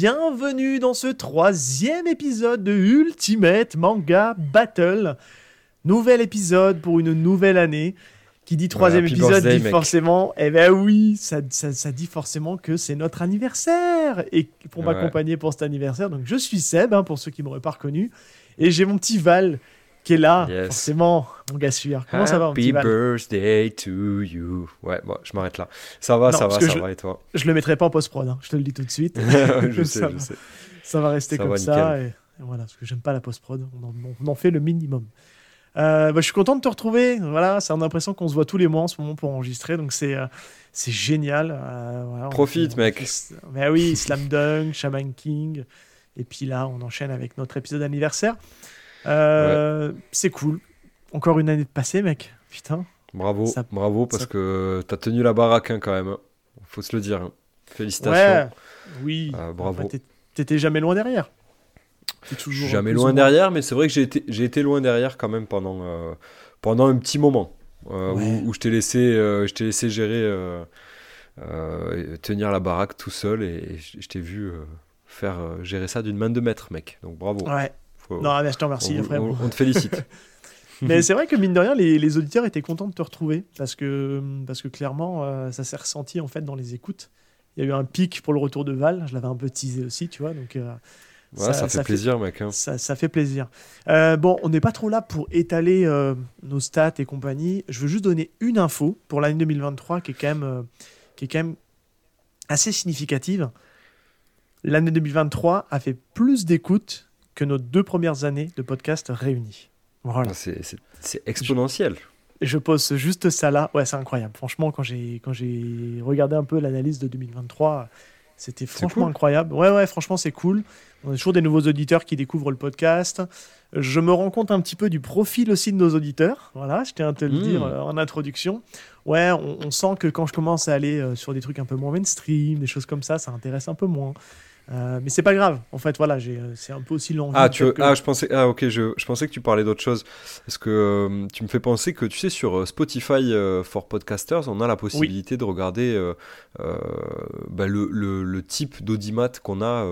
bienvenue dans ce troisième épisode de Ultimate Manga Battle. Nouvel épisode pour une nouvelle année. Qui dit troisième épisode birthday, dit mec. forcément, eh ben oui, ça, ça, ça dit forcément que c'est notre anniversaire. Et pour Ouais. m'accompagner pour cet anniversaire, donc je suis Seb, hein, pour ceux qui m'auraient pas reconnu. Et j'ai mon petit Val qui est là, Yes. forcément, mon gars sûr. Comment ça va, mon petit birthday to you. Ouais, bon, je m'arrête là. Ça va, Non, ça va, ça je- va et toi? Je le mettrai pas en post-prod, hein, je te le dis tout de suite. Je sais, Ça je va. sais. Ça va rester Ça comme va, ça. Et, et voilà, parce que j'aime pas la post-prod. On en, on en fait le minimum. Euh, bah, je suis content de te retrouver. Voilà, ça a l'impression qu'on se voit tous les mois en ce moment pour enregistrer. Donc c'est euh, c'est génial. Euh, voilà, Profite, on mec. fait- Mais oui, Slam Dunk, Shaman King. Et puis là, on enchaîne avec notre épisode anniversaire. Euh, C'est cool. Encore une année de passé, mec. Putain. Bravo, Ça- bravo, parce ça- que t'as tenu la baraque hein, quand même. Faut se le dire. hein. Félicitations. Ouais. Oui. Ah, bravo. T'étais jamais loin derrière. Toujours jamais loin derrière, mais c'est vrai que j'ai été, j'ai été loin derrière quand même pendant, euh, pendant un petit moment. euh, Ouais. où, où je t'ai laissé, euh, je t'ai laissé gérer, euh, euh, tenir la baraque tout seul, et, et je t'ai vu euh, faire euh, gérer ça d'une main de maître, mec. Donc bravo. Ouais. Faut- Non, mais je te remercie, on, frère. on- on te félicite. Mais c'est vrai que mine de rien, les, les auditeurs étaient contents de te retrouver parce que, parce que clairement, euh, ça s'est ressenti en fait dans les écoutes. Il y a eu un pic pour le retour de Val, je l'avais un peu teasé aussi, tu vois, donc euh, Ouais, ça, fait plaisir, mec. hein. ça, ça fait plaisir. Euh, bon, on n'est pas trop là pour étaler euh, nos stats et compagnie. Je veux juste donner une info pour l'année 2023 qui est quand même, euh, qui est quand même assez significative. L'année 2023 a fait plus d'écoutes que nos deux premières années de podcast réunies. Voilà. C'est, exponentiel. Je pose juste ça là. Ouais, c'est incroyable. Franchement, quand j'ai regardé un peu l'analyse de 2023, c'était franchement cool. incroyable. Ouais, ouais, franchement, c'est cool. On a toujours des nouveaux auditeurs qui découvrent le podcast. Je me rends compte un petit peu du profil aussi de nos auditeurs. Voilà, je tiens à te le Mm. dire euh, en introduction. Ouais, on, on sent que quand je commence à aller euh, sur des trucs un peu moins mainstream, des choses comme ça, ça intéresse un peu moins. Euh, mais c'est pas grave. En fait, voilà, euh, c'est un peu aussi l'envie. Ah, que- ah, je pensais, ah, ok, je, je pensais que tu parlais d'autre chose. Parce que euh, tu me fais penser que, tu sais, sur Spotify euh, for Podcasters, on a la possibilité de regarder bah, le, le, le type d'audimat qu'on a,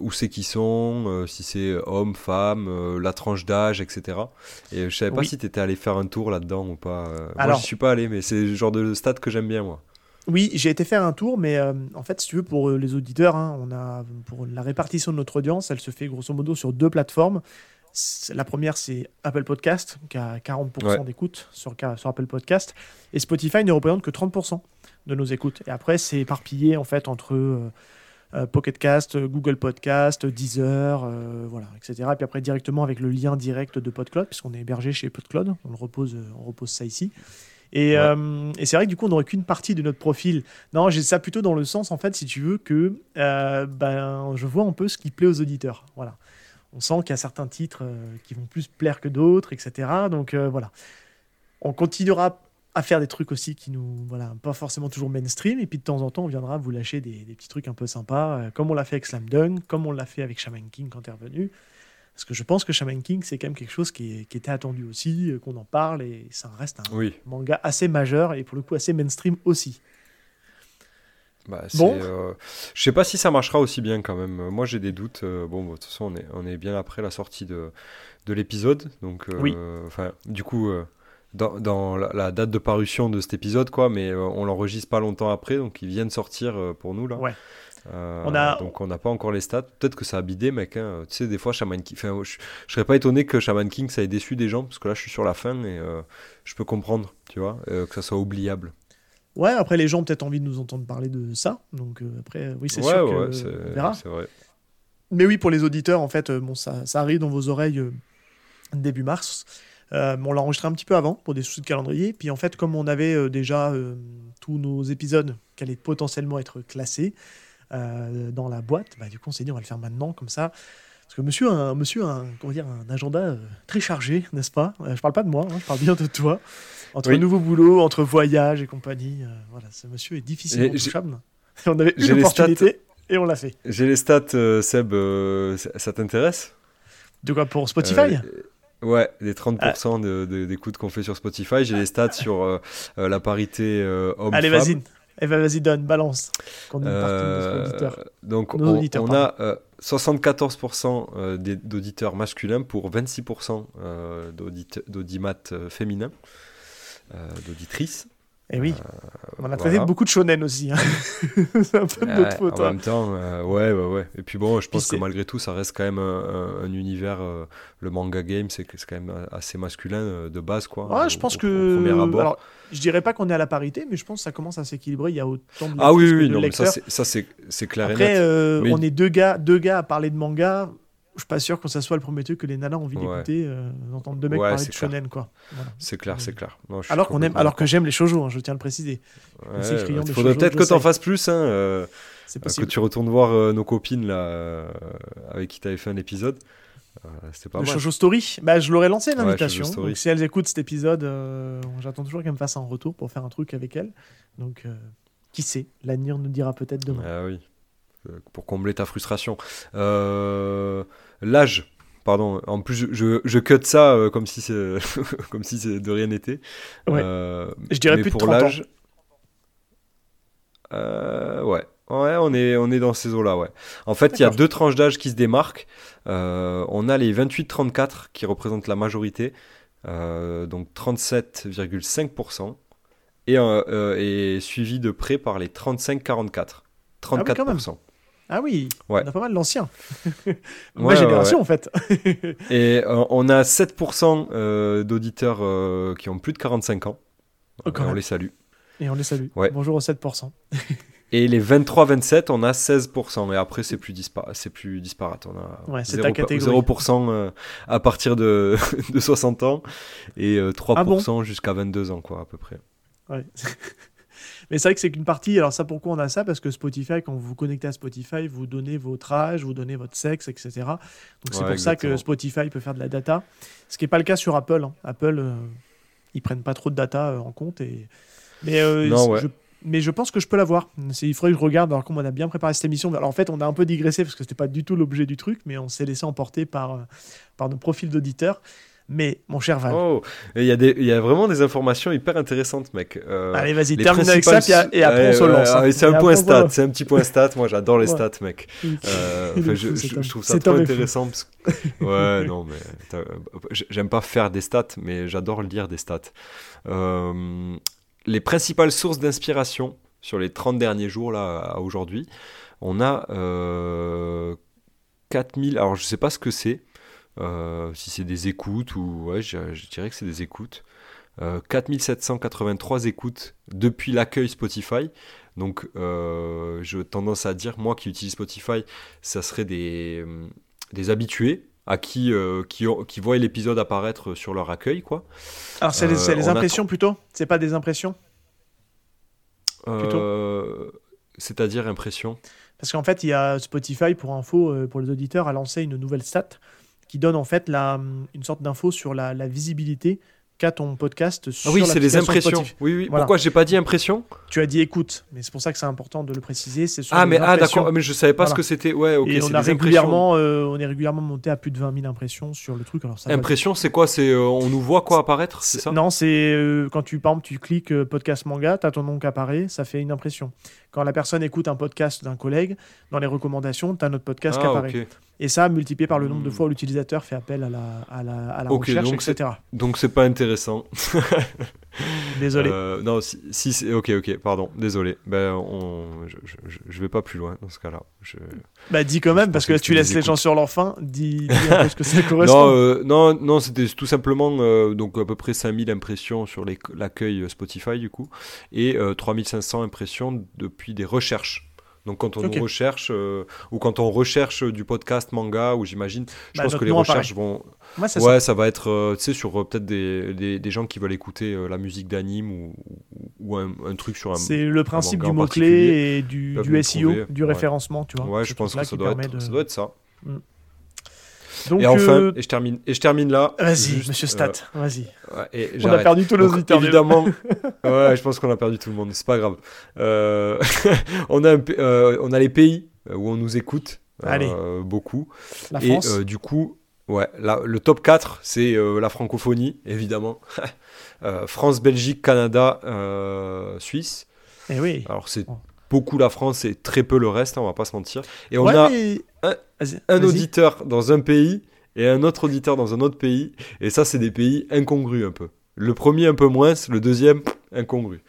où c'est qu'ils sont, si c'est homme, femme, la tranche d'âge, etc. Et je savais pas Oui. si tu étais allé faire un tour là-dedans ou pas. Moi, je suis pas allé, mais c'est le genre de stat que j'aime bien, moi. Oui, j'ai été faire un tour, mais euh, en fait, si tu veux, pour euh, les auditeurs, hein, on a pour la répartition de notre audience, elle se fait grosso modo sur deux plateformes. La première, c'est Apple Podcast, qui a 40% Ouais. d'écoute sur, Apple Podcast, et Spotify ne représente que 30% de nos écoutes. Et après, c'est éparpillé en fait entre euh, euh, Pocket Cast, Google Podcast, Deezer, euh, voilà, etc. Et puis après, directement avec le lien direct de PodCloud, puisqu'on est hébergé chez PodCloud, on le repose, on repose ça ici. Et, Ouais. euh, et c'est vrai que du coup, on n'aurait qu'une partie de notre profil. Non, j'ai ça plutôt dans le sens, en fait, si tu veux, que euh, ben, je vois un peu ce qui plaît aux auditeurs. Voilà. On sent qu'il y a certains titres euh, qui vont plus plaire que d'autres, etc. Donc voilà. On continuera à faire des trucs aussi qui nous, voilà, pas forcément toujours mainstream. Et puis de temps en temps, on viendra vous lâcher des, des petits trucs un peu sympas, euh, comme on l'a fait avec Slam Dunk, comme on l'a fait avec Shaman King quand tu es revenu. Parce que je pense que Shaman King, c'est quand même quelque chose qui, est- qui était attendu aussi, euh, qu'on en parle, et ça reste un Oui. manga assez majeur et pour le coup assez mainstream aussi. Bah, Bon. euh, je sais pas si ça marchera aussi bien quand même. Moi j'ai des doutes. euh, bon, de toute façon on est, on est bien après la sortie de, de l'épisode. Donc, euh, Oui. enfin, du coup, euh, dans, dans la, la date de parution de cet épisode, quoi, mais on l'enregistre pas longtemps après, donc il vient de sortir pour nous là. Ouais. Euh, On a- Donc on n'a pas encore les stats. Peut-être que ça a bidé, mec. hein. Tu sais, des fois, Shaman King. Enfin, je, je serais pas étonné que Shaman King ça ait déçu des gens, parce que là je suis sur la fin et euh, je peux comprendre, tu vois, euh, que ça soit oubliable. Ouais, après les gens ont peut-être envie de nous entendre parler de ça, donc après oui c'est ouais, sûr ouais, que c'est, on verra. vrai. Mais oui pour les auditeurs en fait, bon ça, ça arrive dans vos oreilles début mars. Euh, on l'a enregistré un petit peu avant pour des soucis de calendrier. Puis en fait comme on avait euh, déjà euh, tous nos épisodes qui allaient potentiellement être classés euh, dans la boîte, bah, du coup on s'est dit on va le faire maintenant comme ça. Parce que monsieur a un, monsieur a un, comment dire, un agenda euh, très chargé, n'est-ce pas? Euh, Je parle pas de moi, hein, je parle bien de toi. Entre Oui. nouveau boulot, entre voyage et compagnie, voilà, ce monsieur est difficilement touchable. on avait une opportunité et on l'a fait. J'ai les stats, Seb, ça, t'intéresse? De quoi pour Spotify? Ouais, les 30% de- de- d'écoute qu'on fait sur Spotify. J'ai les stats sur euh, la parité euh, homme-femme. Allez, vas-y. Eh ben vas-y, donne, balance. donc, on, a 74% d'auditeurs masculins pour 26% d'audimat féminins, d'auditrices. Et eh oui, euh, on a traité beaucoup de shonen aussi. Hein. c'est un peu de notre faute. En hein. même temps, euh, ouais, ouais, ouais. Et puis bon, je pense que malgré tout, ça reste quand même un, univers. Euh, le manga game, c'est quand même assez masculin de base, quoi. Ouais, je pense que. Alors, je dirais pas qu'on est à la parité, mais je pense que ça commence à s'équilibrer. Il y a autant de. Ah oui, oui, non, ça, c'est clair Après, et net. on est deux gars, deux gars à parler de manga je suis pas sûr que ça soit le premier truc que les nanas ont envie d'écouter, euh, d'entendre deux mecs parler de shonen, quoi. C'est clair, c'est clair. alors qu'on aime, alors que j'aime les shoujo, hein, je tiens à le préciser. Il faudrait peut-être que tu en fasses plus, hein, euh, que tu retournes voir euh, nos copines là, avec qui tu avais fait un épisode. C'était pas le Shoujo Story, bah, je leur ai lancé l'invitation. donc si elles écoutent cet épisode, j'attends toujours qu'elles me fassent un retour pour faire un truc avec elles. Donc qui sait, l'avenir nous dira peut-être demain. Ah oui pour combler ta frustration. Euh, l'âge, pardon. En plus, je, je, cut ça euh, comme si c'est comme si de rien n'était. Euh, je dirais plus de 30 l'âge. ouais. Ouais, on est, on est dans ces eaux-là, ouais. En fait, il y a deux tranches d'âge qui se démarquent. on a les 28-34 qui représentent la majorité, donc 37,5%, et, et suivi de près par les 35-44, 34%. Ah oui, on a pas mal d'anciens. Ma génération, en fait. et euh, on a 7% euh, d'auditeurs euh, qui ont plus de 45 ans. on les salue. Et on les salue. Bonjour aux 7%. et les 23-27, on a 16%. Et après, c'est plus, plus disparate. On a 0%, à partir de, de 60 ans et 3% ah jusqu'à 22 ans, quoi, à peu près. Ouais. Mais c'est vrai que c'est qu'une partie. Alors, ça, pourquoi on a ça? Parce que Spotify, quand vous vous connectez à Spotify, vous donnez votre âge, vous donnez votre sexe, etc. Donc, c'est pour ça que Spotify peut faire de la data. Ce qui n'est pas le cas sur Apple. Hein. Apple, euh, ils prennent pas trop de data euh, en compte. Et... Mais, euh, je... mais je pense que je peux l'avoir. Il faudrait que je regarde. Alors, comme on a bien préparé cette émission, alors en fait, on a un peu digressé parce que c'était pas du tout l'objet du truc, mais on s'est laissé emporter par, par nos profils d'auditeurs. Mais, mon cher Val. Oh, il y, a des, y a vraiment des informations hyper intéressantes, mec. Euh, Allez, vas-y, termine avec ça, et après on se lance. Hein. c'est un point stat, c'est un petit point stat. Moi, j'adore les stats, mec. Euh, je, je, trouve ça trop intéressant. Ouais, non, mais j'aime pas faire des stats, mais j'adore lire des stats. Euh, les principales sources d'inspiration sur les 30 derniers jours, là, à aujourd'hui, on a 4000. Alors, je sais pas ce que c'est. Euh, si c'est des écoutes ou ouais, je, dirais que c'est des écoutes. 4783 euh, écoutes depuis l'accueil Spotify. Donc, euh, j'ai tendance à dire, moi qui utilise Spotify, ça serait des, des habitués à qui, qui, qui voient l'épisode apparaître sur leur accueil. Quoi. Alors, c'est les, impressions plutôt? C'est pas des impressions? C'est-à-dire impressions Parce qu'en fait, il y a Spotify, pour info, pour les auditeurs, a lancé une nouvelle stat qui donne en fait la, une sorte d'info sur la, la visibilité qu'a ton podcast sur Ah oui, c'est les impressions. Oui, oui. Pourquoi j'ai pas dit impression? Tu as dit écoute, mais c'est pour ça que c'est important de le préciser. C'est ah, mais ah, d'accord, mais je savais pas ce que c'était. Ouais, ok. Et on, a régulièrement, euh, on est régulièrement monté à plus de 20 000 impressions sur le truc. Alors, ça impression, c'est quoi? C'est euh, On nous voit quoi apparaître C'est ça? Non, c'est euh, quand tu, par exemple, tu cliques podcast manga, tu as ton nom qui apparaît, ça fait une impression. Quand la personne écoute un podcast d'un collègue, dans les recommandations, tu as notre podcast qui ah, apparaît. Et ça, multiplié par le nombre de hmm. fois où l'utilisateur fait appel à la, à la, à la recherche, donc etc. Donc c'est pas intéressant. désolé. Euh, non, si, si ok, ok, pardon, désolé. Ben, on, je, je, vais pas plus loin dans ce cas-là. Je... Bah dis quand même, parce que, tu laisses les gens sur leur faim. Dis, dis un peu ce que ça correspond. Non, euh, non, non c'était tout simplement euh, donc à peu près 5000 impressions sur l'accueil Spotify du coup, et 3500 impressions depuis des recherches. Donc quand on recherche euh, ou quand on recherche du podcast manga ou j'imagine, je bah, pense que les recherches vont ouais, ça. va être euh, tu sais sur euh, peut-être des, des, des, gens qui veulent écouter la musique d'anime ou, ou un, un, truc sur un C'est le principe du mot clé et du, du SEO, du référencement, tu vois. Ouais, je pense que ça doit, être, ça doit être ça. Mm et enfin, euh, et, je termine, et je termine là. Vas-y, monsieur Stat, euh, vas-y. on a perdu tous nos auditeurs. Évidemment, ouais, je pense qu'on a perdu tout le monde, c'est pas grave. Euh, on, a on a les pays où on nous écoute beaucoup. La France. Et du coup, ouais, le top 4, c'est la francophonie, évidemment. France, Belgique, Canada, Suisse. Et eh oui. Alors c'est beaucoup la France et très peu le reste, hein, on va pas se mentir. Et on a un, auditeur dans un pays et un autre auditeur dans un autre pays. Et ça, c'est des pays incongrus un peu. Le premier un peu moins, le deuxième incongru.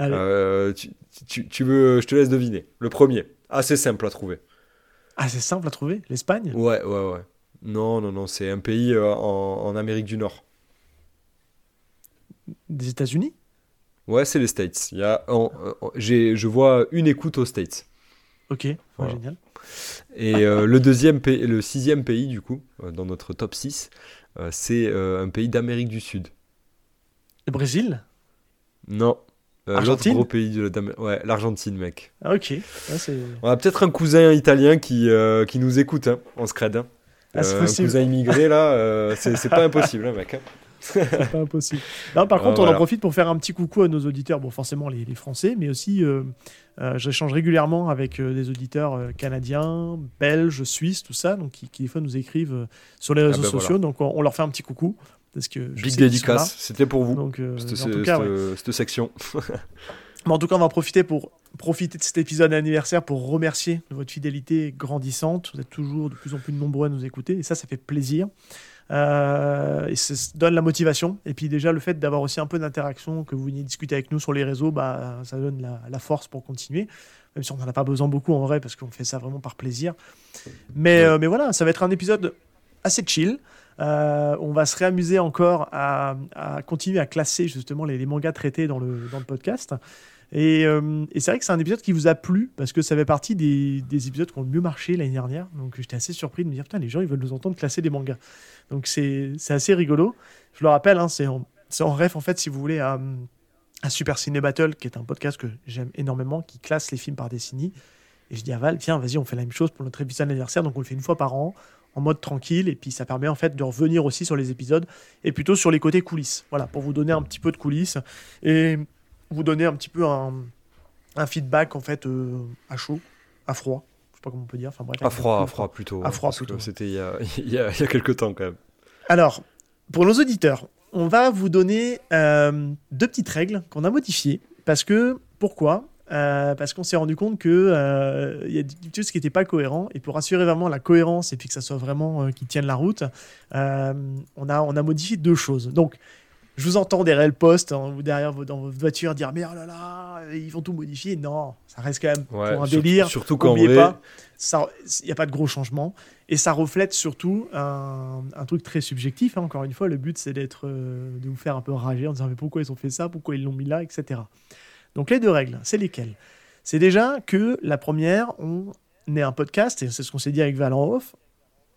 Euh, tu, tu, veux, je te laisse deviner. Le premier, assez simple à trouver. Assez simple à trouver? L'Espagne? Ouais, ouais, ouais. Non, non, non, c'est un pays euh, en, en Amérique du Nord. Des États-Unis? Ouais, c'est les States. Il y a, je vois une écoute aux States. Ok, génial. Et euh, le deuxième pays, le sixième pays du coup, euh, dans notre top 6, euh, c'est un pays d'Amérique du Sud. Le Brésil? Non. L'autre gros pays de Ouais, l'Argentine, mec. Ah, ok. On a peut-être un cousin italien qui, qui nous écoute hein, en scred. Hein. Ah, un cousin immigré, là, c'est pas impossible, hein, mec. Hein. c'est pas impossible. par ah, contre, on en profite pour faire un petit coucou à nos auditeurs, bon, forcément les, Français, mais aussi euh, euh, j'échange régulièrement avec euh, des auditeurs canadiens, belges, suisses, tout ça, donc qui, des fois nous écrivent sur les ah, réseaux ben sociaux. Donc on, leur fait un petit coucou. Parce que Big dédicace, c'était pour vous, donc, cette, section. Mais en tout cas, on va profiter pour profiter de cet épisode anniversaire pour remercier de votre fidélité grandissante. Vous êtes toujours de plus en plus nombreux à nous écouter et ça, ça fait plaisir. Euh, et ça donne la motivation. Et puis déjà, le fait d'avoir aussi un peu d'interaction, que vous veniez discuter avec nous sur les réseaux, bah, ça donne la, force pour continuer. Même si on n'en a pas besoin beaucoup en vrai, parce qu'on fait ça vraiment par plaisir. Mais, euh, mais voilà, ça va être un épisode assez chill. Euh, on va se réamuser encore à, continuer à classer justement les, les mangas traités dans le, dans le podcast. Euh, et, c'est vrai que c'est un épisode qui vous a plu parce que ça fait partie des, épisodes qui ont le mieux marché l'année dernière. Donc j'étais assez surpris de me dire, putain, les gens, ils veulent nous entendre classer des mangas. Donc c'est assez rigolo. Je le rappelle, hein, c'est en, en ref, en fait, si vous voulez, à, Super Ciné Battle, qui est un podcast que j'aime énormément, qui classe les films par décennie. Et je dis à Val, viens, vas-y, on fait la même chose pour notre épisode anniversaire. Donc on le fait une fois par an, en mode tranquille. Et puis ça permet en fait de revenir aussi sur les épisodes et plutôt sur les côtés coulisses. Voilà, pour vous donner un petit peu de coulisses. Et vous donner un petit peu un, un feedback en fait euh, à chaud, à froid. Je sais pas comment on peut dire. Enfin, bref, à froid, à froid plutôt. À froid plutôt. C'était il, y a, y a quelques temps quand même. Alors, pour nos auditeurs, on va vous donner euh, deux petites règles qu'on a modifiées. Parce que, pourquoi? Euh, parce qu'on s'est rendu compte que il y a des choses qui n'étaient pas cohérents et pour assurer vraiment la cohérence et puis que ça soit vraiment qui tienne la route, on a on a modifié deux choses. Donc je vous entends derrière le poste, hein, derrière dans votre voiture, dire mais oh là là, ils vont tout modifier. Non, ça reste quand même pour un délire. Surtout quand il n'y a pas de gros changements. Et ça reflète surtout un, truc très subjectif. Hein. Encore une fois, le but c'est d'être, euh, de vous faire un peu rager en disant mais pourquoi ils ont fait ça, pourquoi ils l'ont mis là, etc. Donc les deux règles, c'est lesquelles? C'est déjà que la première, on est un podcast, et c'est ce qu'on s'est dit avec Valent Off,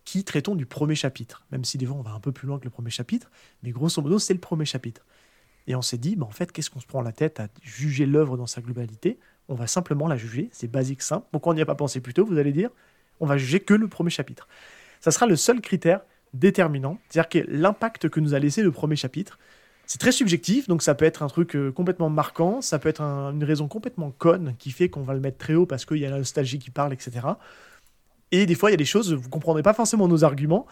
qui traitons du premier chapitre, même si des fois on va un peu plus loin que le premier chapitre, mais grosso modo c'est le premier chapitre. Et on s'est dit, bah, en fait, qu'est-ce qu'on se prend la tête à juger l'œuvre dans sa globalité? On va simplement la juger, c'est basique, simple. Pourquoi on n'y a pas pensé plus tôt, vous allez dire? On va juger que le premier chapitre. Ça sera le seul critère déterminant, c'est-à-dire que l'impact que nous a laissé le premier chapitre, c'est très subjectif, donc ça peut être un truc euh, complètement marquant, ça peut être une raison complètement conne qui fait qu'on va le mettre très haut parce qu'il y a la nostalgie qui parle, etc. Et des fois, il y a des choses, vous ne comprendrez pas forcément nos arguments,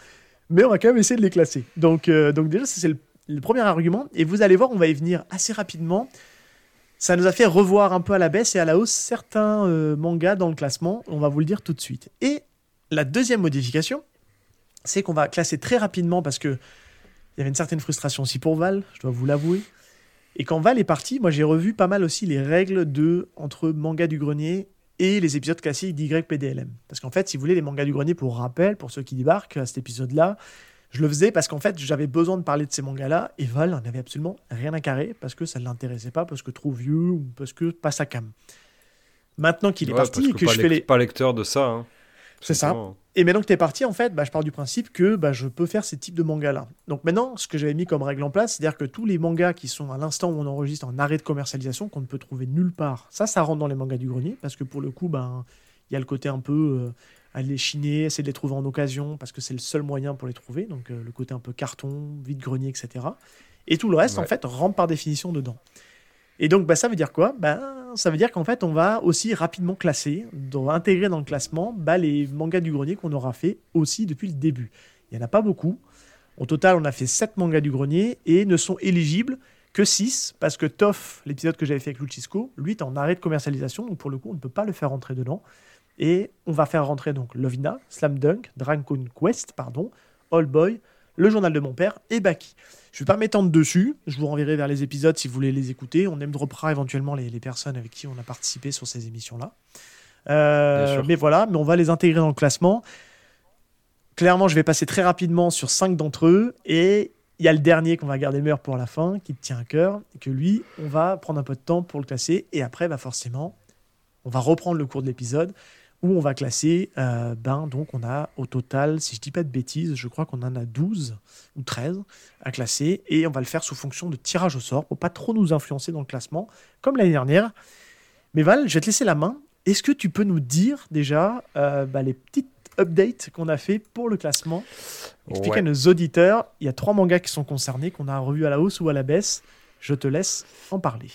mais on va quand même essayer de les classer. Donc, euh, donc déjà, c'est le, premier argument. Et vous allez voir, on va y venir assez rapidement. Ça nous a fait revoir un peu à la baisse et à la hausse certains euh, mangas dans le classement. On va vous le dire tout de suite. Et la deuxième modification, c'est qu'on va classer très rapidement parce que il y avait une certaine frustration aussi pour Val, je dois vous l'avouer. Et quand Val est parti, moi j'ai revu pas mal aussi les règles de entre manga du grenier et les épisodes classiques d'YPDLM. Parce qu'en fait, si vous voulez, les mangas du grenier, pour rappel, pour ceux qui débarquent à cet épisode-là, je le faisais parce qu'en fait, j'avais besoin de parler de ces mangas-là, et Val n'en avait absolument rien à carrer, parce que ça ne l'intéressait pas, parce que trop vieux, ou parce que pas sa cam. Maintenant qu'il est parti, et que, je fais les... Pas lecteur de ça, hein. C'est ça. Et maintenant que tu es parti, en fait, bah, je pars du principe que bah, je peux faire ces types de mangas-là. Donc maintenant, ce que j'avais mis comme règle en place, c'est-à-dire que tous les mangas qui sont à l'instant où on enregistre en arrêt de commercialisation, qu'on ne peut trouver nulle part, ça, ça rentre dans les mangas du grenier, parce que pour le coup, ben, il y a le côté un peu euh, aller les chiner, essayer de les trouver en occasion, parce que c'est le seul moyen pour les trouver. Donc euh, le côté un peu carton, vide-grenier, etc. Et tout le reste, en fait, rentre par définition dedans. Et donc, bah, ça veut dire quoi? Bah, Ça veut dire qu'en fait, on va aussi rapidement classer, intégrer dans le classement bah, les mangas du grenier qu'on aura fait aussi depuis le début. Il n'y en a pas beaucoup. Au total, on a fait 7 mangas du grenier et ne sont éligibles que 6, parce que Toff, l'épisode que j'avais fait avec Luchisco, lui est en arrêt de commercialisation, donc pour le coup, on ne peut pas le faire rentrer dedans. Et on va faire rentrer donc Lovina, Slam Dunk, Dragon Quest, pardon, All Boy, Le Journal de mon père et Baki. Je ne vais pas m'étendre dessus, je vous renverrai vers les épisodes si vous voulez les écouter. On aime droppera éventuellement les, les personnes avec qui on a participé sur ces émissions-là. Euh, mais voilà, mais on va les intégrer dans le classement. Clairement, je vais passer très rapidement sur cinq d'entre eux et il y a le dernier qu'on va garder meilleur pour la fin, qui tient à cœur, et que lui, on va prendre un peu de temps pour le classer et après, bah forcément, on va reprendre le cours de l'épisode où on va classer, euh, ben, donc on a au total, si je dis pas de bêtises, je crois qu'on en a 12 ou 13 à classer, et on va le faire sous fonction de tirage au sort, pour pas trop nous influencer dans le classement, comme l'année dernière. Mais Val, je vais te laisser la main. Est-ce que tu peux nous dire déjà euh, bah, les petites updates qu'on a fait pour le classement? Expliquer à nos auditeurs, il y a trois mangas qui sont concernés, qu'on a revus à la hausse ou à la baisse. Je te laisse en parler.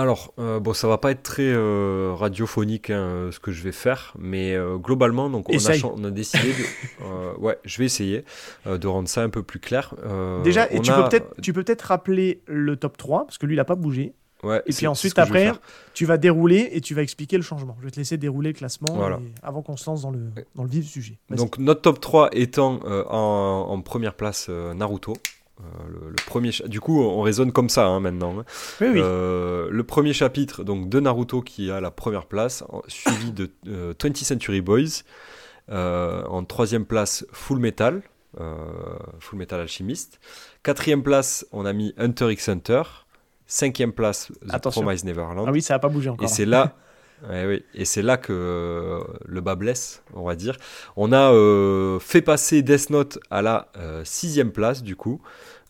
Alors, euh, bon, ça va pas être très euh, radiophonique hein, ce que je vais faire, mais euh, globalement, donc on a, on a, décidé de, ouais, je vais essayer de rendre ça un peu plus clair. Déjà, et tu, peux peut-être, tu peux peut-être rappeler le top 3 parce que lui, il a pas bougé. Ouais, et puis ensuite, après, tu vas dérouler et tu vas expliquer le changement. Je vais te laisser dérouler le classement avant qu'on se lance dans le, dans le vif du sujet. Donc, notre top 3 étant en, en, première place Naruto. Euh, le, premier du coup, on raisonne comme ça hein, maintenant. Euh, le premier chapitre donc de Naruto qui a la première place, suivi de 20th euh, Century Boys. en troisième place, Full Metal, Full Metal Alchemist. Quatrième place, on a mis Hunter x Hunter. Cinquième place, The Promise Neverland. Ah oui, ça n'a pas bougé encore. Et c'est là, oui. Et c'est là que le bas blesse, on va dire. On a fait passer Death Note à la sixième place, du coup.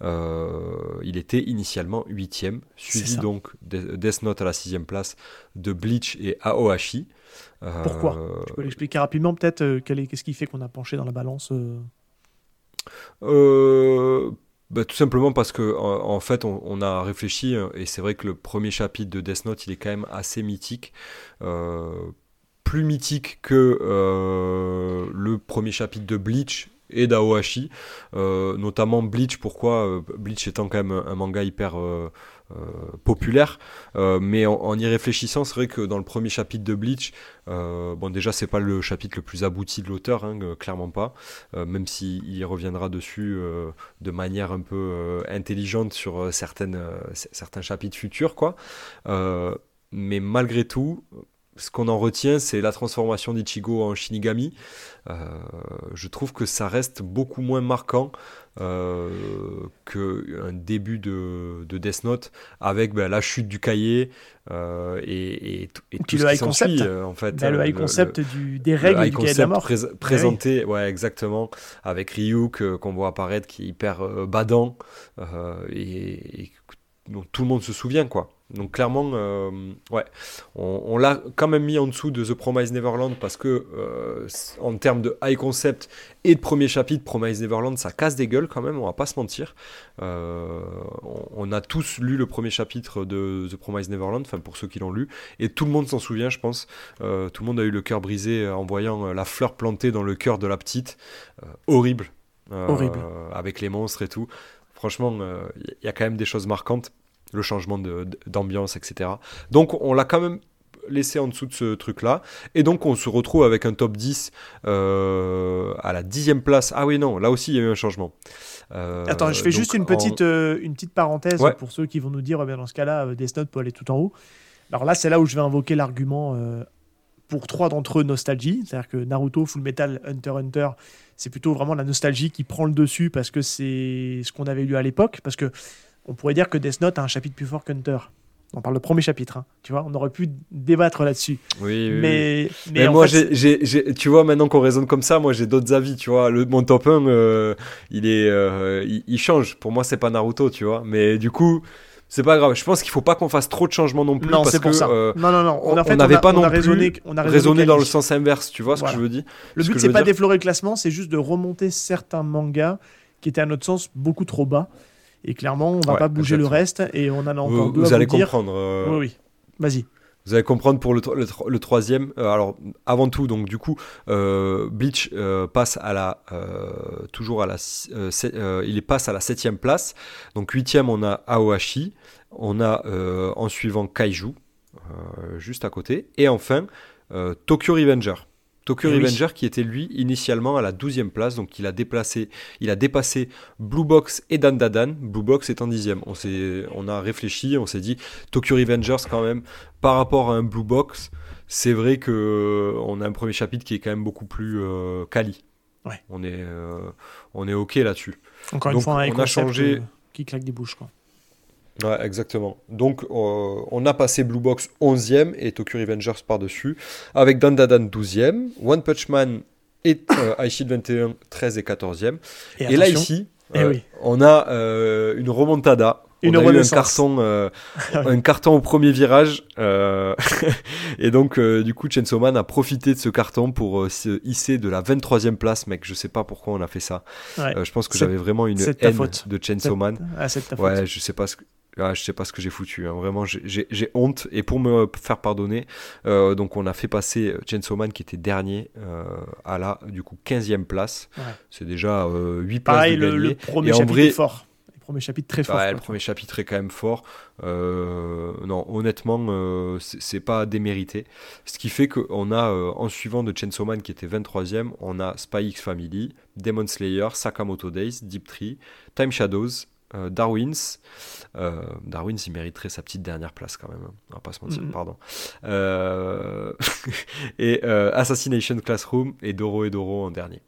Euh, il était initialement huitième, suivi donc Death Note à la sixième place de Bleach et Aohashi. Euh, Pourquoi? Tu peux l'expliquer rapidement peut-être euh, Qu'est-ce qui fait qu'on a penché dans la balance bah, tout simplement parce que en, fait on, a réfléchi et c'est vrai que le premier chapitre de Death Note il est quand même assez mythique plus mythique que le premier chapitre de Bleach et d'Aohashi, euh, notamment Bleach. Pourquoi euh, Bleach étant quand même un, manga hyper euh, populaire, mais en, y réfléchissant, c'est vrai que dans le premier chapitre de Bleach, bon déjà c'est pas le chapitre le plus abouti de l'auteur, hein, clairement pas, même s'il y reviendra dessus de manière un peu intelligente sur certaines, certains chapitres futurs, quoi. mais malgré tout, ce qu'on en retient, c'est la transformation d'Ichigo en Shinigami. Euh, je trouve que ça reste beaucoup moins marquant euh, qu'un début de, Death Note avec ben, la chute du cahier euh, et, tout ce qui s'ensuit. en fait, ben, le high concept du, des règles du cahier de la mort. présenté, ouais, exactement, avec Ryuk qu'on voit apparaître qui est hyper badant et, dont tout le monde se souvient, quoi. Donc clairement, euh, ouais, on, l'a quand même mis en dessous de The Promise Neverland parce que euh, en termes de high concept et de premier chapitre, Promise Neverland, ça casse des gueules quand même, on va pas se mentir. Euh, on, a tous lu le premier chapitre de The Promise Neverland, enfin pour ceux qui l'ont lu, et tout le monde s'en souvient, je pense. tout le monde a eu le cœur brisé en voyant la fleur plantée dans le cœur de la petite. horrible. horrible. Avec les monstres et tout. Franchement, il y a quand même des choses marquantes le changement d'ambiance, etc. Donc on l'a quand même laissé en dessous de ce truc-là. Et donc on se retrouve avec un top 10 euh, à la dixième place. Ah oui, non, là aussi il y a eu un changement. Euh, Attends, je fais juste une petite, euh, une petite parenthèse pour ceux qui vont nous dire, dans ce cas-là, Death Note peut aller tout en haut. Alors là, c'est là où je vais invoquer l'argument pour trois d'entre eux nostalgie. C'est-à-dire que Naruto, Full Metal, Hunter Hunter, c'est plutôt vraiment la nostalgie qui prend le dessus parce que c'est ce qu'on avait lu à l'époque. Parce que on pourrait dire que Death Note a un chapitre plus fort qu'Hunter. On parle du premier chapitre, hein. tu vois, on aurait pu débattre là-dessus. Oui, mais, mais, moi, tu vois, maintenant qu'on raisonne comme ça, moi j'ai d'autres avis, tu vois. Le, mon top 1, euh, il, est, euh, il, change. Pour moi, c'est pas Naruto, tu vois. Mais du coup, c'est pas grave. Je pense qu'il faut pas qu'on fasse trop de changements non plus. Non, c'est pour ça. Euh, non, non, non. On n'avait pas non plus on a raisonné, dans le sens inverse, tu vois ce que je veux dire. Le but, c'est pas d'effleurer le classement, c'est juste de remonter certains mangas qui étaient à notre sens beaucoup trop bas. Et clairement, on va pas bouger le reste et on en a encore vous, deux vous à allez vous comprendre. Euh, oui, oui. Vas-y. Vous allez comprendre pour le, le, troisième. Euh, alors, avant tout, donc du coup, euh, Bleach euh, passe à la toujours à la, il passe à la septième place. Donc huitième, on a Aohashi. On a en suivant Kaiju, juste à côté. Et enfin, Tokyo Revenger. Tokyo eh Revenger qui était lui initialement à la 12e place, donc il a déplacé, il a dépassé Blue Box et Dandadan, Blue Box étant dixième. On, on a réfléchi, on s'est dit Tokyo Revengers quand même, par rapport à un Blue Box, c'est vrai que euh, on a un premier chapitre qui est quand même beaucoup plus euh, quali. Ouais. On est, euh, on est ok là-dessus. Encore une fois, on a changé qui claque des bouches quoi. Ouais, exactement. Donc, euh, on a passé Blue Box 11e et Tokyo Revengers par-dessus, avec Dandadan 12e, One Punch Man et euh, 21 13 et 14e. Et, là, ici, eh euh, on a euh, une remontada. Une on a eu un carton, un carton au premier virage. et donc, du coup, Chainsaw Man a profité de ce carton pour se hisser de la 23e place, mec. Je sais pas pourquoi on a fait ça. je pense que j'avais vraiment une haine de Chainsaw Man. Ah, ouais, je sais pas ce que ah, je sais pas ce que j'ai foutu. Hein. Vraiment, j'ai honte. Et pour me faire pardonner, euh, donc on a fait passer Chainsaw Man qui était dernier euh, à la du coup 15e place. C'est déjà 8 euh, Pareil, places de le, le premier chapitre est fort. Le premier chapitre très fort. le premier chapitre est quand même fort. non, honnêtement, c'est pas démérité. Ce qui fait qu'on a, en suivant de Chainsaw Man qui était 23e, on a Spy X Family, Demon Slayer, Sakamoto Days, Deep Tree, Time Shadows, Darwin's. Euh, Darwin's, il mériterait sa petite dernière place quand même. Hein. On va pas se mentir, pardon. Euh, et Assassination Classroom et Doro et Doro en dernier.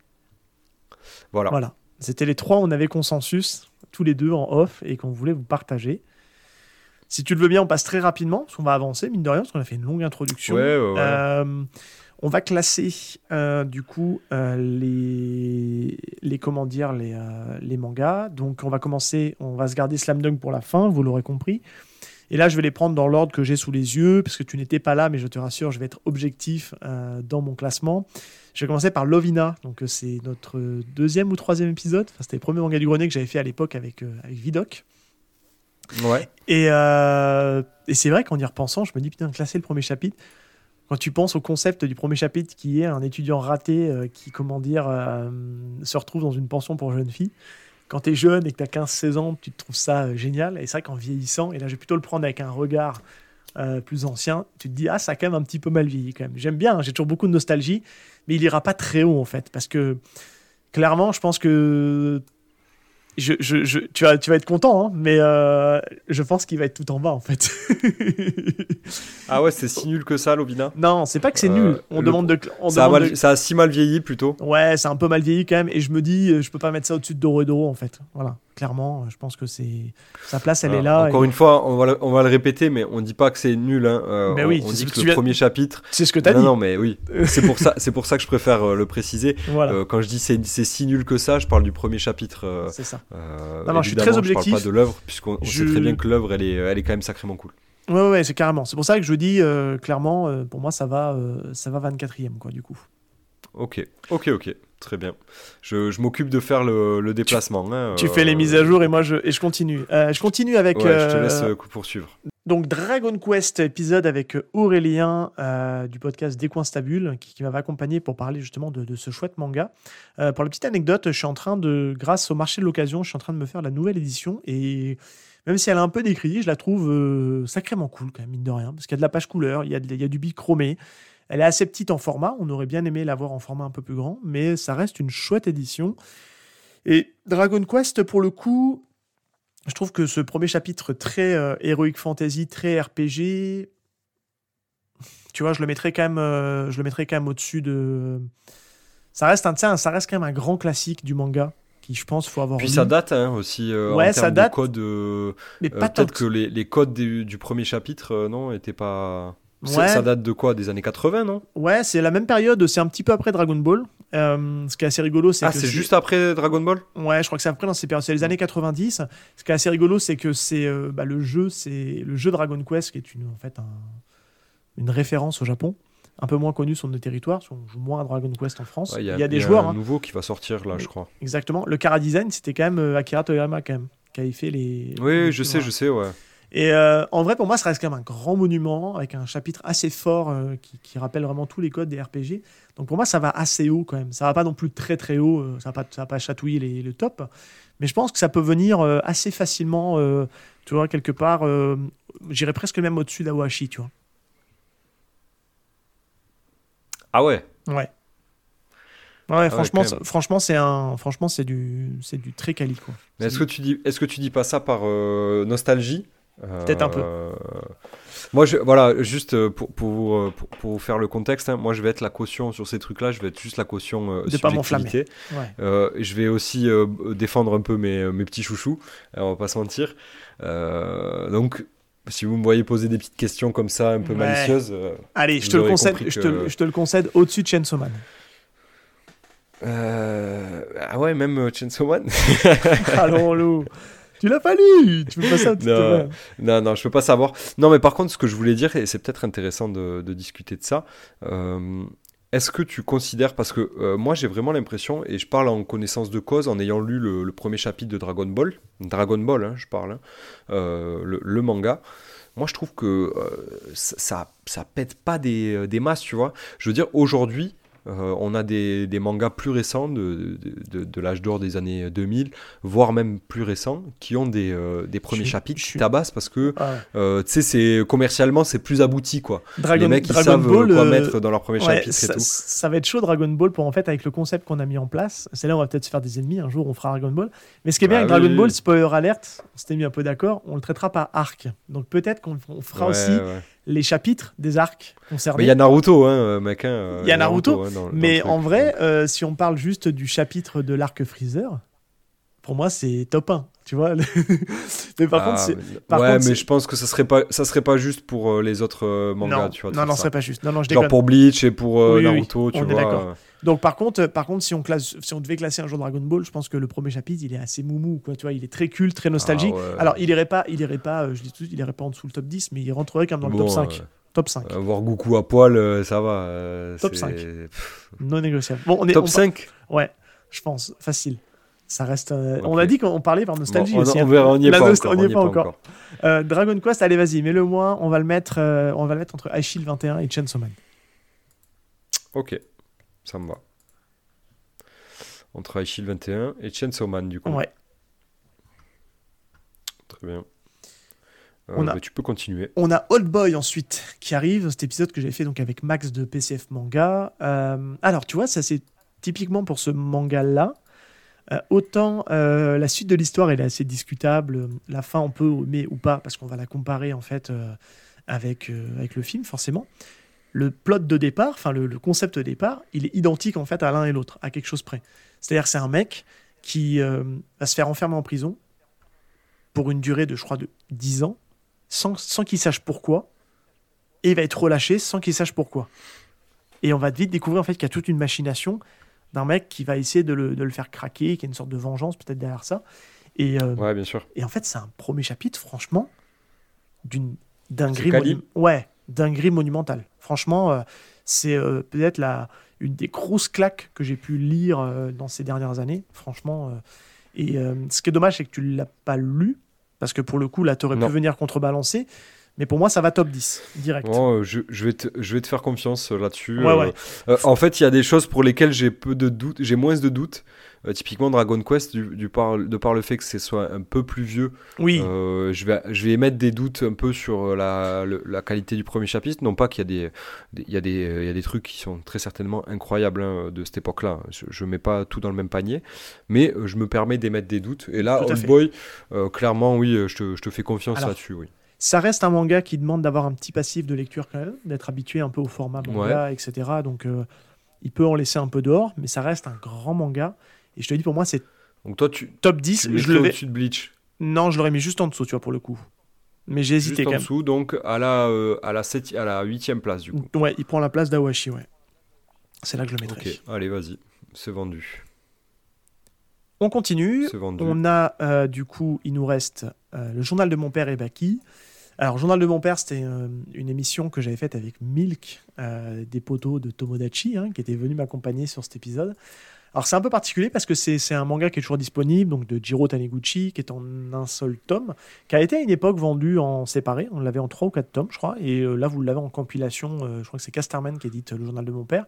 Voilà. Voilà. C'était les trois, on avait consensus, tous les deux en off, et qu'on voulait vous partager. Si tu le veux bien, on passe très rapidement, parce qu'on va avancer, mine de rien, parce qu'on a fait une longue introduction. Ouais, ouais, ouais. On va classer euh, du coup euh, les, les comment dire les, euh, les, mangas. Donc on va commencer, on va se garder Slam Dunk pour la fin, vous l'aurez compris. Et là, je vais les prendre dans l'ordre que j'ai sous les yeux, parce que tu n'étais pas là, mais je te rassure, je vais être objectif dans mon classement. Je vais commencer par Lovina, donc c'est notre deuxième ou troisième épisode. Enfin, c'était le premier manga du grenier que j'avais fait à l'époque avec, avec Vidoc. Ouais. Et, et c'est vrai qu'en y repensant, je me dis, putain, classer le premier chapitre, quand tu penses au concept du premier chapitre qui est un étudiant raté euh, qui, comment dire, euh, se retrouve dans une pension pour jeunes filles, quand tu es jeune et que tu as 15-16 ans, tu te trouves ça euh, génial. Et c'est vrai qu'en vieillissant, et là je vais plutôt le prendre avec un regard plus ancien, tu te dis, ah, ça a quand même un petit peu mal vieilli quand même. J'aime bien, hein, j'ai toujours beaucoup de nostalgie, mais il ira pas très haut en fait, parce que clairement, je pense que je, je, tu, vas, tu vas être content, hein, mais euh, je pense qu'il va être tout en bas en fait. ah ouais, c'est si nul que ça, Lobina Non, c'est pas que c'est nul. Euh, on demande de. On ça, demande a ça, a si mal vieilli plutôt. Ouais, c'est un peu mal vieilli quand même, et je me dis, je peux pas mettre ça au-dessus de Doro et Doro en fait. Voilà clairement. Je pense que c'est sa place, elle est là. Encore une fois, on va, le, on va le répéter, mais on dit pas que c'est nul. Hein. Euh, mais oui, on, dit que, le premier chapitre. C'est ce que tu as dit. Non, mais oui. c'est pour ça, c'est pour ça que je préfère euh, le préciser. Euh, quand je dis c'est, c'est si nul que ça, je parle du premier chapitre. c'est ça. non, non, je suis très objectif. Je parle pas de l'œuvre, puisqu'on sait très bien que l'œuvre, elle est, elle est quand même sacrément cool. Ouais, ouais, c'est carrément. C'est pour ça que je dis clairement, pour moi, ça va, ça va 24e, quoi, du coup. Ok, ok, ok. Très bien. Je, m'occupe de faire le, déplacement. Tu, hein, tu fais les mises à jour et moi je, et je continue. Euh, je continue avec. Ouais, je te laisse euh, poursuivre. Donc Dragon Quest épisode avec Aurélien euh, du podcast Décoinstabule qui, qui m'avait accompagné pour parler justement de, ce chouette manga. pour la petite anecdote, je suis en train de, grâce au marché de l'occasion, je suis en train de me faire la nouvelle édition et même si elle a un peu décrit, je la trouve sacrément cool quand même, mine de rien, parce qu'il y a de la page couleur, il y a, il y a du bichromé, elle est assez petite en format, on aurait bien aimé l'avoir en format un peu plus grand, mais ça reste une chouette édition. Et Dragon Quest, pour le coup, je trouve que ce premier chapitre très euh, Heroic Fantasy, très RPG, tu vois, je le mettrais quand même, euh, je le mettrais quand même au-dessus de. Ça reste un, ça reste quand même un grand classique du manga qui, je pense, faut avoir. Puis ça date hein, aussi. Euh, ouais, en ça date. De code, mais pas Peut-être que les, les codes du, du premier chapitre, non, étaient pas. Ça date de quoi? Des années 80, non? Ouais, c'est la même période, c'est un petit peu après Dragon Ball. Euh, ce qui est assez rigolo, c'est ah, c'est juste après Dragon Ball? Ouais, je crois que c'est après dans ces périodes, c'est les années 90. Ce qui est assez rigolo, c'est que c'est euh, bah, le jeu, c'est le jeu Dragon Quest qui est une en fait une référence au Japon, un peu moins connu sur nos territoires, on joue moins à Dragon Quest en France. Il y, a des joueurs. un hein. nouveau qui va sortir là, je crois. Exactement. Le Cara Design, c'était quand même euh, Akira Toyama quand même qui avait fait les. Oui, je sais, je sais, ouais. Et euh, en vrai, pour moi, ça reste quand même un grand monument avec un chapitre assez fort euh, qui, rappelle vraiment tous les codes des RPG. Donc pour moi, ça va assez haut quand même. Ça va pas non plus très très haut, euh, ça va pas, ça va pas chatouiller les, le top. Mais je pense que ça peut venir assez facilement, tu vois, quelque part, j'irais presque même au-dessus d'Awashi, tu vois. Ah ouais? Ouais. Ouais, ah franchement, franchement, c'est un, franchement, c'est du, c'est du très quali quoi. est-ce que tu dis, est-ce que tu dis pas ça par nostalgie? Peut-être un peu. Euh, moi, je, voilà, juste euh, pour, pour, euh, pour, pour, faire le contexte, hein, moi je vais être la caution sur ces trucs-là, je vais être juste la caution euh, de subjectivité. Pas je vais aussi défendre un peu mes, mes petits chouchous, on va pas se mentir. donc, si vous me voyez poser des petites questions comme ça, un peu malicieuses. Allez, je te, le concède, je, te, je te, le concède au-dessus de Chainsaw Man. ah ouais, même Chainsaw Man Allons, Lou tu l'as pas lu Tu peux pas ça non, non, non, je peux pas savoir. Non, mais par contre, ce que je voulais dire, et c'est peut-être intéressant de, discuter de ça, euh, est-ce que tu considères, parce que euh, moi j'ai vraiment l'impression, et je parle en connaissance de cause, en ayant lu le, premier chapitre de Dragon Ball, Dragon Ball, hein, je parle, hein, euh, le, manga, moi je trouve que ça, ça pète pas des, des masses, tu vois. Je veux dire, aujourd'hui, euh, on a des, mangas plus récents de, de, l'âge d'or des années 2000, voire même plus récents, qui ont des, euh, des premiers chapitres qui tabassent parce que ah euh, tu sais, commercialement c'est plus abouti quoi. Dragon, Les mecs ils savent quoi mettre dans leur premier chapitre ça, et tout. Ça va être chaud Dragon Ball pour en fait avec le concept qu'on a mis en place. C'est là on va peut-être se faire des ennemis un jour on fera Dragon Ball. Mais ce qui est bien bah avec Dragon Ball, spoiler alert, on s'était mis un peu d'accord, on le traitera par arc. Donc peut-être qu'on fera aussi les chapitres des arcs concernés. Mais il y a Naruto, hein, mec. Hein, il y a Naruto, hein, mais en vrai, euh, si on parle juste du chapitre de l'arc Freezer, pour moi, c'est top 1. Tu vois mais par contre, ah, ouais, mais je pense que ça serait pas, ça serait pas juste pour euh, les autres euh, mangas, non, tu vois. Non, non, ce serait pas juste. Non, non, je Genre pour Bleach et pour Naruto, tu vois. Donc par contre, par contre, si on classe, si on devait classer un jour Dragon Ball, je pense que le premier chapitre, il est assez moumou, quoi. Tu vois, il est très culte, très nostalgique. Ah Alors, il irait pas, il irait pas, je dis tout, il irait pas en dessous le top 10, mais il rentrerait quand même dans le top 5. Top 5. Euh, voir Goku à poil, euh, ça va. Euh, top 5. non négociable. Bon, on est, Top 5 Ouais, je pense. Facile. Ça reste. On a dit qu'on parlait par nostalgie on, aussi. On, hein. verra, on n'y est, pas encore. On y est pas encore. Dragon Quest, allez, vas-y, mets-le moi. On va le mettre, on va le mettre entre Ice 21 et Chainsaw Man. Ok, ça me va. Entre Ice 21 et Chainsaw Man, du coup. Ouais. Très bien. Euh, bah, tu peux continuer. On a Old Boy ensuite qui arrive, cet épisode que j'ai fait donc avec Max de PCF Manga. Euh, alors tu vois, ça c'est typiquement pour ce manga-là. Euh, autant la suite de l'histoire est assez discutable, la fin on peut aimer ou pas parce qu'on va la comparer en fait avec, avec le film forcément. Le plot de départ, enfin le, concept de départ, il est identique en fait à l'un et l'autre, à quelque chose près. C'est-à-dire c'est un mec qui va se faire enfermer en prison pour une durée de je crois de 10 ans sans, sans qu'il sache pourquoi, et va être relâché sans qu'il sache pourquoi. Et on va vite découvrir en fait qu'il y a toute une machination d'un mec qui va essayer de le, de le, faire craquer, qui a une sorte de vengeance peut-être derrière ça. Et, euh, ouais, bien sûr. Et en fait, c'est un premier chapitre, franchement, d'une dinguerie, ouais, dinguerie monumentale. Franchement, euh, c'est euh, peut-être la une des grosses claques que j'ai pu lire dans ces dernières années, franchement. et ce qui est dommage, c'est que tu l'as pas lu, parce que pour le coup, là, tu aurais pu venir contrebalancer. Mais pour moi, ça va top 10, direct. Oh, je, je, vais te, je vais te faire confiance euh, là-dessus. Ouais, ouais. Euh, en fait, il y a des choses pour lesquelles j'ai peu de doutes, j'ai moins de doutes. Euh, typiquement Dragon Quest, du, par, de par le fait que ce soit un peu plus vieux, oui. Euh, je, vais, je vais émettre des doutes un peu sur euh, la, la qualité du premier chapitre. Non pas qu'il y, a des, il y, y a des trucs qui sont très certainement incroyables hein, de cette époque-là. Je ne mets pas tout dans le même panier, mais je me permets d'émettre des doutes. Et là, Old Boy, clairement, oui, je te, je te fais confiance là-dessus. Oui. Ça reste un manga qui demande d'avoir un petit passif de lecture quand même, d'être habitué un peu au format manga, etc. Donc il peut en laisser un peu dehors, mais ça reste un grand manga. Et je te dis, pour moi, c'est Donc toi, tu, top 10. Tu je le au-dessus de Bleach Non, je l'aurais mis juste en dessous, tu vois, pour le coup. Mais j'ai hésité juste quand en dessous, donc à la, euh, à, la 7, à la 8 place, du coup. Ouais, il prend la place d'Awashi, ouais. C'est là que je le mettrai. Ok, allez, vas-y. C'est vendu. On continue. Vendu. On a, euh, du coup, il nous reste euh, le journal de mon père et Baki. Alors, Journal de mon père, c'était une émission que j'avais faite avec Milk, des poteaux de Tomodachi, hein, qui était venu m'accompagner sur cet épisode. Alors c'est un peu particulier parce que c'est un manga qui est toujours disponible, donc de Jiro Taniguchi, qui est en un seul tome, qui a été à une époque vendu en séparé. On l'avait en 3 ou 4 tomes, je crois. Et euh, là, vous l'avez en compilation. euh, je crois que c'est Casterman qui édite le journal de mon père.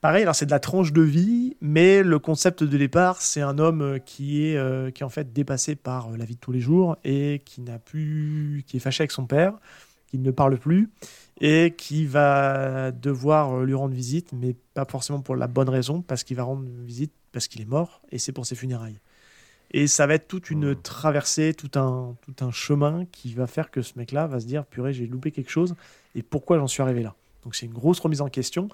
Pareil, alors c'est de la tranche de vie, mais le concept de départ, c'est un homme euh, qui est, euh, qui est en fait dépassé par euh, la vie de tous les jours et qui n'a plus, qui est fâché avec son père, qui ne parle plus et qui va devoir lui rendre visite, mais pas forcément pour la bonne raison, parce qu'il va rendre visite parce qu'il est mort et c'est pour ses funérailles. Et ça va être toute une Mhm. traversée, tout un, tout un chemin qui va faire que ce mec-là va se dire purée, j'ai loupé quelque chose et pourquoi j'en suis arrivé là? Donc c'est une grosse remise en question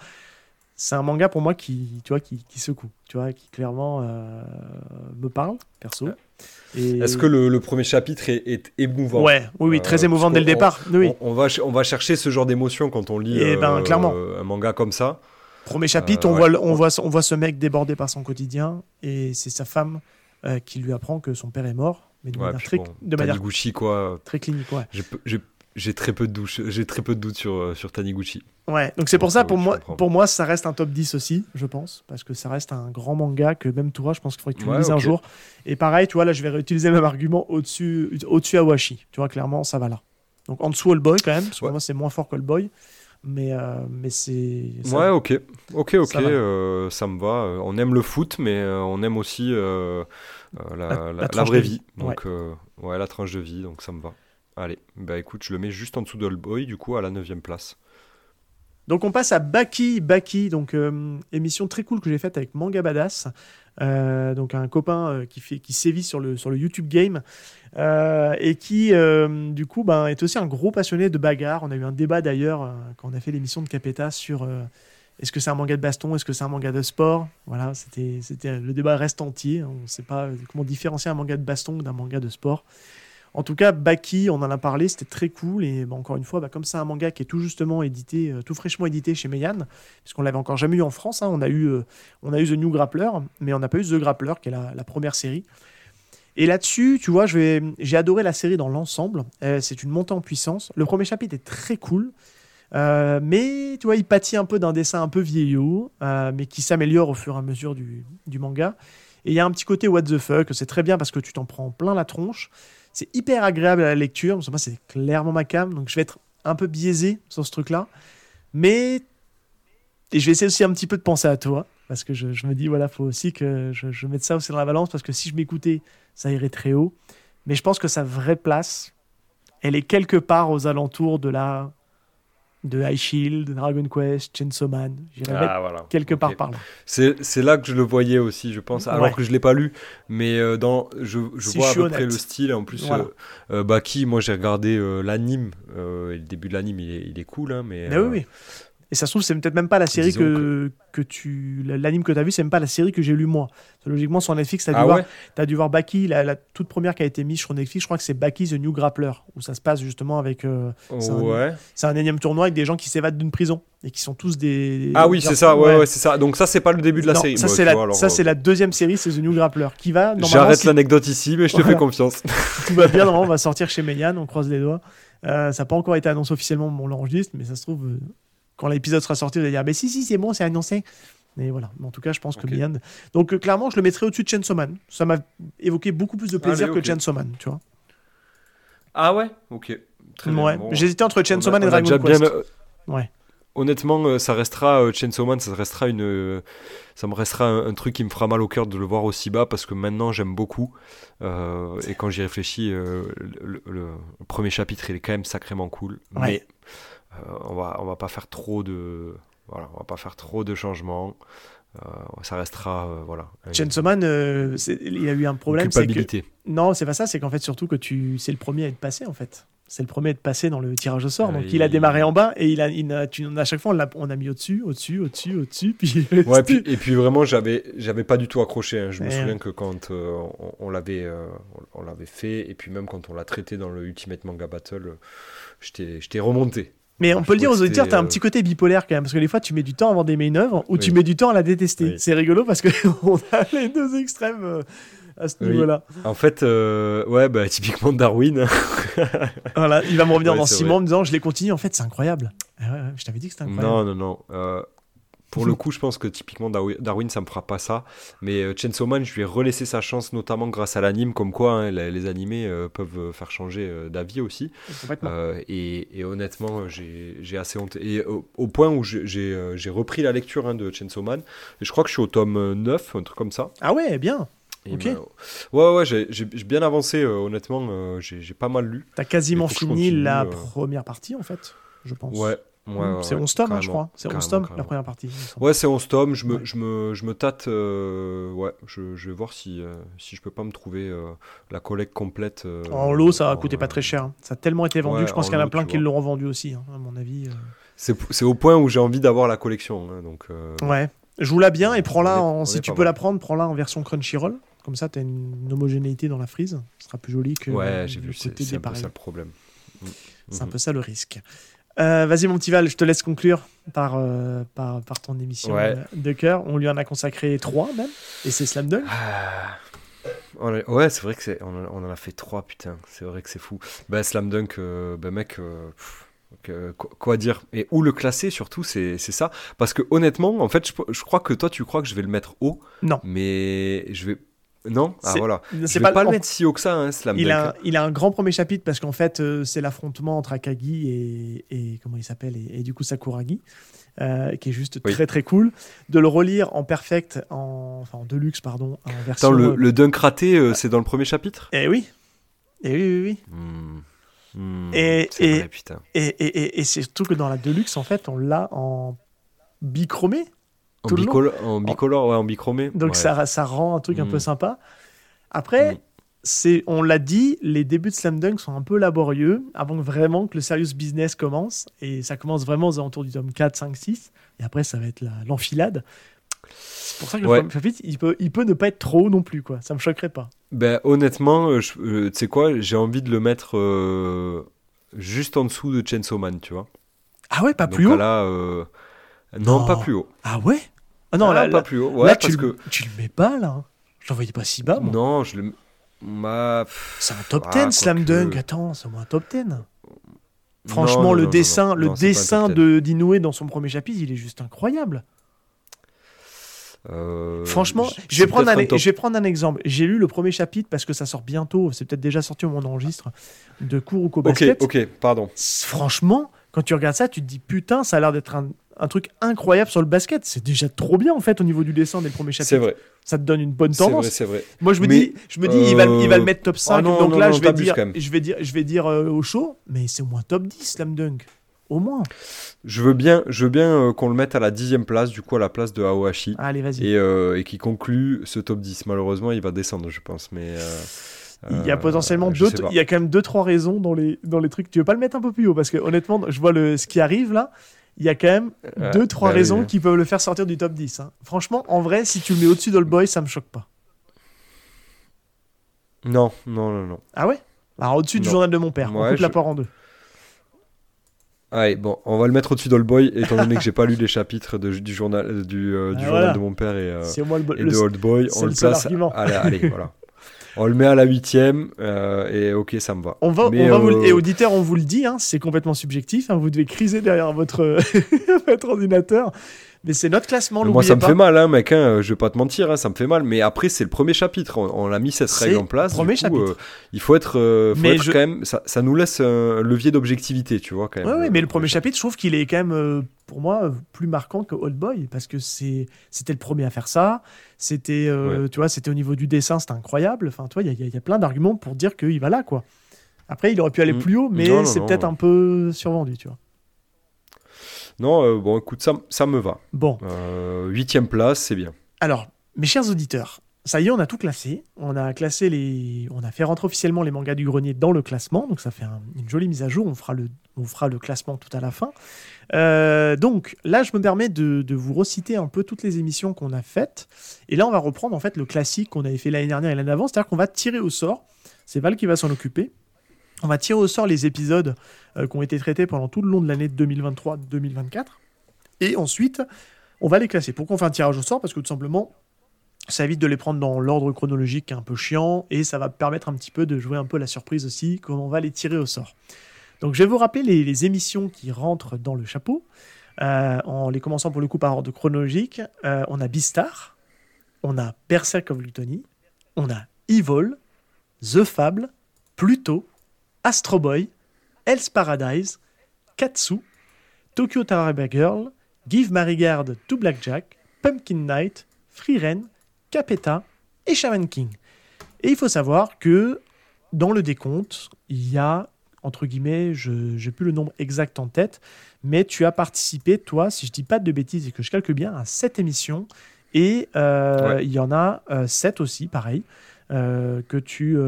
c'est un manga pour moi qui, tu vois, qui, qui secoue, tu vois, qui clairement euh, me parle, perso. Et... Est-ce que le, le premier chapitre est, est émouvant? Ouais, oui, oui, très Euh, émouvant dès le départ. Oui, on, va, on va chercher ce genre d'émotion quand on lit Eh ben, euh, clairement. un manga comme ça. premier chapitre, on, ouais. voit, on, voit, on voit ce mec débordé par son quotidien et c'est sa femme qui lui apprend que son père est mort, mais de Ouais, manière, très, bon, de manière Taniguchi, quoi. très clinique. Ouais. J'ai J'ai très peu de douche, j'ai très peu de doutes sur, euh, sur Taniguchi. Ouais, donc c'est pour ça, pour moi, comprends. pour moi, ça reste un top 10 aussi, je pense, parce que ça reste un grand manga que même toi, je pense qu'il faudrait que tu le Ouais, lises un jour. Et pareil, tu vois, là, je vais réutiliser le même argument au-dessus au-dessus Awashi. Tu vois, clairement, ça va là. Donc en dessous All Boy quand même, parce que Ouais. moi, c'est moins fort que All Boy. Mais, euh, mais c'est. Ouais, ok, ok, ok, Ça euh, ça me va. On aime le foot, mais on aime aussi euh, la, La- la- la la tranche vraie vie. vie. Donc, ouais, la tranche de vie, donc ça me va. Allez, bah écoute, je le mets juste en dessous d'All Boy, du coup, à la 9 place. Donc on passe à Baki, Baki, donc euh, émission très cool que j'ai faite avec Manga Badass, euh, donc un copain euh, qui, fait, sévit sur le, YouTube Game et qui du coup ben, est aussi un gros passionné de bagarre. On a eu un débat d'ailleurs quand on a fait l'émission de Capeta sur est-ce que c'est un manga de baston, est-ce que c'est un manga de sport? Voilà, c'était le débat reste entier. On ne sait pas comment différencier un manga de baston d'un manga de sport. En tout cas, Baki, on en a parlé, c'était très cool. Et encore une fois, bah, comme c'est un manga qui est tout justement édité, euh, tout fraîchement édité chez Meian, puisqu'on l'avait encore jamais eu en France, hein, on, a eu, euh, on a eu The New Grappler, mais on n'a pas eu The Grappler, qui est la, première série. Et là-dessus, tu vois, j'ai adoré la série dans l'ensemble. Euh, c'est une montée en puissance. Le premier chapitre est très cool. Mais tu vois, il pâtit un peu d'un dessin un peu vieillot, mais qui s'améliore au fur et à mesure du, du manga. Et il y a un petit côté what the fuck, c'est très bien parce que tu t'en prends plein la tronche. C'est hyper agréable à la lecture. Moi, c'est clairement ma cam. Donc, je vais être un peu biaisé sur ce truc-là. Mais. Et je vais essayer aussi un petit peu de penser à toi. Parce que je, je me dis, voilà, faut aussi que je, je mette ça aussi dans la balance. Parce que si je m'écoutais, ça irait très haut. Mais je pense que sa vraie place, elle est quelque part aux alentours de la. De High Shield, Dragon Quest, Chainsaw Man. J'irais mettre voilà. quelque part par là. C'est là que je le voyais aussi, je pense, alors Ouais. que je l'ai pas lu, mais euh, dans, je, je Si vois je à peu près le style. En plus, Voilà. euh, euh, Baki, moi j'ai regardé euh, l'anime, et le début de l'anime il, est- il est cool, hein, mais. Mais oui, oui. Et ça se trouve, c'est peut-être même pas la série disons que, que tu. L'anime que tu as vu, c'est même pas la série que j'ai lu moi. Logiquement, sur Netflix, tu as, Ah ouais t'as dû voir Baki, la, la toute première qui a été mise sur Netflix, je crois que c'est Baki The New Grappler, où ça se passe justement avec. euh, C'est un- Ouais. c'est un énième tournoi avec des gens qui s'évadent d'une prison et qui sont tous des. Ah oui, c'est ça, ouais, ouais, c'est ça. Donc ça, c'est pas le début de la Non, série. Ça, moi, c'est la, alors, ça, euh, la deuxième série, c'est The New Grappler, qui va. J'arrête l'anecdote ici, mais je te Voilà. fais confiance. tout va bien, on va sortir chez Meian, on croise les doigts. Euh, ça n'a pas encore été annoncé officiellement, mais on l'enregistre, mais ça se trouve, euh, quand l'épisode sera sorti, vous allez dire, mais si, si, c'est bon, c'est annoncé. Mais voilà, Mais en tout cas, je pense que Ok. Meian. Donc, euh, clairement, je le mettrais au-dessus de Chainsaw Man. Ça m'a évoqué beaucoup plus de plaisir Allez, que. Chainsaw Man, tu vois. Ah ouais? Ok. Très bien. Ouais. Bon, J'hésitais entre Chainsaw Man et Dragon déjà Quest. bien, euh, Ouais. Honnêtement, euh, ça restera Chainsaw Man, ça restera une, ça me restera un, un truc qui me fera mal au cœur de le voir aussi bas parce que maintenant j'aime beaucoup Euh, et quand j'y réfléchis, euh, le, le- le premier chapitre il est quand même sacrément cool, Ouais. mais on va on va pas faire trop de voilà, on va pas faire trop de changements. Euh, ça restera euh, voilà. Chainsaw Man, euh, c'est- il y a eu un problème. c'est que- culpabilité. Non, c'est pas ça, c'est qu'en fait, surtout que tu... c'est le premier à être passé, en fait. C'est le premier à être passé dans le tirage au sort. Donc, il- il a démarré en bas et il a, il a- tu, à chaque fois, on, l'a- on a mis au-dessus, au-dessus, au-dessus, au-dessus. Puis, Ouais, puis- et puis vraiment, j'avais, j'avais pas du tout accroché. hein. Je me Ouais. souviens que quand euh, on, on l'avait, euh, on, on l'avait fait, et puis même quand on l'a traité dans le Ultimate Manga Battle, euh, j'étais, j'étais remonté. Mais on Je peut le dire aux auditeurs, t'as un euh, petit côté bipolaire quand même, parce que des fois tu mets du temps avant d'aimer une œuvre, ou tu mets du temps à la détester. Oui. C'est rigolo parce que on a les deux extrêmes euh, à ce Oui. niveau-là. En fait, euh, ouais, bah typiquement Darwin. Voilà, il va me revenir Ouais, dans six mois en me disant je l'ai continué, en fait c'est incroyable. Ah ouais, ouais, je t'avais dit que c'était incroyable. non, non, non. euh, Pour le coup, je pense que typiquement Darwin, ça me fera pas ça. Mais euh, Chainsaw Man, je lui ai relaissé sa chance, notamment grâce à l'anime, comme quoi hein, les, animés euh, peuvent faire changer d'avis aussi. Et, honnêtement, j'ai assez honte. Et au, point où j'ai repris la lecture hein, de Chainsaw Man, et je crois que je suis au tome 9, un truc comme ça. Ah ouais, bien. Ok. ouais, ouais, j'ai bien avancé, honnêtement, j'ai pas mal lu. T'as quasiment fini la première partie, en fait, je pense. Ouais, c'est 11 tomes, hein, je crois. C'est 11 tomes, la première partie. Ouais, c'est 11 tomes. Je me, je me, je me tâte. Euh, ouais, je, je, vais voir si, euh, si je peux pas me trouver euh, la collecte complète. en lot, ça a coûté pas très cher. Hein. Ça a tellement été vendu que je pense qu'il y en a plein qui l'ont revendu aussi, hein, à mon avis. C'est au point où j'ai envie d'avoir la collection. donc, Ouais. Joue-la bien et prends-la, si tu peux la prendre, prends-la en version Crunchyroll. Comme ça, tu as une homogénéité dans la frise. Ce sera plus joli que. Ouais, j'ai vu. C'est un peu ça le problème. C'est un peu ça le risque. Euh, vas-y, mon petit Val, je te laisse conclure par, euh, par, par, ton émission euh, de cœur. On lui en a consacré trois même, et c'est Slam Dunk. Ah. Ouais, c'est vrai que c'est, on, en a fait trois, putain. C'est vrai que c'est fou. Bah, Slam Dunk, bah, mec, quoi dire Et où le classer surtout, c'est, ça. Parce que honnêtement, en fait, je, je, crois que toi, tu crois que je vais le mettre haut. Non. Mais je vais non Ah voilà. C'est pas, pas le mettre si haut que ça, hein, Slam il a, il a un grand premier chapitre parce qu'en fait, euh, c'est l'affrontement entre Akagi et, et comment il s'appelle et, du coup Sakuragi, euh, qui est juste très très cool. De le relire en perfect, en, enfin en deluxe, pardon, en version. le, le dunk raté, euh, c'est dans le premier chapitre? Eh oui. Eh oui, oui, oui. Hmm. Hmm, et, et, vrai, putain. Et, et, et, c'est surtout que dans la deluxe, en fait, on l'a en bichromé. En, bicolore, en bicolore, ouais, en bichromé. Donc ça, ça rend un truc un peu mm. sympa. Après, mm. c'est, on l'a dit, les débuts de Slam Dunk sont un peu laborieux avant vraiment que le serious business commence. Et ça commence vraiment aux alentours du tome 4, 5, 6. Et après, ça va être l'enfilade. C'est pour ça que le chapitre, il peut, il peut ne pas être trop haut non plus. Quoi. Ça me choquerait pas. Ben, honnêtement, euh, euh, tu sais quoi, j'ai envie de le mettre euh, juste en dessous de Chainsaw Man, tu vois. Ah ouais, pas plus haut là, non, pas plus haut. Ah ouais? Ah non, là, pas plus haut. Ouais, tu, que... tu le mets pas là Je l'envoyais pas si bas, moi. Non, je le. Ma... C'est un top 10 ah, Slam Dunk, attends, c'est un top 10. Franchement, le dessin, le dessin de d'Inoue dans son premier chapitre, il est juste incroyable. Euh, Franchement, je vais, prendre un, je vais prendre un exemple. J'ai lu le premier chapitre parce que ça sort bientôt, c'est peut-être déjà sorti au moment d'enregistre, de Kuroko Basket. Ok, ok, pardon. Franchement, quand tu regardes ça, tu te dis putain, ça a l'air d'être un, un truc incroyable sur le basket. C'est déjà trop bien en fait au niveau du dessin des premiers chapitres. C'est vrai. Ça te donne une bonne tendance. C'est vrai, Moi je me dis, je me dis il, va, il va le mettre top 5. Ah donc là je, vais dire, je vais dire, je vais dire euh, au show, mais c'est au moins top 10 Slam Dunk. Au moins. Je veux bien, je veux bien euh, qu'on le mette à la dixième place, du coup à la place de Aohashi. Allez, vas-y. Et, euh, et qui conclut ce top 10. Malheureusement, il va descendre, je pense. Mais. il y a potentiellement deux, il y a quand même deux trois raisons dans les dans les trucs. Tu veux pas le mettre un peu plus haut? Parce que honnêtement, je vois le ce qui arrive là il y a quand même deux, trois bah raisons qui peuvent le faire sortir du top 10. Hein. Franchement, en vrai, si tu le mets au-dessus d'Old Boy, ça me choque pas. Non, non, non, non. Ah ouais? Alors au-dessus du journal de mon père, on coupe la part en deux. Allez, bon, on va le mettre au-dessus d'Old Boy, étant donné que j'ai pas lu les chapitres du journal, du, euh, du ah, journal de mon père et, euh, et de Old Boy. On le, place. Allez, allez, voilà. On le met à la huitième euh, et ok, ça me va. On va, on va vous, et euh, auditeur, on vous le dit, hein, c'est complètement subjectif. Hein, vous devez criser derrière votre, votre ordinateur. Mais c'est notre classement. Moi, ça me fait mal, hein, mec. Hein, je vais pas te mentir, hein, ça me fait mal. Mais après, c'est le premier chapitre. On, a mis cette règle en place. Premier chapitre. Euh, il faut être, faut être quand même. Ça, ça, nous laisse un levier d'objectivité, tu vois, quand même. Ouais, mais le premier chapitre, je trouve qu'il est quand même, pour moi, plus marquant que Old Boy parce que c'est, c'était le premier à faire ça. C'était, euh, tu vois, c'était au niveau du dessin, c'était incroyable. Enfin, tu vois, il y, a plein d'arguments pour dire qu'il va là, quoi. Après, il aurait pu aller mm. plus haut, mais c'est peut-être un peu survendu, tu vois. Non, euh, bon, écoute, ça, ça me va. Bon. Euh, huitième place, c'est bien. Alors, mes chers auditeurs, ça y est, on a tout classé. On a classé les, on a fait rentrer officiellement les mangas du grenier dans le classement, donc ça fait une jolie mise à jour. On fera le, on fera le classement tout à la fin. Euh, donc là, je me permets de, vous reciter un peu toutes les émissions qu'on a faites. Et là, on va reprendre en fait le classique qu'on avait fait l'année dernière et l'année avant, c'est-à-dire qu'on va tirer au sort. C'est Val qui va s'en occuper. On va tirer au sort les épisodes euh, qui ont été traités pendant tout le long de l'année 2023-2024. Et ensuite, on va les classer. Pourquoi on fait un tirage au sort? Parce que tout simplement, ça évite de les prendre dans l'ordre chronologique qui est un peu chiant et ça va permettre un petit peu de jouer un peu la surprise aussi, comme on va les tirer au sort. Donc je vais vous rappeler les, émissions qui rentrent dans le chapeau. en les commençant pour le coup par ordre chronologique. on a Beastar, on a Berserk of Gluttony, on a Evil, The Fable, Pluto, Astro Boy, Hell's Paradise, Katsu, Tokyo Tarara Girl, Give Marigard to Blackjack, Pumpkin Night, Free Ren, Capeta et Shaman King. Et il faut savoir que dans le décompte, il y a, entre guillemets, je n'ai plus le nombre exact en tête, mais tu as participé, toi, si je dis pas de bêtises et que je calcule bien, à 7 émissions. Et euh, il y en a 7 euh, aussi, pareil. Euh, que tu,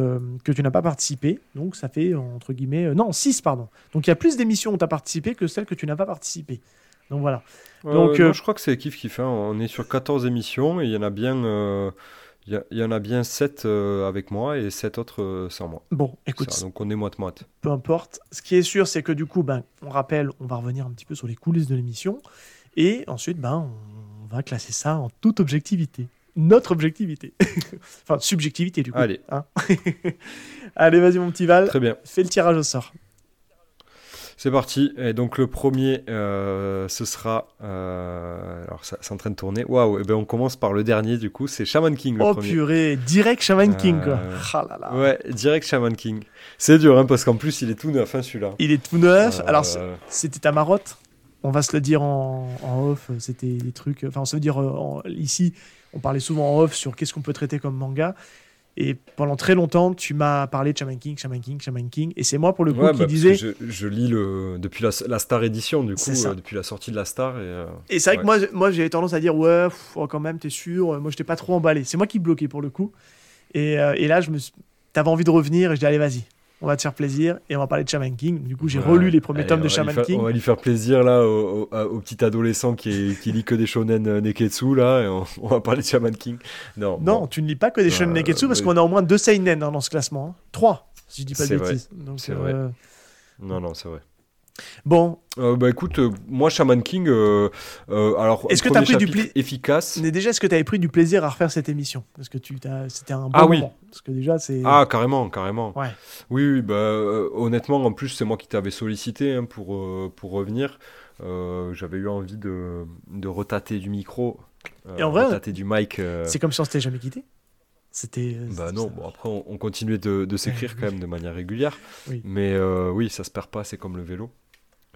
que tu n'as pas participé. Donc ça fait entre guillemets... non, 6 pardon. Donc il y a plus d'émissions où tu as participé que celles que tu n'as pas participé. Donc voilà. Donc, je crois que c'est Kif qui fait. On est sur 14 émissions et il y en a bien... Il y, en a bien 7 avec moi et 7 autres sans moi. Bon, écoute. donc on est moite-moite. Peu importe. Ce qui est sûr, c'est que du coup, ben, on rappelle, on va revenir un petit peu sur les coulisses de l'émission. Et ensuite, ben, on va classer ça en toute objectivité notre objectivité. enfin, subjectivité, du coup. Allez. Hein. Allez, vas-y, mon petit Val. Très bien. Fais le tirage au sort. C'est parti. Et donc, le premier, euh, ce sera. Euh, alors, ça, c'est en train de tourner. Waouh. Et eh ben, on commence par le dernier, du coup. C'est Shaman King. Le oh, premier. purée. Direct Shaman King, quoi. Euh, ah là là. Ouais, direct Shaman King. C'est dur, hein, parce qu'en plus, il est tout neuf, hein, celui-là. Il est tout neuf. Alors, c'était ta marotte on va se le dire en, off, c'était des trucs. Enfin, on se veut dire ici, on parlait souvent en off sur qu'est-ce qu'on peut traiter comme manga. Et pendant très longtemps, tu m'as parlé de Shaman King, Shaman King, Shaman King. Et c'est moi, pour le coup, qui bah, disais. Je, lis le, depuis la, Star Édition, du coup, euh, depuis la sortie de la Star. Et, euh, et c'est vrai que moi, moi j'ai tendance à dire, ouais, oh, quand même, t'es sûr. Moi, je t'ai pas trop emballé. C'est moi qui bloquais, pour le coup. Et, euh, et là, je me t'avais envie de revenir. Et je dis, allez, vas-y on va te faire plaisir et on va parler de Shaman King. Du coup, j'ai relu les premiers tomes de Shaman King. On va lui faire plaisir là au, petit adolescent qui, qui, lit que des shonen euh, neketsu là et on, va parler de Shaman King. Non, non tu ne lis pas que des shonen neketsu parce qu'on a au moins deux seinen hein, dans ce classement. Hein. Trois, si je dis pas de bêtises. C'est vrai. Euh, non, non, c'est vrai. Bon. Euh, bah écoute, euh, moi Shaman King, euh, alors est-ce que tu as pris du plaisir efficace Mais déjà, est-ce que tu avais pris du plaisir à refaire cette émission? Parce que tu c'était un bon ah, moment. Oui. Parce que déjà, c'est ah carrément, carrément. Ouais. Oui, oui bah honnêtement, en plus c'est moi qui t'avais sollicité hein, pour pour revenir. J'avais eu envie de de retater du micro, Et en vrai, retater du mic. C'est comme si on s'était jamais quitté. C'était. Bah non, bon, après on, continuait de, de s'écrire quand même de manière régulière. Oui. Mais oui, ça se perd pas, c'est comme le vélo.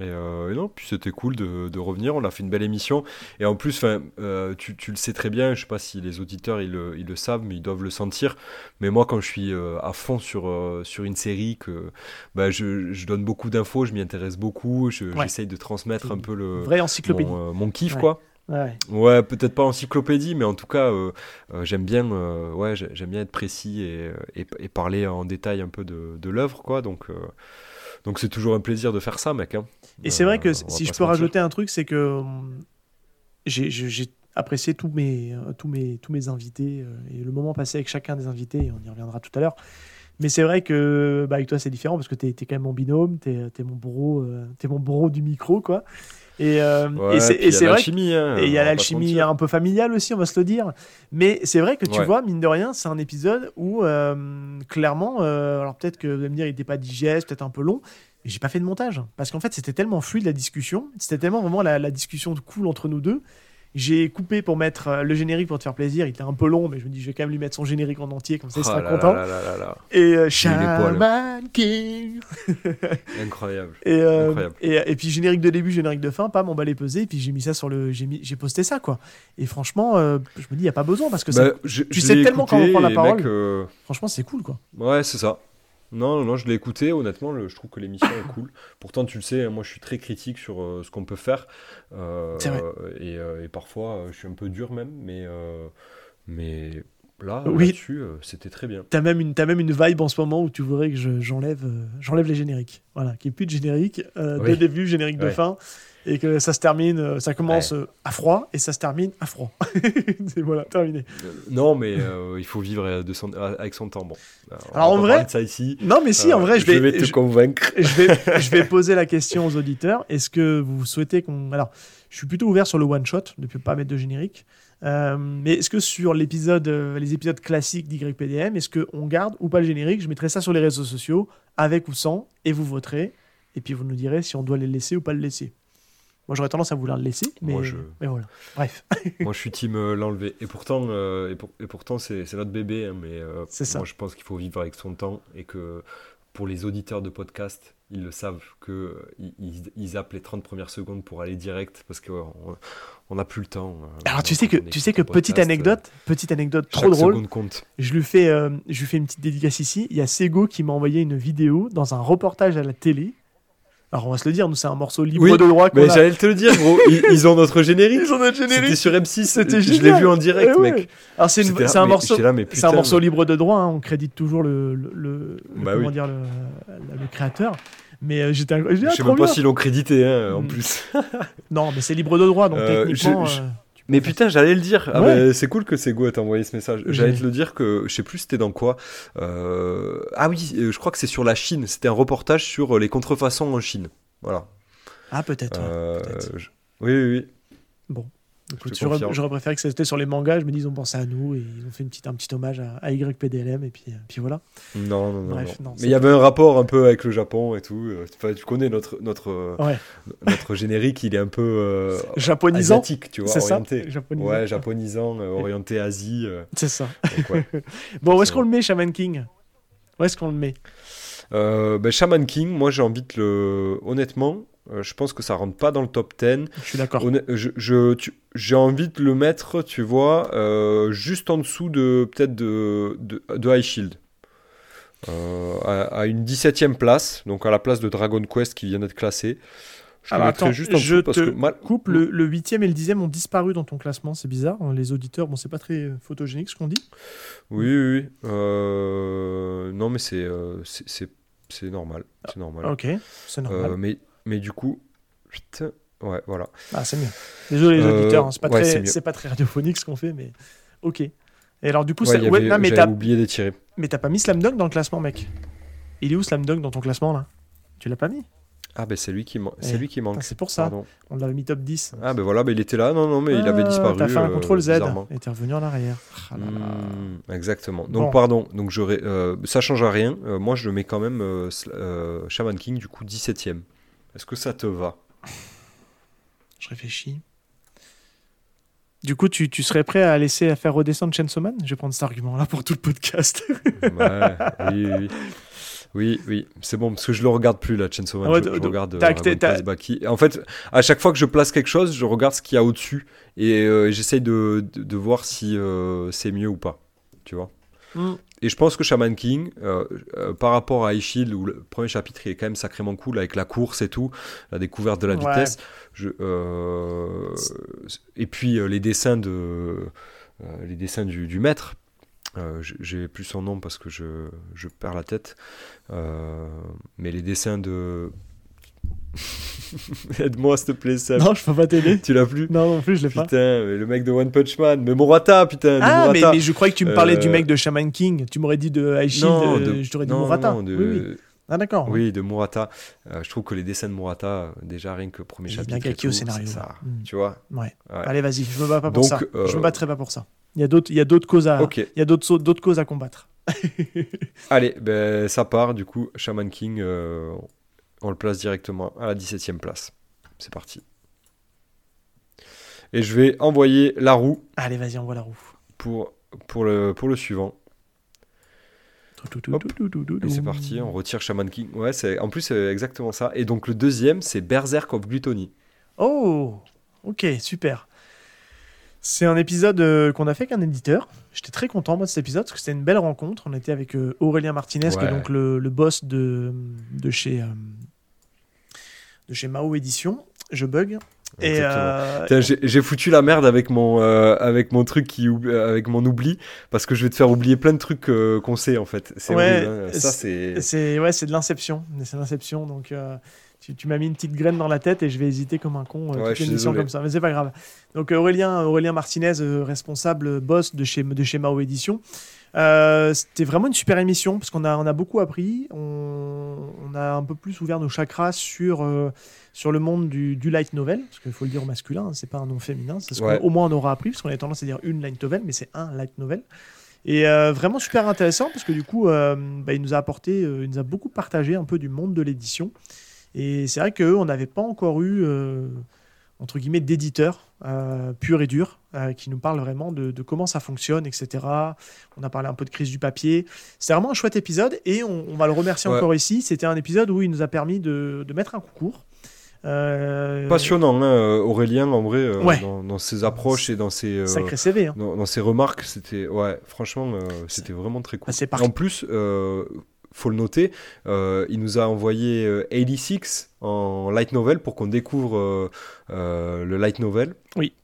Euh, et, non, puis c'était cool de, de, revenir. On a fait une belle émission. Et en plus, euh, tu, tu, le sais très bien. Je sais pas si les auditeurs ils le, ils le, savent, mais ils doivent le sentir. Mais moi, quand je suis euh, à fond sur, sur une série, que bah, je, je donne beaucoup d'infos, je m'y intéresse beaucoup. J'essaye de transmettre un peu le vraie encyclopédie. Mon, kiff, quoi. Ouais, ouais peut-être pas encyclopédie, mais en tout cas, j'aime bien, ouais, j'aime bien être précis et, et, et, parler en détail un peu de, de l'œuvre, quoi. Donc, donc c'est toujours un plaisir de faire ça, mec. Hein. Et c'est vrai que euh, si je peux rajouter un truc, c'est que euh, j'ai apprécié tous mes, euh, tous, mes, tous mes invités et le moment passé avec chacun des invités, on y reviendra tout à l'heure. Mais c'est vrai que bah, avec toi, c'est différent parce que tu es, quand même mon binôme, tu es, mon bro, es mon bro du micro, quoi. Et, et c'est vrai. Hein, et il y a l'alchimie un peu familiale aussi, on va se le dire. Mais c'est vrai que tu vois, mine de rien, c'est un épisode où clairement, alors peut-être que vous allez me dire, il n'était pas digeste, peut-être un peu long, j'ai pas fait de montage parce qu'en fait c'était tellement fluide la discussion, c'était tellement vraiment la, la, discussion cool entre nous deux. J'ai coupé pour mettre euh, le générique pour te faire plaisir. Il était un peu long, mais je me dis je vais quand même lui mettre son générique en entier comme ça il sera oh content. et euh, Shaman King. Incroyable. Et, euh, Incroyable. Et, et, puis générique de début, générique de fin, pas mon balai pesé. Et puis j'ai mis ça sur le, j'ai posté ça quoi. Et franchement, je me dis il y a pas besoin parce que bah, tu sais tellement quand on prend la parole. Franchement c'est cool quoi. Ouais c'est ça. Non, non, je l'ai écouté. Honnêtement, je trouve que l'émission est cool. Pourtant, tu le sais, moi, je suis très critique sur euh, ce qu'on peut faire. Euh, euh, et, parfois, je suis un peu dur même, mais, mais là, oui. dessus c'était très bien. T'as même une, as même une vibe en ce moment où tu voudrais que j'enlève, j'enlève les génériques. Voilà, qu'il n'y ait plus de générique dès début, générique de fin et que ça se termine, euh, ça commence euh, à froid et ça se termine à froid. c'est voilà, terminé. Euh, non, mais il faut vivre avec son temps. Bon, alors en vrai, ça ici. Non, mais si, en vrai, je vais, je vais te convaincre. Je vais, je vais poser la question aux auditeurs. Est-ce que vous souhaitez qu'on. Alors, je suis plutôt ouvert sur le one shot, ne peux pas mettre de générique. mais est-ce que sur l'épisode, les épisodes classiques d'YPDM, est-ce qu'on garde ou pas le générique? Je mettrai ça sur les réseaux sociaux, avec ou sans, et vous voterez. Et puis vous nous direz si on doit les laisser ou pas le laisser. Moi, j'aurais tendance à vouloir le laisser, mais, Moi, je- mais voilà. Bref, Moi, je suis team euh, l'enlever. Et pourtant, euh, et, pour- et pourtant, c'est notre bébé. hein, mais euh, C'est ça. moi, je pense qu'il faut vivre avec son temps et que pour les auditeurs de podcast, ils le savent que euh, ils, zappent les 30 premières secondes pour aller direct parce qu'on on n'a plus le temps. euh, alors tu sais que, tu sais que petite podcast, anecdote, petite anecdote trop drôle, compte. je lui, fais, je lui fais une petite dédicace ici. Il y a Sego qui m'a envoyé une vidéo dans un reportage à la télé. Alors on va se le dire, nous c'est un morceau libre Oui, de droit Mais j'allais te le dire, gros. Ils, ils ont notre générique. Ils ont notre C'était générique. sur M6. C'était Je l'ai vu en direct, Eh ouais. mec. Alors c'est un morceau. C'est un libre de droit, hein, on crédite toujours le, le, le- le- Bah comment oui. dire, le, le créateur. Mais euh, j'étais Je sais même pas s'ils l'ont crédité, hein, en Mm. plus. Non, mais c'est libre de droit, donc Euh, techniquement. je- je- euh, Mais putain, j'allais le dire. Ah Ouais. bah, c'est cool que Sego ait envoyé ce message. J'allais te le dire que je sais plus c'était dans quoi. Euh, Ah oui, euh, je crois que c'est sur la Chine. C'était un reportage sur euh, les contrefaçons en Chine. Voilà. Ah, peut-être. ouais, peut-être. je- Oui, oui, oui. Écoute, te j'aurais, préféré que c'était sur les mangas. Je me dis, ils ont pensé à nous et ils ont fait une petite, un petit hommage à, à YPDLM. Et puis, puis voilà. Non, non, non. Bref, non. non, Mais il y avait un rapport un peu avec le Japon et tout. Euh, Enfin, tu connais notre notre euh, Ouais. notre générique, il est un peu euh, Japonisant. asiatique, tu vois, C'est ça orienté. Japonisant. Ouais, japonisant, euh, orienté Asie. euh, C'est ça. donc ouais. Bon, où est-ce qu'on le met, Shaman King? Où est-ce qu'on le met? Ben, Shaman King, moi j'ai envie de le. Honnêtement, euh, je pense que ça rentre pas dans le top 10. Je suis d'accord. Je, je- j'ai envie de le mettre, tu vois, euh, juste en dessous de peut-être de, de, de High Shield. Euh, à, à une 17ème place, donc à la place de Dragon Quest qui vient d'être classé. Je Alors attends, juste en je parce te que mal- coupe, le, le 8e et le 10e ont disparu dans ton classement, c'est bizarre. hein, Les auditeurs, bon, c'est pas très photogénique ce qu'on dit. Oui, oui, oui. Euh, non, mais c'est c'est- normal. C'est normal. Ok, c'est normal. Euh, mais, mais du coup, putain, ouais, voilà. Ah, c'est mieux. Désolé les Euh, auditeurs, hein, c'est pas, ouais, c'est très- c'est pas très radiophonique ce qu'on fait, mais ok. Et alors du coup, Ouais, ouais, non, mais t'as oublié d'étirer. mais t'as pas mis Slam Dunk dans le classement, mec. Il est où Slam Dunk dans ton classement là? Tu l'as pas mis? Ah, ben c'est lui qui, man- Eh, c'est lui qui manque. C'est pour ça. Pardon. On l'avait mis top 10. Ah, ben voilà, ben il était là. Non, non, mais il avait Ah, disparu. T'as fait un euh, contrôle Z et t'es revenu en arrière. Ah là là. Hmm, exactement. Donc, Bon. pardon. Donc, j'aurais, euh, ça change à rien. Euh, moi, je le mets quand même euh, Shaman King, du coup, 17ème. Est-ce que ça te va? Je réfléchis. Du coup, tu, tu serais prêt à laisser à faire redescendre Chainsaw Man? Je vais prendre cet argument-là pour tout le podcast. Ouais, oui, oui. Oui, oui, c'est bon, parce que je le regarde plus, là, Chainsaw Man. Ouais, je, je de- regarde euh. En fait, à chaque fois que je place quelque chose, je regarde ce qu'il y a au-dessus et euh, j'essaye de, de, de voir si euh, c'est mieux ou pas. Tu vois Hmm. Et je pense que Shaman King, euh, euh, par rapport à High Shield, où le premier chapitre il est quand même sacrément cool avec la course et tout, la découverte de la Ouais. vitesse, je, euh, et puis les dessins de les dessins du, du maître. J'ai plus son nom parce que je, je perds la tête. Mais les dessins de. Aide-moi s'il te plaît, Sam. non, je peux pas t'aider. Tu l'as plus Non, non plus, je l'ai pas. Putain, mais le mec de One Punch Man. Mais Murata, putain. Ah, mais, je croyais que tu me parlais Euh, du mec de Shaman King. Tu m'aurais dit de euh, de- je t'aurais dit non, Murata. non, de- Oui, oui. Ah, d'accord. Oui, de Murata. Euh, je trouve que les dessins de Murata, euh, déjà rien que le premier chapitre. bien calqué au tout, scénario. Ça, Mm. Tu vois Ouais. Ouais. Allez, vas-y, je me bats pas pour Donc, ça. euh, Je me battrai pas pour ça. Il y a d'autres, il y a d'autres causes à, Ok. il y a d'autres, d'autres causes à combattre. Allez, ben, ça part. Du coup, Shaman King, euh, on le place directement à la 17ème place. C'est parti. Et je vais envoyer la roue Allez, vas-y, envoie la roue. pour, pour, le, pour le suivant. Hop. Et c'est parti, on retire Shaman King. Ouais, c'est en plus c'est exactement ça. Et donc le deuxième, c'est Berserk of Gluttony. Oh, ok, super. C'est un épisode euh, qu'on a fait avec un éditeur. J'étais très content moi de cet épisode parce que c'était une belle rencontre. On était avec euh, Aurélien Martinez, qui est donc le, le boss de, de chez euh, de chez Mao Édition. Je bug. Et euh, j'ai foutu la merde avec mon, euh, avec mon truc qui oublie- euh, avec mon oubli parce que je vais te faire oublier plein de trucs euh, qu'on sait en fait. C'est Ouais, hein. Ça c'est. c'est ouais, c'est de l'inception. C'est l'inception. Donc tu, tu m'as mis une petite graine dans la tête et je vais hésiter comme un con euh, Ouais, toute l'émission comme ça. Mais c'est pas grave. Donc Aurélien, Aurélien Martinez, euh, responsable euh, boss de chez, de chez Mao Édition. Euh, C'était vraiment une super émission parce qu'on a, on a beaucoup appris. On, on a un peu plus ouvert nos chakras sur, sur le monde du, du light novel. Parce qu'il faut le dire au masculin, hein, c'est pas un nom féminin. C'est ce Ouais. qu'au moins on aura appris parce qu'on a tendance à dire une light novel, mais c'est un light novel. Et euh, vraiment super intéressant parce que du coup, euh, bah, il nous a apporté, euh, il nous a beaucoup partagé un peu du monde de l'édition. Et c'est vrai qu'eux, on n'avait pas encore eu euh, entre guillemets, d'éditeurs pur et dur, qui nous parle vraiment de, comment ça fonctionne, etc. On a parlé un peu de crise du papier. C'est vraiment un chouette épisode et on, va le remercier encore ici. C'était un épisode où il nous a permis de, de mettre un concours. Euh, Passionnant, hein, euh, Aurélien, en vrai, euh, dans, ses approches et dans ses, Sacré CV, hein. dans, ses remarques, c'était, ouais, franchement, c'était vraiment très cool. Ah, en plus, faut le noter, il nous a envoyé 86 en light novel pour qu'on découvre le light novel. Oui.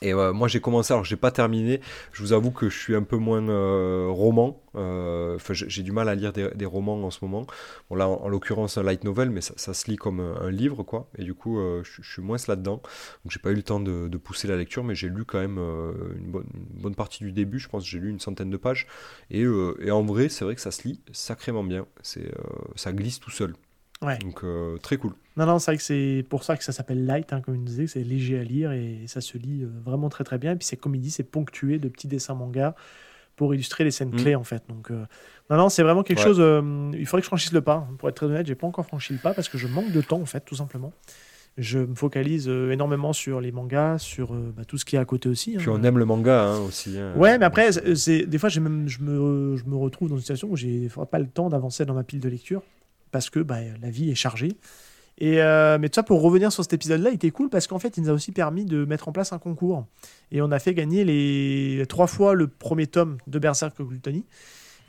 Et euh, moi j'ai commencé, alors j'ai pas terminé, je vous avoue que je suis un peu moins euh, roman, euh, j'ai du mal à lire des, romans en ce moment. Bon là en, l'occurrence un light novel, mais ça, se lit comme un, livre quoi, et du coup je, suis moins là-dedans. Donc j'ai pas eu le temps de, pousser la lecture, mais j'ai lu quand même une bonne, partie du début, je pense j'ai lu une centaine de pages. Et, et en vrai c'est vrai que ça se lit sacrément bien, ça glisse tout seul. Ouais. Donc très cool. Non, non, c'est vrai que c'est pour ça que ça s'appelle light, hein, comme il disait, c'est léger à lire et ça se lit euh, vraiment très très bien. Et puis c'est comme il dit, c'est ponctué de petits dessins manga pour illustrer les scènes mm. clés en fait. Donc euh, non, non, c'est vraiment quelque chose. Euh, il faudrait que je franchisse le pas. Pour être très honnête, j'ai pas encore franchi le pas parce que je manque de temps en fait, tout simplement. Je me focalise énormément sur les mangas, sur bah, tout ce qui est à côté aussi. Hein. Puis on aime le manga hein, aussi. Hein. Ouais, mais après, c'est des fois, même, je me, je me retrouve dans une situation où j'ai pas le temps d'avancer dans ma pile de lecture parce que bah, la vie est chargée. Et euh, mais tout ça pour revenir sur cet épisode-là, il était cool parce qu'en fait, il nous a aussi permis de mettre en place un concours. Et on a fait gagner les trois fois le premier tome de Berserk Gluttony.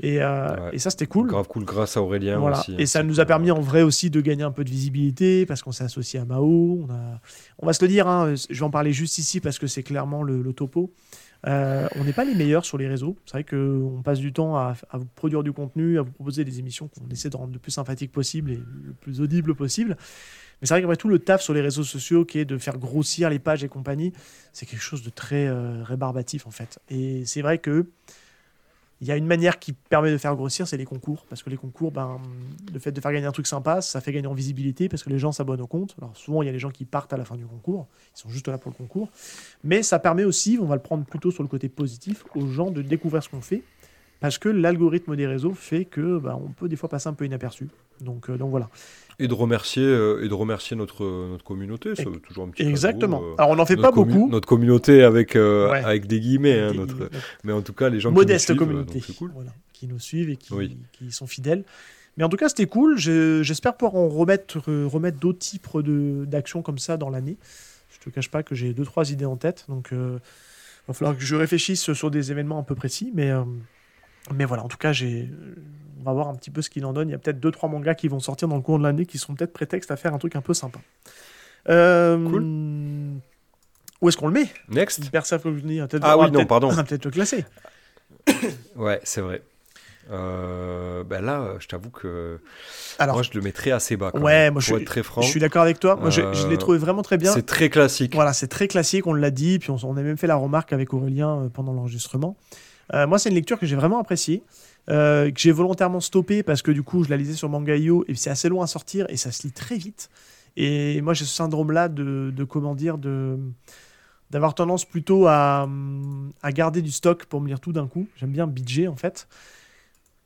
Et, euh, et, ça, c'était cool. Grave cool grâce à Aurélien aussi. Et ça nous a permis en vrai aussi de gagner un peu de visibilité parce qu'on s'est associé à Mao. On, a... on va se le dire, hein, je vais en parler juste ici parce que c'est clairement le, le topo. Euh, on n'est pas les meilleurs sur les réseaux. C'est vrai qu'on passe du temps à, vous produire du contenu, à vous proposer des émissions qu'on essaie de rendre le plus sympathique possible et le plus audible possible. Mais c'est vrai qu'après tout, le taf sur les réseaux sociaux, qui est de faire grossir les pages et compagnie, c'est quelque chose de très euh, rébarbatif en fait. Et c'est vrai que il y a une manière qui permet de faire grossir, c'est les concours. Parce que les concours, ben, le fait de faire gagner un truc sympa, ça fait gagner en visibilité parce que les gens s'abonnent au compte. Alors souvent, il y a les gens qui partent à la fin du concours. Ils sont juste là pour le concours. Mais ça permet aussi, on va le prendre plutôt sur le côté positif, aux gens de découvrir ce qu'on fait. Parce que l'algorithme des réseaux fait que ben, on peut des fois passer un peu inaperçu. Donc, euh, donc voilà. Et de remercier, euh, et de remercier notre, notre communauté, c'est toujours un petit Exactement. Euh, Alors on n'en fait pas beaucoup. Notre communauté avec, euh, avec des guillemets, hein, notre... mais en tout cas les gens Modeste qui nous suivent, communauté, cool. qui nous suivent et qui, qui, sont fidèles. Mais en tout cas c'était cool, j'espère pouvoir en remettre, remettre d'autres types d'actions comme ça dans l'année. Je te cache pas que j'ai deux trois idées en tête, donc il va falloir que je réfléchisse sur des événements un peu précis, mais... Mais voilà, en tout cas, j'ai, on va voir un petit peu ce qu'il en donne. Il y a peut-être 2-3 mangas qui vont sortir dans le cours de l'année qui sont peut-être prétexte à faire un truc un peu sympa. Euh, cool. Où est-ce qu'on le met? Next. Ah oui, non, pardon. On va peut-être le classer. ouais, c'est vrai. Euh, ben là, je t'avoue que Alors, moi, je le mettrais assez bas. ouais, moi, je, être très franc. je suis d'accord avec toi. Moi, je, l'ai euh, trouvé vraiment très bien. C'est très classique. Voilà, c'est très classique. On l'a dit, puis on, on, a même fait la remarque avec Aurélien pendant l'enregistrement. Moi, c'est une lecture que j'ai vraiment appréciée. Euh, que j'ai volontairement stoppé parce que du coup je la lisais sur Manga.io et c'est assez loin à sortir et ça se lit très vite. Et moi j'ai ce syndrome-là de, comment dire, de d'avoir tendance plutôt à, à, garder du stock pour me lire tout d'un coup. J'aime bien budget en fait.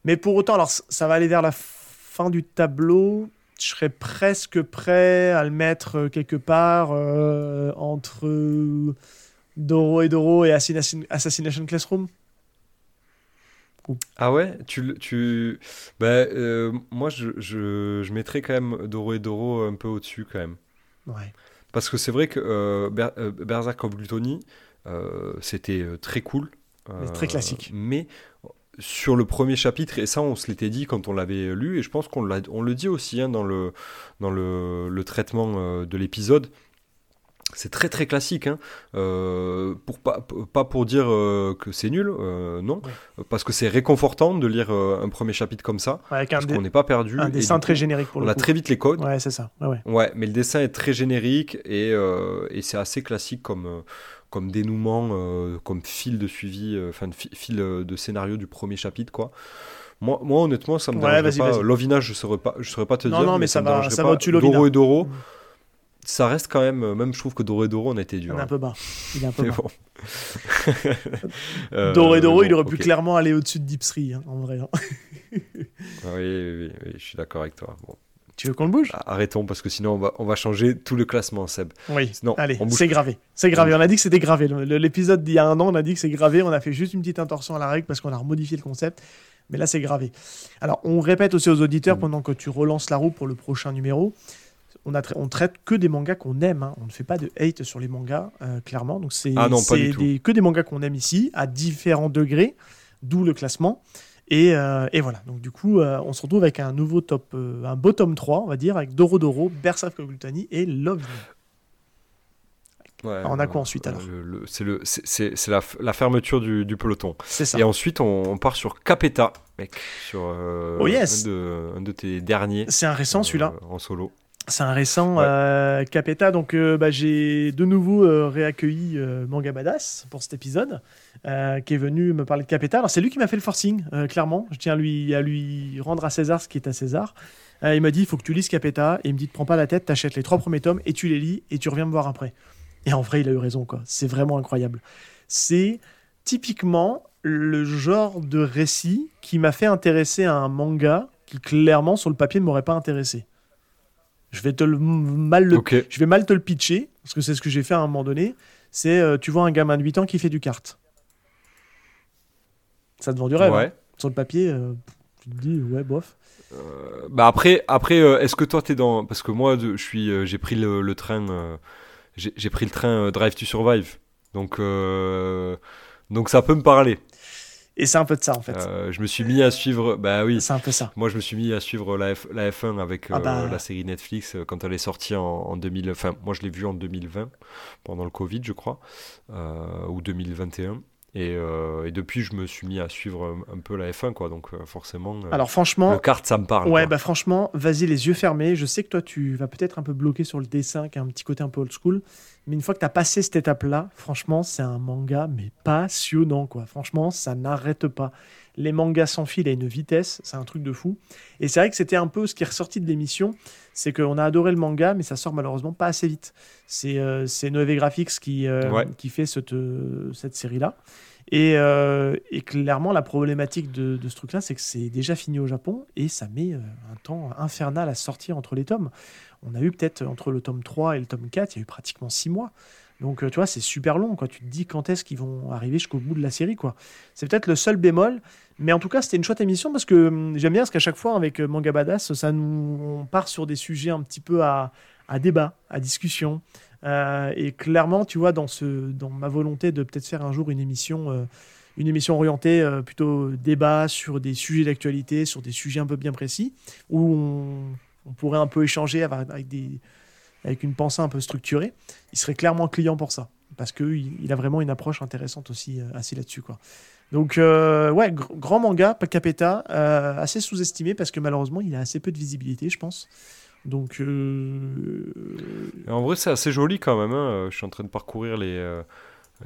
Mais pour autant, alors ça va aller vers la fin du tableau. Je serais presque prêt à le mettre euh, quelque part euh, entre Doro et Doro et Assassination Classroom. Ah ouais tu, tu... Bah, euh, Moi, je, je, je, mettrais quand même Doro et Doro un peu au-dessus, quand même. Ouais. Parce que c'est vrai que euh, euh Berserk of Gluttony, euh, c'était très cool. très classique. Mais sur le premier chapitre, et ça on se l'était dit quand on l'avait lu, et je pense qu'on on le dit aussi hein, dans, le, dans le, le traitement de l'épisode, c'est très très classique, hein. euh, pour pas, pas pour dire euh, que c'est nul, euh, non, parce que c'est réconfortant de lire un premier chapitre comme ça, parce qu'on n'est pas perdu. Un dessin très générique pour le On a très vite les codes. Ouais, c'est ça. Ouais, ouais. mais le dessin est très générique et, et c'est assez classique comme, comme dénouement, comme fil de suivi, enfin fil de scénario du premier chapitre, quoi. Moi, moi honnêtement, ça me dérange pas. Lovina, je ne saurais pas, je saurais pas te dire. Non, non, mais, ça, va, ça va au-dessus Lovina. Doro et Doro. Mm ça reste quand même, euh, même je trouve que Doré Doro, on été dur. Il est un hein. peu bas. Il est un peu bas. Bon. euh, Doré Doro, il aurait pu clairement aller au-dessus de Deep hein, en vrai. Hein. Ah oui, oui, oui, je suis d'accord avec toi. Bon. Tu veux qu'on le bouge? Arrêtons parce que sinon on va, on va changer tout le classement, Seb. Oui, non, allez, c'est gravé. C'est gravé. On a dit que c'était gravé. L'épisode d'il y a un an, on a dit que c'est gravé. On a fait juste une petite intention à la règle parce qu'on a remodifié le concept. Mais là, c'est gravé. Alors, on répète aussi aux auditeurs mm. pendant que tu relances la roue pour le prochain numéro. On, a on traite que des mangas qu'on aime. Hein. On ne fait pas de hate sur les mangas, euh, clairement. Donc, c'est ah que des mangas qu'on aime ici, à différents degrés, d'où le classement. Euh, et, voilà, donc du coup, euh, on se retrouve avec un nouveau top, un bottom 3, on va dire, avec Doro Doro, Berserk Kogutani et Love. Ouais, on a quoi ensuite alors C'est la, la, fermeture du, du peloton. C'est ça. Et ensuite, on, part sur Capeta, mec, sur oh yes. un, de, un, de, tes derniers. C'est un récent celui-là. En solo. C'est un récent euh, Capeta, donc euh, bah, j'ai de nouveau euh, réaccueilli Manga Badass pour cet épisode, qui est venu me parler de Capeta. Alors c'est lui qui m'a fait le forcing, clairement. Je tiens à lui, à lui rendre à César ce qui est à César. il m'a dit il faut que tu lises Capeta, et il me dit prends pas la tête, t'achètes les trois premiers tomes et tu les lis et tu reviens me voir après. Et en vrai, il a eu raison, quoi. C'est vraiment incroyable. C'est typiquement le genre de récit qui m'a fait intéresser à un manga qui clairement sur le papier ne m'aurait pas intéressé. Je vais te le, mal le, je vais mal te le pitcher parce que c'est ce que j'ai fait à un moment donné. C'est euh, tu vois un gamin de 8 ans qui fait du kart. Ça te vend du rêve. Hein. Sur le papier, euh, tu te dis ouais bof. Euh, bah après, après est-ce que toi t'es dans parce que moi je suis j'ai pris le, train j'ai pris le train Drive to Survive donc donc ça peut me parler. Et c'est un peu de ça en fait. Euh, je me suis mis à suivre, bah oui. C'est un peu ça. Moi je me suis mis à suivre la, F, la F1 avec ah euh, bah. la série Netflix euh, quand elle est sortie en, en 2000. Enfin, moi je l'ai vue en 2020, pendant le Covid je crois, ou 2021. Et, et, depuis, je me suis mis à suivre un, peu la F1, quoi. Donc, forcément. Alors, franchement. Le kart, ça me parle. Ouais, bah, franchement, vas-y, les yeux fermés. Je sais que toi, tu vas peut-être un peu bloquer sur le dessin, qui a un petit côté un peu old school. Mais une fois que tu as passé cette étape-là, franchement, c'est un manga, mais passionnant, quoi. Franchement, ça n'arrête pas. Les mangas s'enfilent à une vitesse, c'est un truc de fou. Et c'est vrai que c'était un peu ce qui est ressorti de l'émission, c'est qu'on a adoré le manga, mais ça sort malheureusement pas assez vite. C'est euh, Noé Graphics qui, euh, qui fait cette, euh, cette série-là. Et, euh, et, clairement, la problématique de, de ce truc-là, c'est que c'est déjà fini au Japon et ça met un temps infernal à sortir entre les tomes on a eu peut-être entre le tome 3 et le tome 4, il y a eu pratiquement 6 mois. Donc, tu vois, c'est super long. Quoi. Tu te dis quand est-ce qu'ils vont arriver jusqu'au bout de la série. quoi. C'est peut-être le seul bémol. Mais en tout cas, c'était une chouette émission parce que hum, j'aime bien parce qu'à chaque fois, avec euh, Manga Badass, ça nous, on part sur des sujets un petit peu à, débat, à discussion. Euh, et clairement, tu vois, dans, ma volonté de peut-être faire un jour une émission, une émission orientée plutôt débat sur des sujets d'actualité, sur des sujets un peu bien précis, où on pourrait un peu échanger avec, une pensée un peu structurée, il serait clairement client pour ça. Parce qu'il il a vraiment une approche intéressante aussi, euh, là-dessus. Donc, euh, ouais, grand manga, Capeta, euh, assez sous-estimé parce que malheureusement, il a assez peu de visibilité, je pense. Donc. En vrai, c'est assez joli quand même. Hein. Je suis en train de parcourir les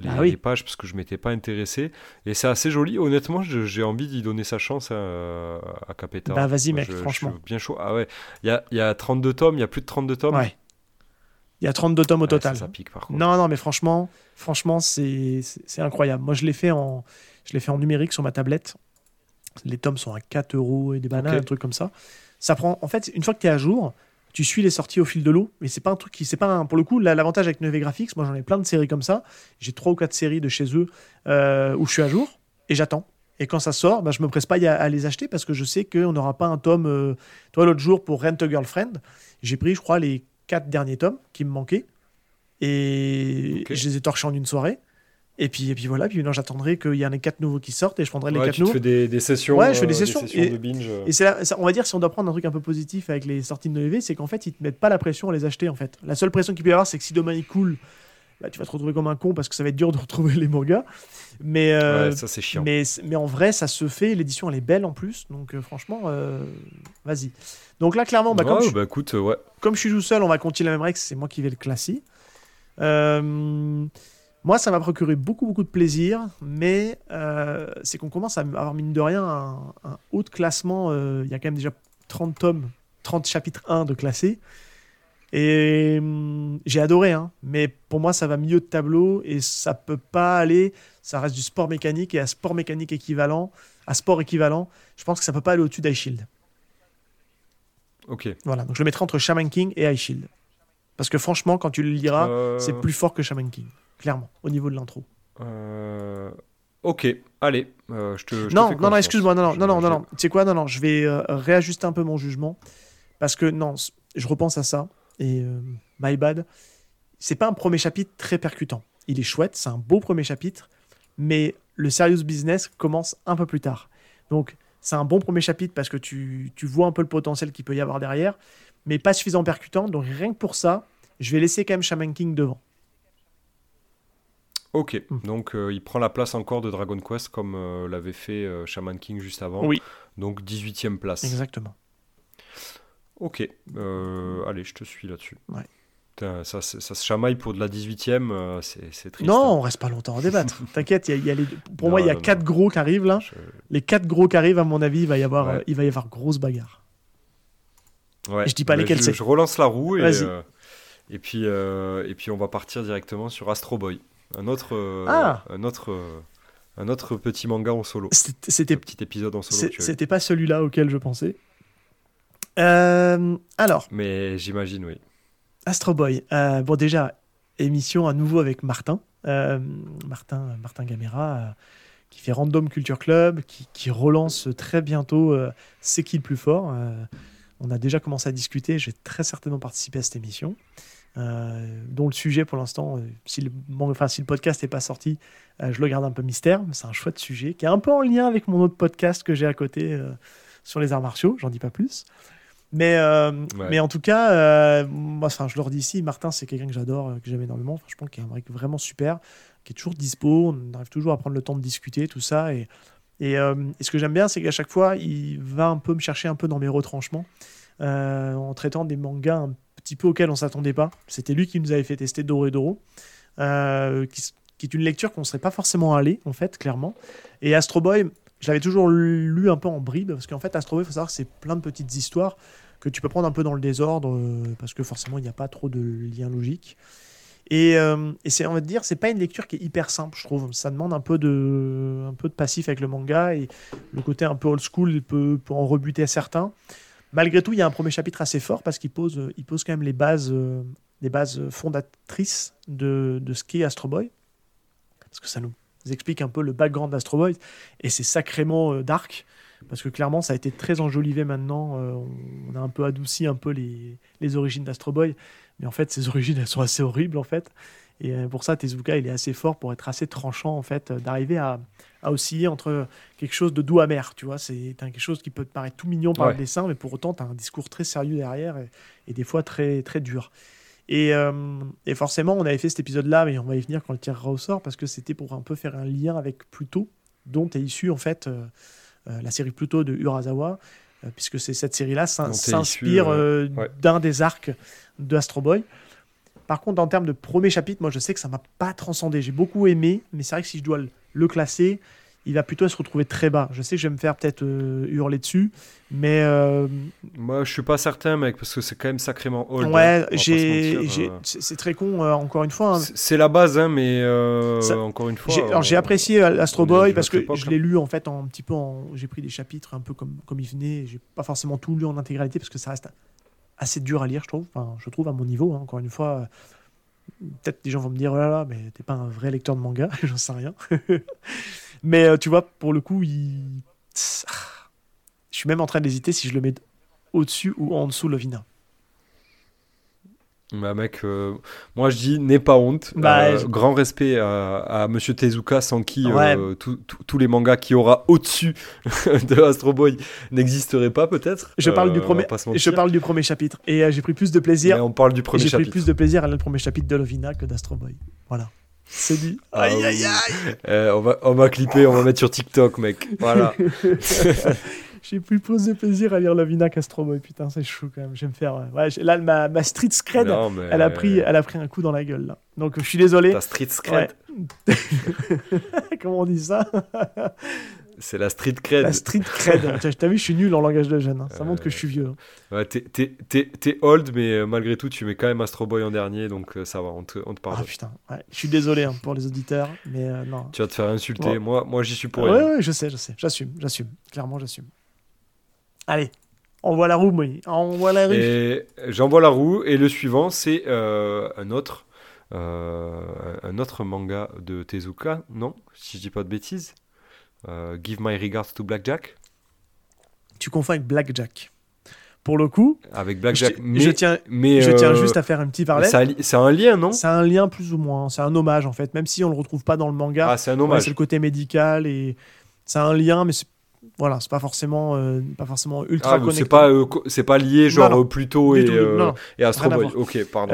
ah les, pages parce que je m'étais pas intéressé. Et c'est assez joli. Honnêtement, j'ai envie d'y donner sa chance à, à Capeta. Bah vas-y, mec, franchement. bien chaud. Ah ouais, il y a, y a 32 tomes, il y a plus de 32 tomes. Ouais. Il y a 32 tomes au total. Ça, pique par contre. Non, non, mais franchement, franchement c'est incroyable. Moi, je l'ai fait, en, je fait en numérique sur ma tablette. Les tomes sont à 4 euros et des bananes, un truc comme ça. Ça prend, en fait, une fois que tu es à jour, tu suis les sorties au fil de l'eau, mais c'est pas un truc qui, c'est pas pour le coup, l'avantage avec Neve Graphics, moi j'en ai plein de séries comme ça, j'ai trois ou quatre séries de chez eux euh, où je suis à jour et j'attends. Et quand ça sort, bah, je me presse pas à, les acheter parce que je sais qu'on n'aura pas un tome. Euh, toi, l'autre jour, pour Rent a Girlfriend, j'ai pris, je crois, les quatre derniers tomes qui me manquaient. Et je les ai torchés en une soirée. Et puis, et puis voilà, puis j'attendrai qu'il y en ait quatre nouveaux qui sortent et je prendrai les quatre nouveaux. Tu fais des, sessions, ouais, je fais des euh, sessions, de binge. Et on va dire, si on doit prendre un truc un peu positif avec les sorties de Noévé, c'est qu'en fait, ils te mettent pas la pression à les acheter en fait. La seule pression qu'il peut y avoir, c'est que si demain il coule, bah, tu vas te retrouver comme un con parce que ça va être dur de retrouver les mangas. Mais, euh, ça c'est chiant. Mais, mais en vrai, ça se fait, l'édition elle est belle en plus, donc euh, franchement, vas-y. Donc là, clairement, bah, comme, je, bah, écoute, ouais. comme je suis tout seul, on va continuer la même règle, c'est moi qui vais le classer. Euh. Moi, ça m'a procuré beaucoup, beaucoup de plaisir, mais euh, c'est qu'on commence à avoir, mine de rien, un, haut de classement. Euh, il y a quand même déjà 30 tomes, 30 chapitres 1 de classé. Et hum, j'ai adoré, hein, mais pour moi, ça va mieux de tableau et ça peut pas aller. Ça reste du sport mécanique et à sport mécanique équivalent, à sport équivalent, je pense que ça peut pas aller au-dessus d'iShield. Ok. Voilà, donc je le mettrai entre Shaman King et High Shield. Parce que franchement, quand tu le liras, c'est plus fort que Shaman King, clairement, au niveau de l'intro. Ok, allez, je te. Je non, te non, non, excuse-moi, non, non, non, non, non, Tu sais quoi, non, non, je vais réajuster un peu mon jugement parce que non, je repense à ça et my bad. C'est pas un premier chapitre très percutant. Il est chouette, c'est un beau premier chapitre, mais le serious business commence un peu plus tard. Donc, c'est un bon premier chapitre parce que tu, tu vois un peu le potentiel qu'il peut y avoir derrière, mais pas suffisamment percutant. Donc, rien que pour ça, je vais laisser quand même Shaman King devant. Ok, hmm. donc euh, il prend la place encore de Dragon Quest comme euh, l'avait fait euh, Shaman King juste avant. Oui. Donc 18ème place. Exactement. Ok, allez, je te suis là-dessus. Ouais. Ça, ça, se chamaille pour de la 18ème, c'est triste. Non, on reste pas longtemps en débattre. T'inquiète, pour moi, il y a quatre gros qui arrivent là. Les quatre gros qui arrivent, à mon avis, il va y avoir, il va y avoir grosse bagarre. Ouais. je dis pas lesquels c'est. Je relance la roue et, et, puis, et puis on va partir directement sur Astro Boy. Un autre, euh, ah. un autre, euh, un autre petit manga en solo. C'était petit épisode en solo. C'était pas celui-là auquel je pensais. Euh, alors. Mais j'imagine, oui. Astro Boy. bon, déjà, émission à nouveau avec Martin. Martin, Martin Gamera, qui fait Random Culture Club, qui, qui relance très bientôt C'est qui le plus fort On a déjà commencé à discuter. J'ai très certainement participé à cette émission. Euh, dont le sujet pour l'instant, euh, si, le, enfin, si le podcast n'est pas sorti, euh, je le garde un peu mystère, mais c'est un chouette sujet qui est un peu en lien avec mon autre podcast que j'ai à côté sur les arts martiaux, j'en dis pas plus. Mais, mais en tout cas, moi, enfin, je leur dis ici, Martin, c'est quelqu'un que j'adore, que j'aime énormément. je pense qu'il est un mec vraiment super, qui est toujours dispo. On arrive toujours à prendre le temps de discuter, tout ça. Et, et, et ce que j'aime bien, c'est qu'à chaque fois, il va un peu me chercher un peu dans mes retranchements, en traitant des mangas un petit peu auquel on s'attendait pas. C'était lui qui nous avait fait tester Doro et Doro, euh, qui, est une lecture qu'on ne serait pas forcément allé, en fait, clairement. Et Astro Boy, je l'avais toujours lu un peu en bride, parce qu'en fait, Astro Boy, il faut savoir que c'est plein de petites histoires que tu peux prendre un peu dans le désordre, euh, parce que forcément, il n'y a pas trop de liens logiques. Et, euh, c'est, on va dire, c'est pas une lecture qui est hyper simple, je trouve. Ça demande un peu de, un peu de passif avec le manga et le côté un peu old school peut, peut en rebuter certains. Malgré tout, il y a un premier chapitre assez fort parce qu'il pose, il pose quand même les bases, euh, les bases fondatrices de, ce qu'est Astro Boy. Parce que ça nous explique un peu le background d'Astro Boy. Et c'est sacrément euh, dark. Parce que clairement, ça a été très enjolivé maintenant. Euh, on a un peu adouci un peu les, les origines d'Astro Boy. Mais en fait, ces origines, elles sont assez horribles en fait. Et pour ça, Tezuka, il est assez fort pour être assez tranchant en fait, d'arriver à, à osciller entre quelque chose de doux amer, tu vois. C'est quelque chose qui peut te paraître tout mignon par le dessin, mais pour autant, tu as un discours très sérieux derrière et, des fois très, très dur. Et, euh, et, forcément, on avait fait cet épisode-là, mais on va y venir quand le tirera au sort, parce que c'était pour un peu faire un lien avec Pluto, dont est issue en fait euh, euh, la série Pluto de Urasawa, puisque c'est cette série-là s'inspire d'un des arcs de Astro Boy. Par contre, en termes de premier chapitre, moi je sais que ça m'a pas transcendé. J'ai beaucoup aimé, mais c'est vrai que si je dois le classer, il va plutôt se retrouver très bas. Je sais que je vais me faire peut-être euh, hurler dessus, mais. Euh, Moi, je suis pas certain, mec, parce que c'est quand même sacrément old. Ouais, hein, j'ai, euh. c'est très con, encore une fois. Hein. C'est la base, hein, mais encore une fois. Alors, j'ai apprécié Astro Boy parce que je l'ai lu en fait en un petit peu. J'ai pris des chapitres un peu comme, comme il venait. J'ai pas forcément tout lu en intégralité parce que ça reste assez dur à lire, je trouve. Je trouve à mon niveau, encore une fois peut-être des gens vont me dire oh là là mais t'es pas un vrai lecteur de manga j'en sais rien mais euh, tu vois pour le coup il... je suis même en train d'hésiter si je le mets au-dessus ou en dessous Lovina bah mec, euh, moi je dis n'aie pas honte. Bah, euh, grand respect à, à, Monsieur Tezuka sans qui euh, tous les mangas qui aura au-dessus de Astro Boy n'existeraient pas peut-être. Je parle du premier. Je parle du premier chapitre et j'ai pris plus de plaisir. on parle du premier chapitre. J'ai pris plus de plaisir à le premier chapitre de Lovina que d'Astro Boy. Voilà. C'est dit. Ah aïe aïe aïe. on va on va clipper, on va mettre sur TikTok, mec. Voilà. J'ai plus plus de plaisir à lire Lavina Castroboy. Putain, c'est chou quand même. J'aime faire. Ouais, là, ma, ma street scred, elle, a pris, elle a pris un coup dans la gueule. Là. Donc, je suis désolé. Ta street scred Comment on dit ça? C'est la street cred. La street cred. T'as vu, je suis nul en langage de jeune. Hein. Ça montre que je suis vieux. Hein. Ouais, T'es old, mais euh, malgré tout, tu mets quand même Astro Boy en dernier, donc euh, ça va, on te, on te Ah putain, ouais. je suis désolé hein, pour les auditeurs, mais euh, non. Tu vas te faire insulter. Moi, moi j'y suis pour Ouais, ouais, je sais, je sais. J'assume, j'assume. Clairement, j'assume. Allez, Envoie la roue, moi. Envoie la roue. Et j'envoie la roue. Et le suivant, c'est euh, un autre. euh, un autre manga de Tezuka, non Si je dis pas de bêtises. Euh, Give My Regards to Blackjack. Tu confonds avec Blackjack. Pour le coup, Avec je, Blackjack. mais, je tiens, mais, je tiens juste à faire un petit parallèle. C'est un lien, non? C'est un lien plus ou moins. C'est un hommage en fait, même si on le retrouve pas dans le manga. Ah, c'est un Ouais, hommage. c'est le côté médical et c'est un lien, mais c'est voilà, c'est pas forcément, euh, pas forcément ultra Ah, connecté. c'est pas, euh, c'est pas lié genre Non, non. euh, Pluto et, euh, non, et Astro Boy. Ok, pardon.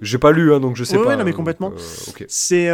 J'ai pas lu, hein, donc je sais ouais, pas. non, mais complètement. C'est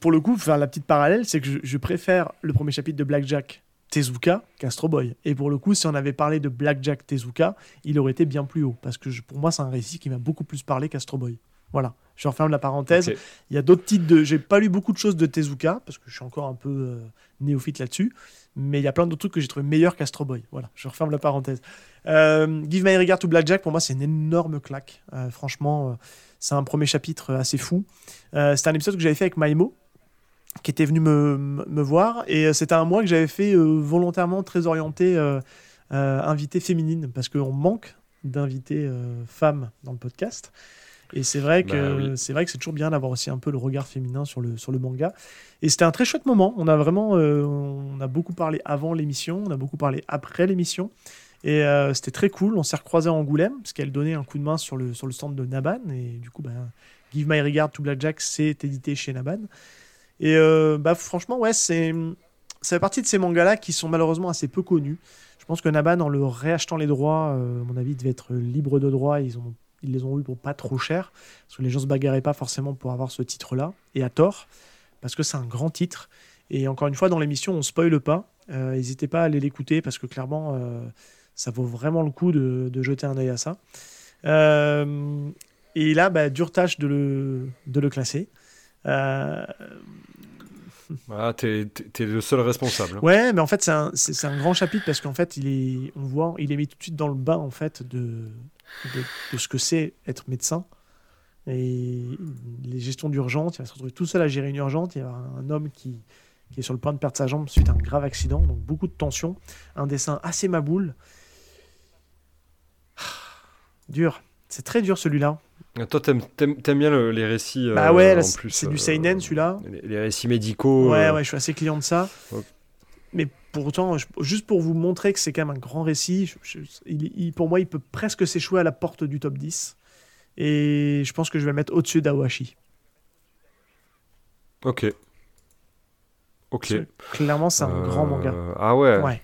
pour le coup, enfin la petite parallèle, c'est que je, je préfère le premier chapitre de Blackjack Tezuka qu'Astro Boy. Et pour le coup, si on avait parlé de Blackjack Tezuka, il aurait été bien plus haut parce que je- pour moi, c'est un récit qui m'a beaucoup plus parlé qu'Astro Boy. Voilà, je referme la parenthèse. Il y a d'autres titres de. J'ai pas lu beaucoup de choses de Tezuka parce que je suis encore un peu euh, néophyte là-dessus. Mais il y a plein d'autres trucs que j'ai trouvé meilleurs qu'Astro Boy. Voilà, je referme la parenthèse. Euh, Give My Regard to Blackjack, pour moi, c'est une énorme claque. Euh, franchement, euh, c'est un premier chapitre euh, assez fou. C'était un épisode que j'avais fait avec Maimo, qui était venu me, voir. Et c'était un mois que j'avais fait volontairement très orienté invité féminine, parce qu'on manque d'invités femmes dans le podcast. Et c'est vrai que Bah oui. c'est vrai que c'est toujours bien d'avoir aussi un peu le regard féminin sur le sur le manga. Et c'était un très chouette moment. On a vraiment euh, on a beaucoup parlé avant l'émission, on a beaucoup parlé après l'émission. Et euh, c'était très cool. On s'est recroisés à Angoulême parce qu'elle donnait un coup de main sur le sur le stand de Naban et du coup ben, Give My Regard to Blackjack c'est édité chez Naban. Et euh, bah franchement ouais c'est ça fait partie de ces mangas là qui sont malheureusement assez peu connus. Je pense que Naban en le réachetant les droits, euh, à mon avis, devait être libre de droit. Ils ont ils les ont eu pour pas trop cher parce que les gens se bagarraient pas forcément pour avoir ce titre là et à tort parce que c'est un grand titre. Et encore une fois dans l'émission on spoile pas. Euh, N'hésitez pas à aller l'écouter parce que clairement euh, ça vaut vraiment le coup de, de jeter un œil à ça. Euh, et là, bah, dure tâche de le, de le classer. Euh, Ah, t'es t'es- t'es le seul responsable. hein. ouais, mais en fait, c'est un, un grand chapitre parce qu'en fait, il est, on voit, il est mis tout de suite dans le bain en fait de, de, de ce que c'est être médecin. Et les gestions d'urgence, il va se retrouver tout seul à gérer une urgence. Il y a un homme qui, qui est sur le point de perdre sa jambe suite à un grave accident, donc beaucoup de tension. Un dessin assez maboule. Dur. C'est très dur celui-là. Ah, Toi, t'aimes t'aimes- t'aimes bien le- les récits. euh, bah ouais, là, en c'est plus, c'est du euh, seinen celui-là. Les, les récits médicaux. Ouais, euh, ouais, je suis assez client de ça. Mais pourtant, je- juste pour vous montrer que c'est quand même un grand récit, je- je- il- il- pour moi, il peut presque s'échouer à la porte du top 10. Et je pense que je vais le mettre au-dessus d'Awashi. Ok. Ok. Clairement, c'est un Euh, grand manga. Ah ouais. Ouais,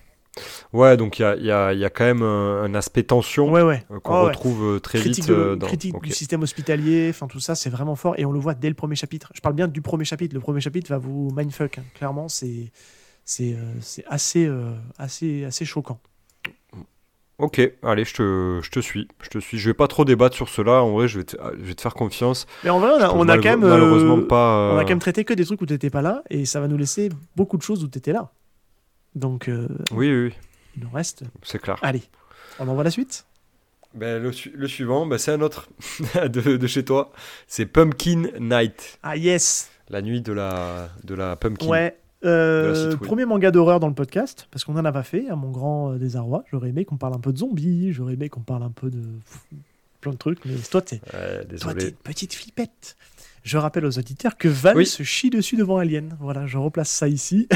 Ouais, donc il y a, y a- y a quand même un, aspect tension ouais, ouais. euh, qu'on Ouais, ouais. retrouve euh, très Critique, vite de- dans. critique du système hospitalier, enfin tout ça, c'est vraiment fort. Et on le voit dès le premier chapitre. Je parle bien du premier chapitre. Le premier chapitre va vous mindfuck. hein. Clairement, c'est c'est euh, c'est assez, euh, assez, assez choquant. Ok, allez, je te, je te suis. Je te suis. Je vais pas trop débattre sur cela. En vrai, je vais te, je vais te faire confiance. Mais en vrai, on a, on quand même. euh, malheureusement pas. On a quand même traité que des trucs où t'étais pas là, et ça va nous laisser beaucoup de choses où t'étais là. Donc, euh, Oui, oui, oui, il nous reste. c'est clair. Allez, on envoie la suite. Ben, le, le suivant, ben, c'est un autre de, de chez toi. C'est Pumpkin Night, Ah yes la nuit de la, de la pumpkin. Ouais. Euh, premier manga d'horreur dans le podcast, parce qu'on en a pas fait, à mon grand euh, désarroi. J'aurais aimé qu'on parle un peu de zombies, j'aurais aimé qu'on parle un peu de plein de trucs, mais toi, t'es Ouais, une petite flippette. Je rappelle aux auditeurs que Val Oui. se chie dessus devant Alien. Voilà, je replace ça ici.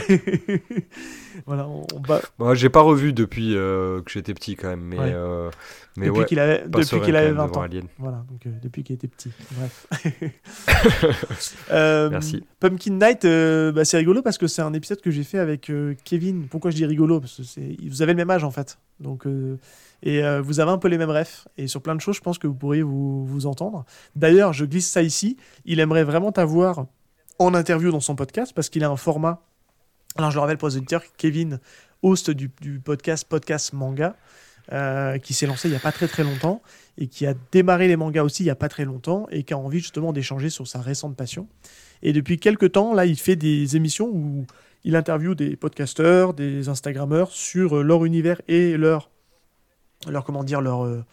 voilà, on, on va- Moi, j'ai pas revu depuis euh, que j'étais petit quand même, mais, Ouais. euh, mais depuis ouais, qu'il avait, depuis qu'il avait même 20 devant ans. Alien. Voilà, donc euh, depuis qu'il était petit. Bref. Merci. Pumpkin Night, bah, c'est rigolo parce que c'est un épisode que j'ai fait avec Kevin. Pourquoi je dis rigolo? Parce que vous avez le même âge en fait. Donc, euh, et euh, vous avez un peu les mêmes refs. Et sur plein de choses, je pense que vous pourriez vous, entendre. D'ailleurs, je glisse ça ici. Il aimerait vraiment t'avoir en interview dans son podcast parce qu'il a un format. Alors, je le rappelle pour les auditeurs, Kevin, host du, du podcast Podcast Manga, euh, qui s'est lancé il n'y a pas très très longtemps et qui a démarré les mangas aussi il n'y a pas très longtemps et qui a envie justement d'échanger sur sa récente passion. Et depuis quelques temps, là, il fait des émissions où il interviewe des podcasteurs, des Instagrammeurs sur euh, leur univers et leur, leur comment dire, leur, euh,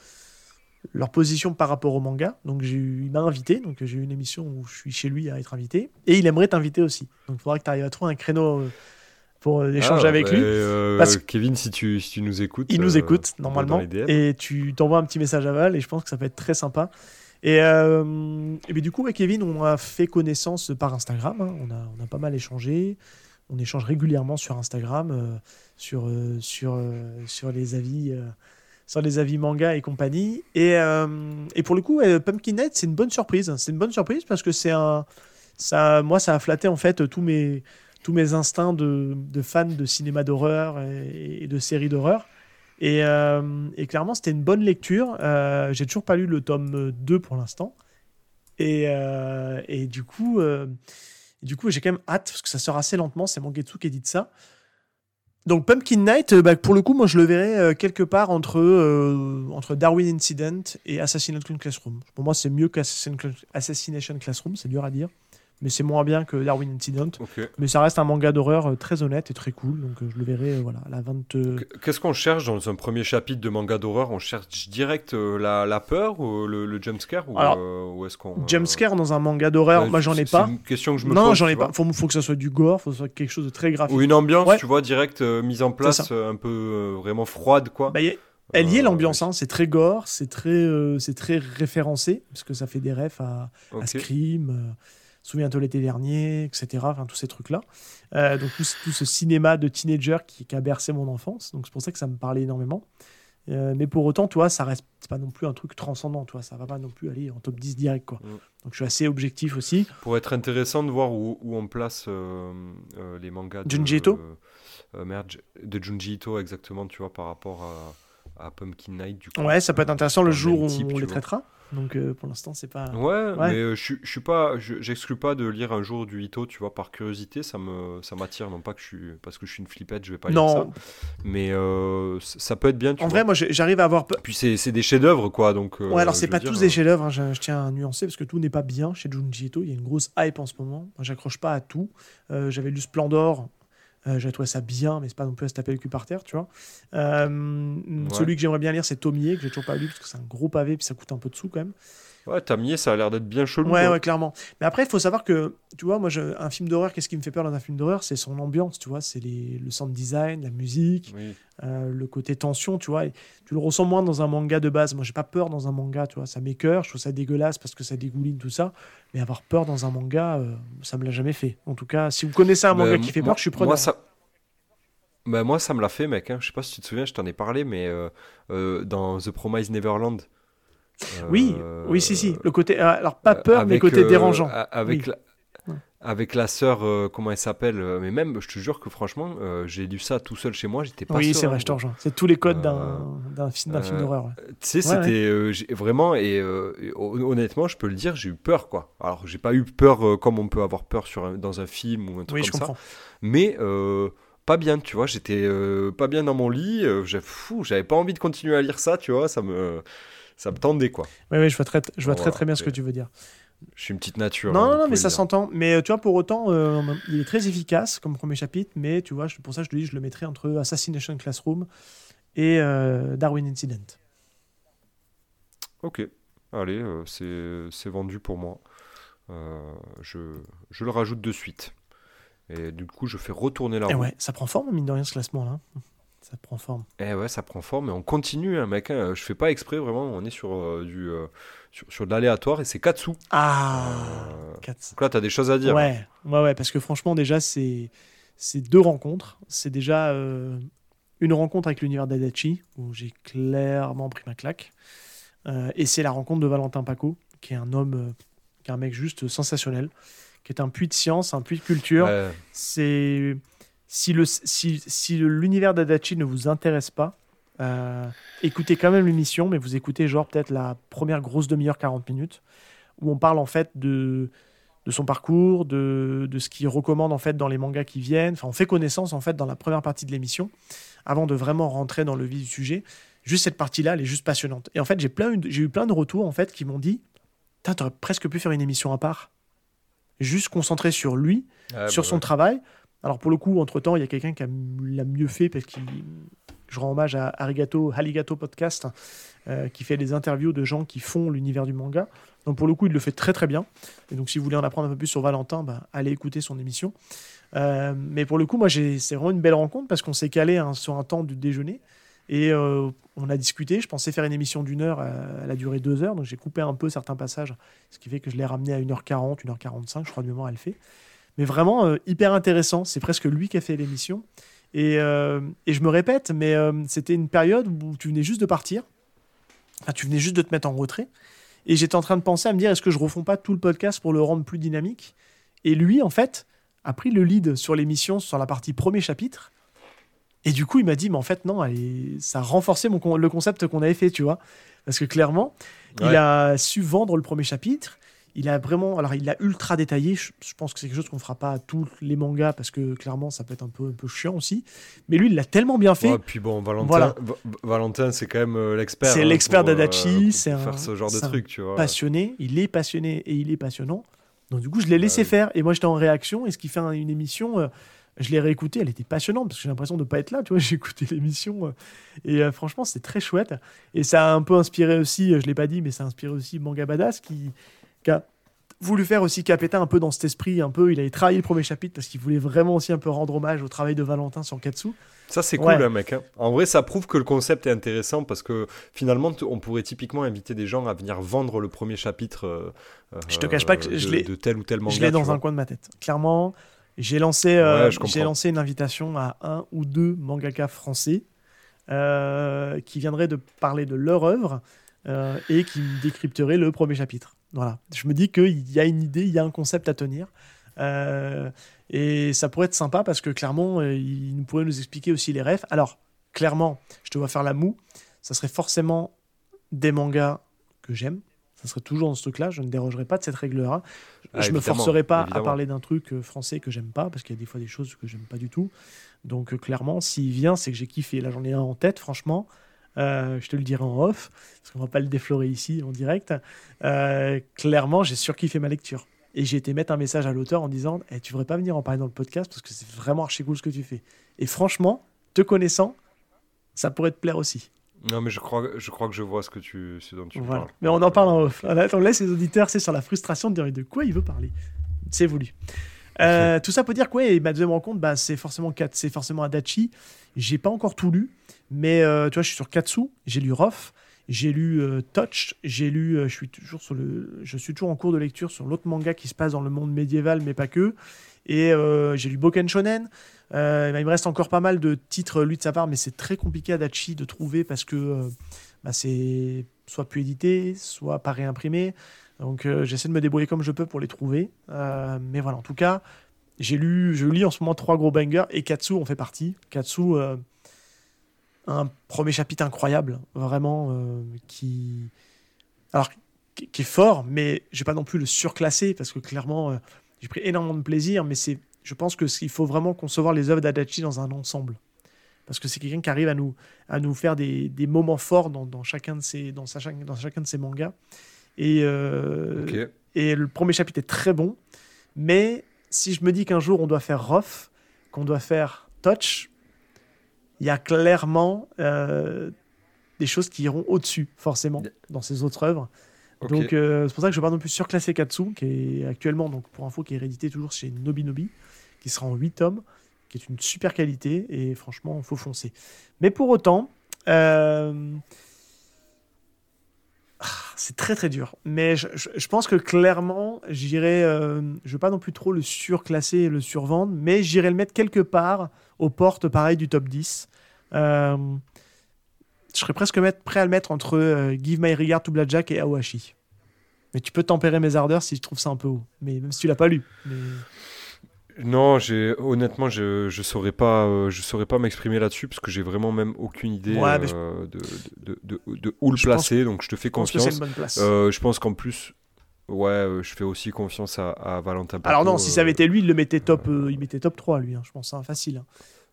leur position par rapport au manga. Donc j'ai eu, il m'a invité, donc j'ai eu une émission où je suis chez lui à être invité. Et il aimerait t'inviter aussi. Donc il faudra que tu arrives à trouver un créneau euh, pour échanger avec lui. Parce... Kevin, si tu, si tu nous écoutes. Il nous écoute, normalement. Et tu t'envoies un petit message à Val, et je pense que ça peut être très sympa. Et, et du coup, avec Kevin, on a fait connaissance par Instagram. Hein. On, a, on a pas mal échangé. On échange régulièrement sur Instagram, sur, sur, sur les avis sur les avis manga et compagnie. Et, euh, et pour le coup, Pumpkin Night, c'est une bonne surprise. C'est une bonne surprise parce que c'est un. Ça, moi, ça a flatté en fait tous mes, tous mes instincts de, de fan de cinéma d'horreur et, de séries d'horreur. Et, euh, et, clairement, c'était une bonne lecture. Euh, j'ai toujours pas lu le tome 2 pour l'instant. Et, et, du coup, du coup j'ai quand même hâte parce que ça sort assez lentement. C'est Mangetsu qui édite ça. Donc Pumpkin Night, euh, bah, pour le coup, moi je le verrais euh, quelque part entre, euh, entre Darwin Incident et Assassination Classroom. Pour moi, c'est mieux qu'Assassination Classroom, c'est dur à dire mais c'est moins bien que Darwin Incident. Mais ça reste un manga d'horreur euh, très honnête et très cool, donc euh, je le verrai euh, voilà, à la 20. Qu'est-ce qu'on cherche dans un premier chapitre de manga d'horreur? On cherche direct la, la, peur ou le, le jumpscare ou, ou est-ce qu'on jumpscare dans un manga d'horreur, moi j'en ai pas. C'est une question que je me non, pose. Non, j'en ai pas. Faut, faut que ça soit du gore, faut que ça soit quelque chose de très graphique. Ou une ambiance, tu vois, direct mise en place, un peu vraiment froide, quoi. Bah, Elle y est l'ambiance, hein. c'est très gore, c'est très, c'est très référencé, parce que ça fait des refs à, à Scream, Souviens-toi l'été dernier, etc. Enfin, tous ces trucs-là. Euh, donc, tout, ce cinéma de teenager qui, a bercé mon enfance. Donc, c'est pour ça que ça me parlait énormément. Euh, mais pour autant, toi, ça reste pas non plus un truc transcendant, toi, ça va pas non plus aller en top 10 direct, quoi. Mm. Donc je suis assez objectif aussi. Pour être intéressant de voir où, on place euh, les mangas de Junji Ito? merde, de Junji Ito exactement, tu vois, par rapport à, Pumpkin Night. Du coup, ouais, ça peut être intéressant le jour où on les traitera. Donc euh, pour l'instant, c'est pas. Ouais, mais euh, je, je suis pas, j'exclus pas de lire un jour du Ito, tu vois, par curiosité, ça me, ça m'attire, non pas que je suis, parce que je suis une flippette, je vais pas lire ça. Mais euh, ça peut être bien. Tu en vrai, moi, j'arrive à avoir. Puis c'est des chefs-d'œuvre, quoi, donc. ouais, alors c'est pas tous des chefs-d'œuvre. Hein, je, tiens à nuancer parce que tout n'est pas bien chez Junji Ito. Il y a une grosse hype en ce moment. J'accroche pas à tout. J'avais lu Splendor. Euh, j'ai trouvé ça bien, mais c'est pas non plus à se taper le cul par terre, tu vois. Celui que j'aimerais bien lire, c'est Tomier, que j'ai toujours pas lu parce que c'est un gros pavé puis ça coûte un peu de sous quand même. Ouais, Tamier, ça a l'air d'être bien chelou. Ouais, ouais, clairement. Mais après, il faut savoir que, tu vois, moi, je, un film d'horreur, qu'est-ce qui me fait peur dans un film d'horreur? C'est son ambiance, tu vois, c'est le sound design, la musique, euh, le côté tension, tu vois. tu le ressens moins dans un manga de base. Moi, j'ai pas peur dans un manga, tu vois. Ça m'écœure, je trouve ça dégueulasse parce que ça dégouline, tout ça. Mais avoir peur dans un manga, euh, ça me l'a jamais fait. En tout cas, si vous connaissez un manga qui fait peur, je suis preneur. Moi, ça... Bah, moi, ça me l'a fait, mec. Hein. Je sais pas si tu te souviens, je t'en ai parlé, mais euh, dans The Promise Neverland, oui, oui, si, si. Le côté, euh, alors pas peur, mais côté euh, dérangeant. Avec la, avec la sœur, euh, comment elle s'appelle Mais même, je te jure que franchement, j'ai lu ça tout seul chez moi, j'étais pas. Oui, c'est vrai, je te rejoins. C'est tous les codes d'un film, film d'horreur. Tu sais, c'était vraiment et honnêtement, je peux le dire, j'ai eu peur quoi. Alors, j'ai pas eu peur comme on peut avoir peur sur dans un film ou un truc comme ça. Mais pas bien, tu vois. J'étais pas bien dans mon lit. j'avais pas envie de continuer à lire ça, tu vois. Ça me ça me tendait quoi. Oui, oui, je vois très, je vois très très bien ce que tu veux dire. Je suis une petite nature. Non, hein, non, non mais ça s'entend. Mais euh, tu vois, pour autant, euh, il est très efficace comme premier chapitre, mais tu vois, pour ça, je te dis, je le mettrais entre Assassination Classroom et euh, Darwin Incident. Ok, allez, c'est vendu pour moi. je, je le rajoute de suite. Et du coup, je fais retourner la roue. Et ouais, ça prend forme, mine de rien, ce classement-là. Ça prend forme. Eh ouais, ça prend forme et on continue, hein, mec. Hein. Je fais pas exprès, vraiment. On est sur, euh, du, euh, sur, de l'aléatoire et c'est Katsu. Ah euh, Katsu. Donc là, tu as des choses à dire. Ouais, ouais, ouais parce que franchement, déjà, c'est deux rencontres. C'est déjà une rencontre avec l'univers d'Adachi, où j'ai clairement pris ma claque. et c'est la rencontre de Valentin Paco, qui est un homme, qui est un mec juste sensationnel, qui est un puits de science, un puits de culture. C'est si le si, si l'univers d'Adachi ne vous intéresse pas, euh, écoutez quand même l'émission, mais vous écoutez genre peut-être la première grosse demi-heure, 40 minutes, où on parle en fait de, de son parcours, de, de ce qu'il recommande en fait dans les mangas qui viennent. Enfin, on fait connaissance en fait dans la première partie de l'émission, avant de vraiment rentrer dans le vif du sujet. Juste cette partie-là, elle est juste passionnante. Et en fait, j'ai eu plein de retours en fait qui m'ont dit, t'aurais presque pu faire une émission à part, juste concentré sur lui, ah, sur bah son travail alors pour le coup, entre-temps, il y a quelqu'un qui l'a mieux fait parce que je rends hommage à Arigato, Haligato Podcast, euh, qui fait des interviews de gens qui font l'univers du manga. Donc pour le coup, il le fait très très bien. Et donc si vous voulez en apprendre un peu plus sur Valentin, bah, allez écouter son émission. mais pour le coup, moi, c'est vraiment une belle rencontre parce qu'on s'est calé hein, sur un temps du déjeuner. Et on a discuté. Je pensais faire une émission d'une heure. Elle a duré deux heures. Donc j'ai coupé un peu certains passages. Ce qui fait que je l'ai ramené à 1h40, 1h45. Je crois de mémoire, elle fait. Mais vraiment hyper intéressant. C'est presque lui qui a fait l'émission. Et, et, je me répète, mais c'était une période où tu venais juste de partir. Enfin, tu venais juste de te mettre en retrait. Et j'étais en train de penser à me dire est-ce que je refonds pas tout le podcast pour le rendre plus dynamique? Et lui, en fait, a pris le lead sur l'émission, sur la partie premier chapitre. Et du coup, il m'a dit mais en fait, non, ça a renforcé mon, le concept qu'on avait fait, tu vois. Parce que clairement, il a su vendre le premier chapitre il a vraiment, alors il a ultra détaillé. Je, pense que c'est quelque chose qu'on fera pas à tous les mangas parce que clairement ça peut être un peu un peu chiant aussi. Mais lui, il l'a tellement bien fait. puis bon, Valentin, Valentin, c'est quand même euh, l'expert. C'est hein, l'expert d'Adachi. Euh, c'est faire ce genre de truc, tu vois. Passionné, il est passionné et il est passionnant. Donc du coup, je l'ai laissé faire et moi j'étais en réaction. Et ce qui fait une émission. Euh, je l'ai réécouté, elle était passionnante parce que j'ai l'impression de ne pas être là, tu vois, j'ai écouté l'émission et franchement c'était très chouette et ça a un peu inspiré aussi, je l'ai pas dit, mais ça a inspiré aussi Manga Badass qui, qui a voulu faire aussi Capeta un peu dans cet esprit, un peu, il avait travaillé le premier chapitre parce qu'il voulait vraiment aussi un peu rendre hommage au travail de Valentin sur Katsu. Ça c'est cool, hein, mec. Hein. En vrai, ça prouve que le concept est intéressant parce que finalement, on pourrait typiquement inviter des gens à venir vendre le premier chapitre. Euh, je te cache pas que de, je l'ai de tel ou tel manga. Je l'ai dans un coin de ma tête. Clairement, j'ai lancé, euh, j'ai lancé une invitation à un ou deux mangaka français euh, qui viendraient de parler de leur œuvre et qui décrypteraient le premier chapitre. Voilà. Je me dis qu'il y a une idée, il y a un concept à tenir. Euh, et ça pourrait être sympa parce que clairement, euh, il nous pourrait nous expliquer aussi les rêves. Alors, clairement, je te vois faire la moue. Ça serait forcément des mangas que j'aime. Ça serait toujours dans ce truc-là. Je ne dérogerai pas de cette règle-là. Ah, je ne me forcerai pas à parler d'un truc euh, français que j'aime pas parce qu'il y a des fois des choses que j'aime pas du tout. Donc, clairement, s'il vient, c'est que j'ai kiffé. Là, j'en ai un en tête, franchement. Euh, je te le dirai en off, parce qu'on va pas le déflorer ici en direct. Euh, clairement, j'ai surkiffé ma lecture. Et j'ai été mettre un message à l'auteur en disant eh, Tu voudrais pas venir en parler dans le podcast parce que c'est vraiment archi cool ce que tu fais. Et franchement, te connaissant, ça pourrait te plaire aussi. Non, mais je crois, je crois que je vois ce, que tu, ce dont tu parles. Mais on en parle en off. On laisse les auditeurs, c'est sur la frustration de dire de quoi il veut parler? C'est voulu. Euh, tout ça peut dire quoi? Et ma deuxième rencontre, bah, c'est forcément, c'est forcément Adachi. J'ai pas encore tout lu. Mais euh, tu vois, je suis sur Katsu, j'ai lu Rof, j'ai lu euh, Touch, j'ai lu, euh, je suis toujours sur le, je suis toujours en cours de lecture sur l'autre manga qui se passe dans le monde médiéval, mais pas que. Et j'ai lu Boken Shonen. il me reste encore pas mal de titres lui de sa part, mais c'est très compliqué à Dachi de trouver parce que bah, c'est soit plus édité, soit pas réimprimé. Donc j'essaie de me débrouiller comme je peux pour les trouver. mais voilà, en tout cas, j'ai lu, je lis en ce moment trois gros bangers et Katsu en fait partie. Katsu, un premier chapitre incroyable, vraiment, euh, qui. Alors, qui, est fort, mais je vais pas non plus le surclasser, parce que clairement, euh, j'ai pris énormément de plaisir, mais c'est. Je pense que qu'il faut vraiment concevoir les œuvres d'Adachi dans un ensemble. Parce que c'est quelqu'un qui arrive à nous, à nous faire des, des moments forts dans, dans, chacun de ses, dans, sa, dans chacun de ses mangas. Et, euh, et le premier chapitre est très bon. Mais si je me dis qu'un jour on doit faire Rough, qu'on doit faire Touch, il y a clairement euh, des choses qui iront au-dessus, forcément, dans ces autres œuvres. Donc, euh, c'est pour ça que je ne vais pas non plus surclasser Katsu, qui est actuellement, donc pour info, qui est réédité toujours chez Nobinobi, qui sera en 8 tomes, qui est une super qualité, et franchement, il faut foncer. Mais pour autant, euh, ah, c'est très très dur. Mais je, je, pense que clairement, j'irai. je ne vais pas non plus trop le surclasser et le survendre, mais j'irai le mettre quelque part aux portes, pareil, du top 10. Euh, je serais presque prêt à le mettre entre euh, Give My Regard to Blackjack et Awashi. Mais tu peux tempérer mes ardeurs si je trouve ça un peu haut. Mais même si tu l'as pas lu. Non, j'ai honnêtement, je ne saurais pas, euh, je saurais pas m'exprimer là-dessus parce que j'ai vraiment même aucune idée de, de, de, de, où le placer. donc je te fais confiance. Je pense, place. je pense qu'en plus, ouais, je fais aussi confiance à, à Valentin. Alors non, si ça avait été lui, il le mettait top, il mettait top 3 lui. Hein, je pense, hein, facile. Hein.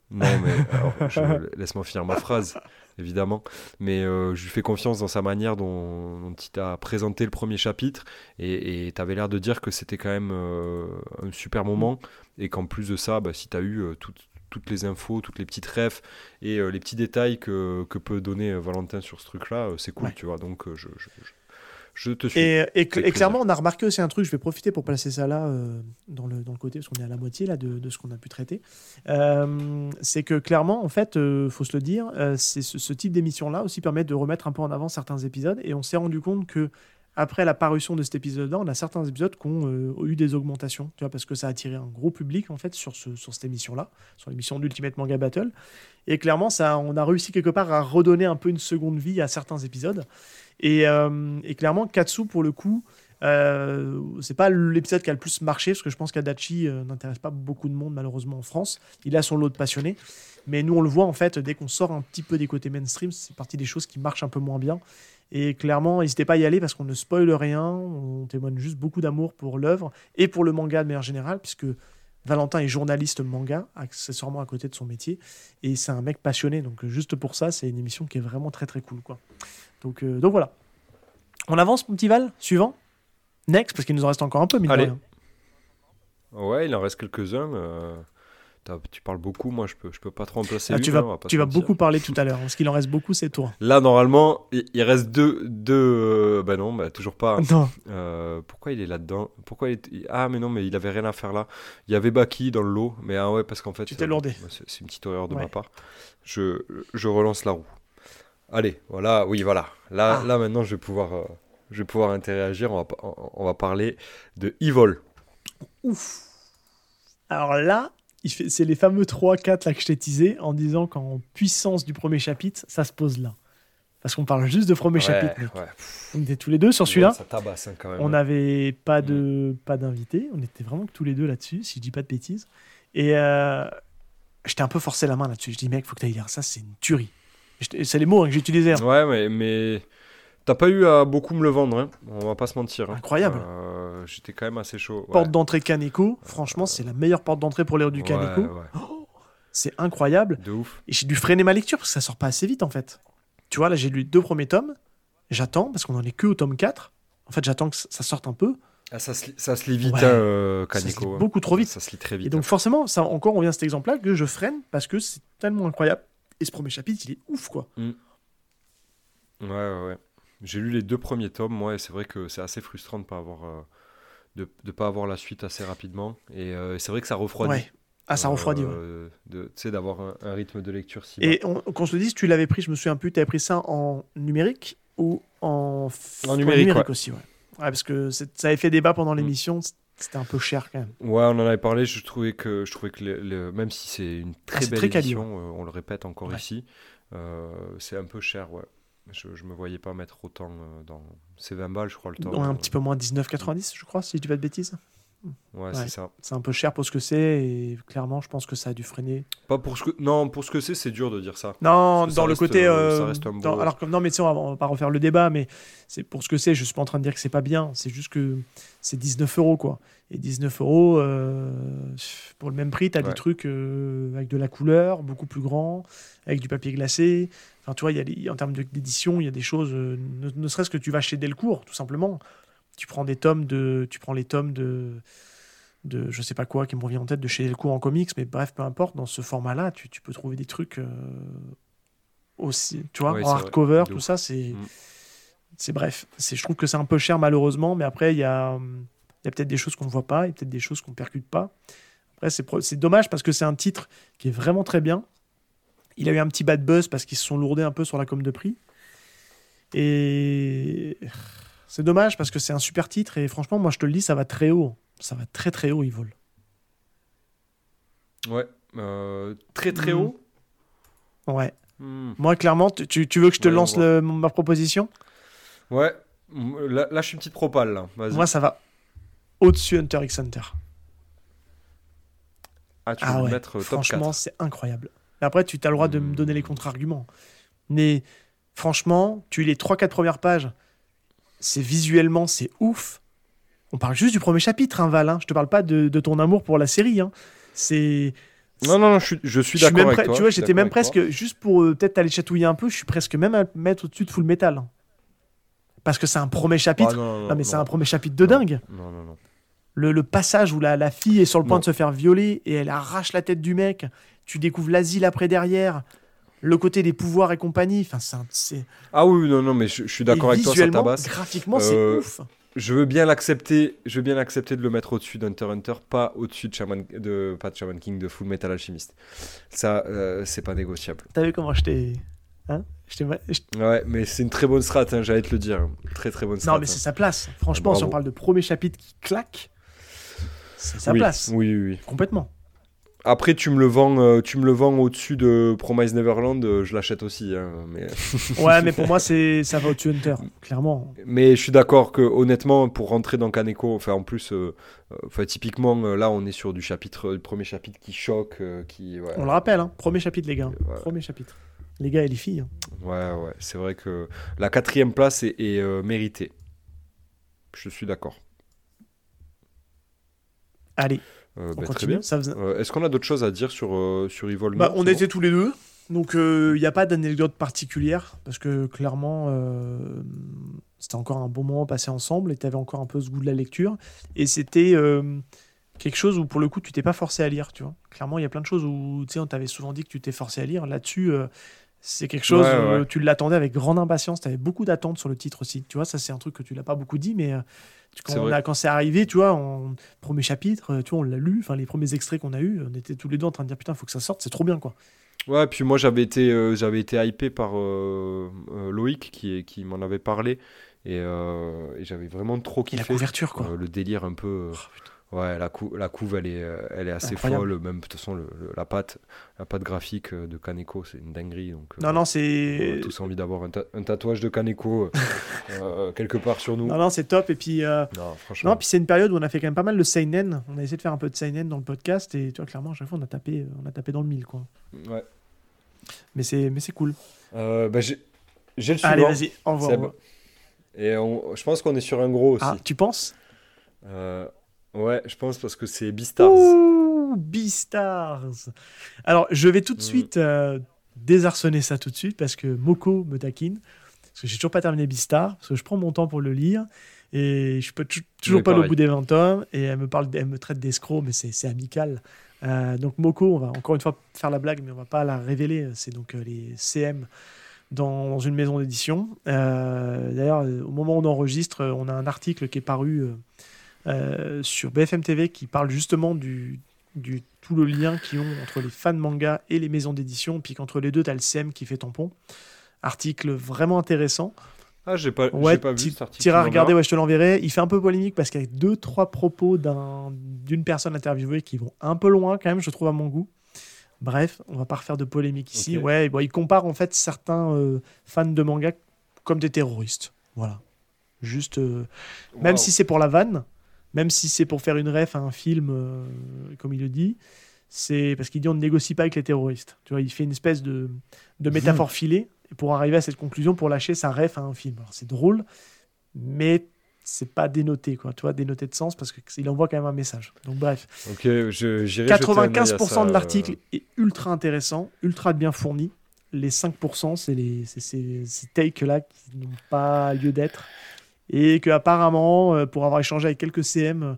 Non, mais laisse-moi finir ma phrase, évidemment. Mais euh, je lui fais confiance dans sa manière dont, il t'a présenté le premier chapitre. Et tu avais l'air de dire que c'était quand même euh, un super moment. Et qu'en plus de ça, bah, si tu as eu euh, toutes les infos, toutes les petites refs et les petits détails que, que, peut donner Valentin sur ce truc-là, c'est cool, tu vois. Donc je, Je te suis. Et, et, clairement, on a remarqué aussi un truc, je vais profiter pour placer ça là, euh, dans, le, dans le côté, parce qu'on est à la moitié là, de, de ce qu'on a pu traiter. Euh, c'est que clairement, en fait, il faut se le dire, c'est ce, ce, type d'émission-là aussi permet de remettre un peu en avant certains épisodes. Et on s'est rendu compte que après la parution de cet épisode-là, on a certains épisodes qui ont euh, eu des augmentations, tu vois, parce que ça a attiré un gros public en fait sur, ce, sur cette émission-là, sur l'émission d'Ultimate Manga Battle. Et clairement, ça, on a réussi quelque part à redonner un peu une seconde vie à certains épisodes. Et, euh, et clairement, Katsu, pour le coup, euh, c'est pas l'épisode qui a le plus marché, parce que je pense qu'Adachi euh, n'intéresse pas beaucoup de monde, malheureusement, en France. Il a son lot de passionnés. Mais nous, on le voit, en fait, dès qu'on sort un petit peu des côtés mainstream, c'est partie des choses qui marchent un peu moins bien. Et clairement, n'hésitez pas à y aller parce qu'on ne spoile rien, on témoigne juste beaucoup d'amour pour l'œuvre et pour le manga de manière générale, puisque Valentin est journaliste manga, accessoirement à côté de son métier, et c'est un mec passionné, donc juste pour ça, c'est une émission qui est vraiment très très cool. Quoi. Donc, euh, donc voilà. On avance, mon petit Val Suivant Next, parce qu'il nous en reste encore un peu, mais Allez. Ouais, il en reste quelques-uns. Euh, tu parles beaucoup, moi je peux, je peux pas trop en placer. Ah, tu vas, tu vas beaucoup parler tout à l'heure. Parce qu'il en reste beaucoup, c'est toi. Là, normalement, il, reste deux. deux euh, bah non, bah, toujours pas. Non. Euh, pourquoi il est là-dedans? Pourquoi il Ah, mais non, mais il avait rien à faire là. Il y avait Baki dans le lot, mais ah ouais, parce qu'en fait. Tu t'es lourdé. C'est une petite erreur de ma part. Je, je relance la roue. Allez, voilà, oui, voilà. Là, ah. là maintenant, je vais pouvoir, euh, je vais pouvoir interagir. On va, on va parler de Evil. Ouf. Alors là, c'est les fameux 3-4 là que je t'ai teasé en disant qu'en puissance du premier chapitre, ça se pose là. Parce qu'on parle juste de premier chapitre. On était tous les deux sur celui-là. Hein, on n'avait pas de mm. pas d'invité. On était vraiment que tous les deux là-dessus, si je dis pas de bêtises. Et euh, j'étais un peu forcé la main là-dessus. Je dis mec, faut que tu ailles lire ça, c'est une tuerie. C'est les mots hein, que j'ai utilisés. Hein. Ouais, mais, mais T'as pas eu à beaucoup me le vendre, hein. on va pas se mentir. Hein. Incroyable. Euh, j'étais quand même assez chaud. Porte d'entrée Kaneko, franchement, c'est la meilleure porte d'entrée pour l'air du Kaneko. Oh, c'est incroyable. De ouf. Et j'ai dû freiner ma lecture parce que ça sort pas assez vite en fait. Tu vois, là j'ai lu deux premiers tomes, j'attends parce qu'on en est que au tome 4. En fait, j'attends que ça sorte un peu. Ah, ça, se, ça se lit vite, euh, Kaneko. beaucoup trop vite. Ça, se lit très vite. Et donc, forcément, ça, encore, on vient à cet exemple-là que je freine parce que c'est tellement incroyable. Et ce premier chapitre, il est ouf, quoi. Mm. Ouais, ouais, ouais. J'ai lu les deux premiers tomes, moi, et c'est vrai que c'est assez frustrant de pas avoir euh, de ne pas avoir la suite assez rapidement. Et euh, c'est vrai que ça refroidit. Ouais. Ah, ça refroidit, euh, Tu sais, d'avoir un, rythme de lecture si Et on, qu'on se dise, tu l'avais pris, je me souviens plus, tu avais pris ça en numérique ou en, en numérique, aussi, ouais. parce que ça avait fait débat pendant l'émission, c'était un peu cher quand même. Ouais, on en avait parlé, je trouvais que, je trouvais que même si c'est une très ah, belle édition, on le répète encore ici, c'est un peu cher, ouais. Je, je me voyais pas mettre autant euh, dans. C'est 20 balles, je crois, le temps. un petit peu moins 19,90, je crois, si je dis pas de bêtises. Ouais, c'est ça. C'est un peu cher pour ce que c'est et clairement, je pense que ça a dû freiner. Pas pour ce que non, pour ce que c'est, c'est dur de dire ça. Non, dans le côté. Euh, ça reste un beau... alors non, mais tu sais, on, on va, pas refaire le débat, mais c'est pour ce que c'est. Je suis pas en train de dire que c'est pas bien. C'est juste que c'est 19 euros quoi. Et 19 euros euh, pour le même prix, tu as des trucs avec de la couleur, beaucoup plus grand, avec du papier glacé. Enfin, tu vois, y a en termes d'édition, il y a des choses, euh, ne, serait-ce que tu vas chez Delcourt, tout simplement. Tu prends des tomes de, tu prends les tomes de, de je sais pas quoi qui me revient en tête de chez Delcourt en comics, mais bref, peu importe, dans ce format-là, tu, tu, peux trouver des trucs euh, aussi, tu vois, en hardcover, tout ça, c'est, mm. c'est bref. C'est, je trouve que c'est un peu cher malheureusement, mais après, il y a, y a peut-être des choses qu'on ne voit pas, il y a peut-être des choses qu'on percute pas. Après, c'est, c'est dommage parce que c'est un titre qui est vraiment très bien il a eu un petit bad buzz parce qu'ils se sont lourdés un peu sur la com de prix. Et c'est dommage parce que c'est un super titre et franchement, moi je te le dis, ça va très haut. Ça va très très haut, il vole. Ouais, euh, très très hmm. haut. Ouais. Hmm. Moi, clairement, tu, veux que je te lance ma proposition? Ouais. Là, je suis une petite propale. Moi, ça va au-dessus Hunter x Hunter. Ah, tu veux ah mettre top Franchement, c'est incroyable. Après, tu as le droit de me donner les contre-arguments. Mais franchement, tu lis les 3-4 premières pages, c'est visuellement, c'est ouf. On parle juste du premier chapitre, hein, Val. Hein. Je te parle pas de, ton amour pour la série. Hein. C'est. Non, non, non, je suis, d'accord avec toi. Tu vois, j'étais même presque, juste pour euh, peut-être aller chatouiller un peu, je suis presque même à mettre au-dessus de Full Metal. Parce que c'est un premier chapitre. Ah, non, mais c'est un premier chapitre de dingue. Non, non, non. Le, passage où la, la, fille est sur le point de se faire violer et elle arrache la tête du mec tu découvres l'asile après derrière. Le côté des pouvoirs et compagnie, enfin, c'est. Ah oui, non, non, mais je, suis d'accord avec toi, ça tabasse. Graphiquement, c'est euh, ouf. Je veux bien l'accepter, je veux bien l'accepter de le mettre au-dessus d'Hunter Hunter, pas au-dessus de Shaman, de pas de Shaman King, de Full Metal Alchemist. Ça, euh, c'est pas négociable. T'as vu comment je t'ai, hein Ouais, mais c'est une très bonne strat, hein, j'allais te le dire, très très bonne strat. Non, mais c'est hein. sa place. Franchement, si on parle de premier chapitre qui claque, c'est sa place. Oui, oui, oui. Complètement. Après, tu me le vends, euh, tu me le vends au-dessus de Promise Neverland, euh, je l'achète aussi. Hein, mais... ouais, mais pour moi, c'est ça va au-dessus Hunter, clairement. Mais je suis d'accord que honnêtement, pour rentrer dans Kaneko, enfin en plus, euh, enfin typiquement là, on est sur du chapitre, le premier chapitre qui choque, qui. On le rappelle, hein, premier chapitre les gars, premier chapitre. Les gars et les filles. Hein. Ouais, ouais, c'est vrai que la quatrième place est, est méritée. Je suis d'accord. Allez. Euh, bah, très bien. Euh, est-ce qu'on a d'autres choses à dire sur, euh, sur Evolve bah, On était tous les deux. Donc il n'y a pas d'anecdote particulière parce que clairement c'était encore un bon moment passé ensemble et tu avais encore un peu ce goût de la lecture et c'était quelque chose où pour le coup tu t'es pas forcé à lire tu vois clairement il y a plein de choses où tu sais on t'avait souvent dit que tu t'es forcé à lire là-dessus c'est quelque chose où tu l'attendais avec grande impatience tu avais beaucoup d'attentes sur le titre aussi tu vois ça c'est un truc que tu l'as pas beaucoup dit mais quand, c'est arrivé, tu vois, en premier chapitre, tu vois, on l'a lu, enfin les premiers extraits qu'on a eu, on était tous les deux en train de dire putain, faut que ça sorte, c'est trop bien quoi. Ouais, puis moi j'avais été, euh, j'avais été hypé par euh, euh, Loïc qui, qui m'en avait parlé et, j'avais vraiment trop kiffé. la couverture quoi. le délire un peu. Oh, Ouais, la, la couve, elle est, euh, elle est assez folle. Même, de toute façon, la, pâte, la pâte graphique euh, de Kaneko, c'est une dinguerie. Donc, non, non, c'est. On a tous envie d'avoir un, tatouage de Kaneko euh, quelque part sur nous. Non, non, c'est top. Et puis, non, franchement. puis c'est une période où on a fait quand même pas mal de Seinen. On a essayé de faire un peu de Seinen dans le podcast. Et tu vois, clairement, à chaque fois, on a tapé, on a tapé dans le mille. Quoi. Ouais. Mais c'est, cool. bah, j'ai, le suivant. Allez, vas-y, envoie. Et je pense qu'on est sur un gros aussi. Ah, tu penses? Ouais, je pense parce que c'est Beastars. Beastars Alors, je vais tout de mm. suite euh, désarçonner ça tout de suite parce que Moko me taquine. Parce que j'ai toujours pas terminé Beastars, parce que je prends mon temps pour le lire et je peux toujours pas au bout des 20 tomes et elle me, parle, elle me traite d'escroc, mais c'est amical. Euh, donc Moko, on va encore une fois faire la blague, mais on va pas la révéler. C'est donc euh, les CM dans, une maison d'édition. D'ailleurs, au moment où on enregistre, on a un article qui est paru euh, sur BFM TV qui parle justement du, du tout le lien qu'ils ont entre les fans manga et les maisons d'édition, puis qu'entre les deux, tu as le CM qui fait tampon. Article vraiment intéressant. Ah, j'ai pas, ouais, pas vu cet article. à regarder, ouais, je te l'enverrai. Il fait un peu polémique parce qu'il y a deux, trois propos d'une personne interviewée qui vont un peu loin, quand même, je trouve, à mon goût. Bref, on va pas refaire de polémique ici. Ouais, bon, il compare en fait certains euh, fans de manga comme des terroristes. Voilà. Juste, euh, même si c'est pour la vanne, même si c'est pour faire une ref à un film, euh, comme il le dit, c'est parce qu'il dit on ne négocie pas avec les terroristes. Tu vois, il fait une espèce de, de métaphore filée pour arriver à cette conclusion pour lâcher sa ref à un film. C'est drôle, mais c'est pas dénoté, quoi. Tu vois, dénoté de sens parce qu'il envoie quand même un message. Donc bref. Ok, je, 95% de l'article est ultra intéressant, ultra bien fourni. Les 5%, c'est les, ces takes-là qui n'ont pas lieu d'être et que apparemment, euh, pour avoir échangé avec quelques CM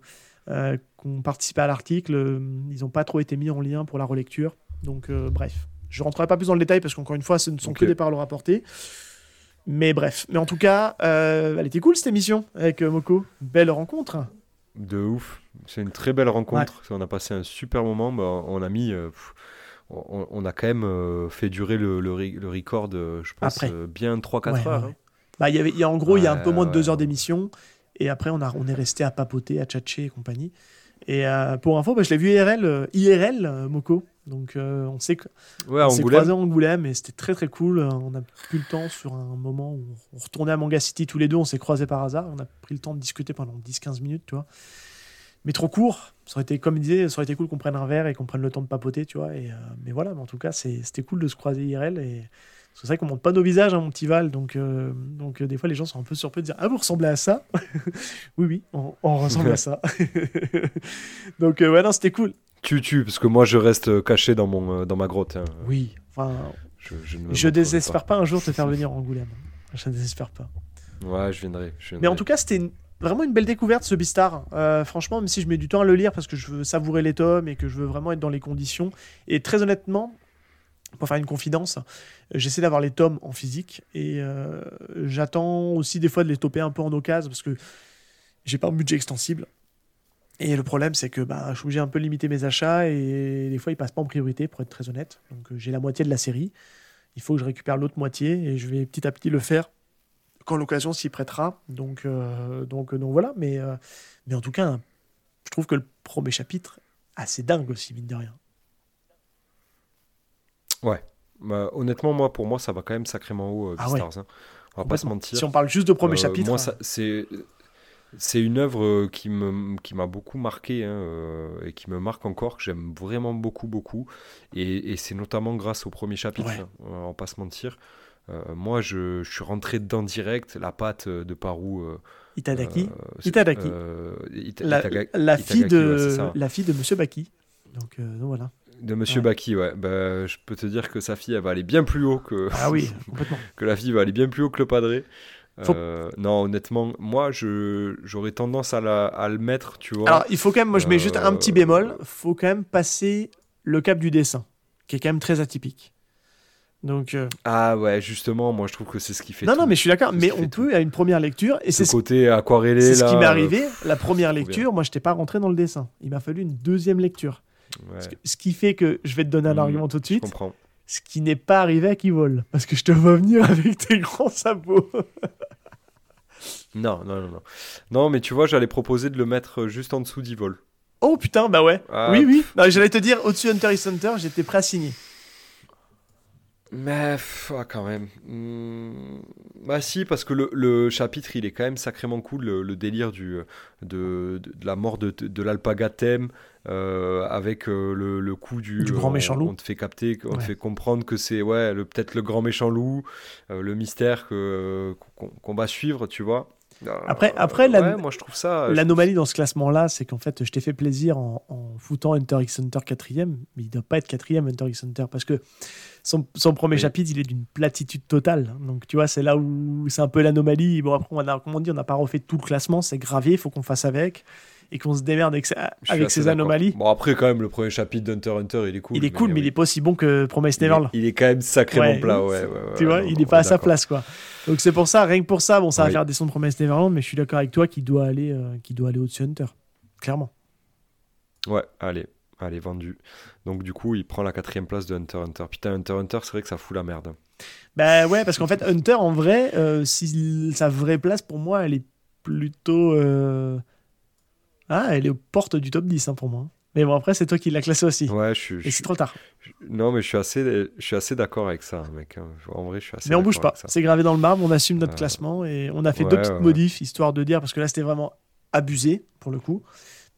euh, qui ont participé à l'article, euh, ils n'ont pas trop été mis en lien pour la relecture. Donc bref, je rentrerai pas plus dans le détail parce qu'encore une fois, ce ne sont que des paroles rapportées. Mais bref, mais en tout cas, elle était cool cette émission avec Moko. Belle rencontre. De ouf, c'est une très belle rencontre. On a passé un super moment. Bah, on a mis, on, a quand même fait durer le, le, record, je pense, bien 3-4 heures. Hein. Bah, y avait, y a, en gros, il y a un peu moins de deux heures d'émission. Et après, on, a, on est resté à papoter, à tchatcher et compagnie. Et euh, pour info, bah, je l'ai vu IRL, euh, IRL euh, Moko. Donc on sait que ouais, on s'est croisé en Angoulême et c'était très très cool. On a pris le temps sur un moment où on retournait à Manga City tous les deux, on s'est croisés par hasard. On a pris le temps de discuter pendant 10-15 minutes, tu vois. Mais trop court. Ça aurait été, comme il disait, ça aurait été cool qu'on prenne un verre et qu'on prenne le temps de papoter, tu vois. Et, mais voilà, mais en tout cas, c'était cool de se croiser IRL et c'est vrai qu'on montre pas nos visages, hein, mon petit Val, donc, euh, donc euh, des fois les gens sont un peu surpris de dire Ah, vous ressemblez à ça? Oui, oui, on, ressemble à ça. donc, euh, ouais, non, c'était cool. Tu, tu, parce que moi je reste caché dans, mon, dans ma grotte. Hein. Oui, enfin. Je, je, ne désespère pas. un jour te faire venir en Angoulême. Je ne désespère pas. Ouais, je viendrai. Mais en tout cas, c'était vraiment une belle découverte ce Beastar. franchement, même si je mets du temps à le lire parce que je veux savourer les tomes et que je veux vraiment être dans les conditions. Et très honnêtement, pour faire une confidence, j'essaie d'avoir les tomes en physique et j'attends aussi des fois de les toper un peu en occasion parce que j'ai pas un budget extensible. Et le problème, c'est que bah, je suis obligé un peu limiter mes achats et des fois, ils passent pas en priorité, pour être très honnête. Donc, j'ai la moitié de la série. Il faut que je récupère l'autre moitié et je vais petit à petit le faire quand l'occasion s'y prêtera. Donc, donc voilà. Mais en tout cas, je trouve que le premier chapitre, assez dingue aussi, mine de rien. Ouais. Bah, honnêtement, moi, pour moi, ça va quand même sacrément haut, euh, ah Beastars. Hein. On va pas se mentir. Si on parle juste de premier euh, chapitre. Moi, hein. c'est. C'est une œuvre euh, qui me qui m'a beaucoup marqué hein, et qui me marque encore que j'aime vraiment beaucoup beaucoup et, et c'est notamment grâce au premier chapitre hein, on va pas se mentir moi je, je, suis rentré dedans direct la patte de Parou Itadaki. Itadaki. la, la, fille de, la fille de Monsieur Baki. Donc, euh, voilà. De Monsieur Baki, ouais. Bah, je peux te dire que sa fille, elle va aller bien plus haut que. Ah oui, complètement. que la fille va aller bien plus haut que le padré. Euh, non, honnêtement, moi, j'aurais tendance à, la, à, le mettre, tu vois. Alors, il faut quand même, moi, je mets juste un petit bémol. faut quand même passer le cap du dessin, qui est quand même très atypique. Donc, euh, Ah ouais, justement, moi je trouve que c'est ce qui fait. Non, non, mais je suis d'accord, mais on peut à une première lecture. Et c'est ce côté aquarellé. C'est ce qui m'est arrivé. La première lecture, moi je n'étais pas rentré dans le dessin. Il m'a fallu une deuxième lecture. Ce qui fait que je vais te donner un mmh, argument tout de suite. Je comprends. Ce qui n'est pas arrivé à qui vole. Parce que je te vois venir avec tes grands sabots. non, non, non, non. Non, mais tu vois, j'allais proposer de le mettre juste en dessous d'Evol. Oh putain, bah ouais. Ah. Oui, oui. J'allais te dire, au-dessus Hunter x Hunter, j'étais prêt à signer. Mais ah, quand même. Hmm, bah si, parce que le, le, chapitre, il est quand même sacrément cool, le, délire du, de, de, la mort de, de l'alpaga thème, euh, avec euh, le, le, coup du, du grand méchant loup. On te fait capter, on te fait comprendre que c'est ouais, peut-être le grand méchant loup, euh, le mystère qu'on, va suivre, tu vois. Après, après ouais, moi je trouve ça. L'anomalie dans ce classement-là, c'est qu'en fait, je t'ai fait plaisir en, en, foutant Hunter x Hunter quatrième, mais il doit pas être quatrième Hunter x Hunter parce que son, premier chapitre, il est d'une platitude totale. Donc, tu vois, c'est là où c'est un peu l'anomalie. Bon, après, on a, on dit, on n'a pas refait tout le classement, c'est gravé, il faut qu'on fasse avec et qu'on se démerde avec, avec ces anomalies. Bon, après, quand même, le premier chapitre d'Hunter Hunter, il est cool. Il est cool, mais, il est pas aussi bon que Promise Neverland. Il, est quand même sacrément plat, ouais. tu vois, il n'est pas à sa place, quoi. Donc, c'est pour ça, rien que pour ça, bon, ça va faire descendre Promise Neverland, mais je suis d'accord avec toi qu'il doit aller, euh, doit aller au-dessus Hunter. Clairement. Ouais, allez. Allez, vendu. Donc du coup, il prend la quatrième place de Hunter Hunter. Putain, Hunter Hunter, c'est vrai que ça fout la merde. Bah ouais, parce qu'en fait, Hunter, en vrai, euh, si sa vraie place, pour moi, elle est plutôt... Euh, ah, elle est aux portes du top 10 hein, pour moi. Mais bon, après, c'est toi qui l'as classé aussi. Ouais, je suis. Et c'est trop tard. non, mais je suis assez, je suis assez d'accord avec ça, mec. Hein. En vrai, je suis assez. Mais on bouge pas. C'est gravé dans le marbre. On assume notre euh, classement et on a fait deux petites modifs histoire de dire parce que là, c'était vraiment abusé pour le coup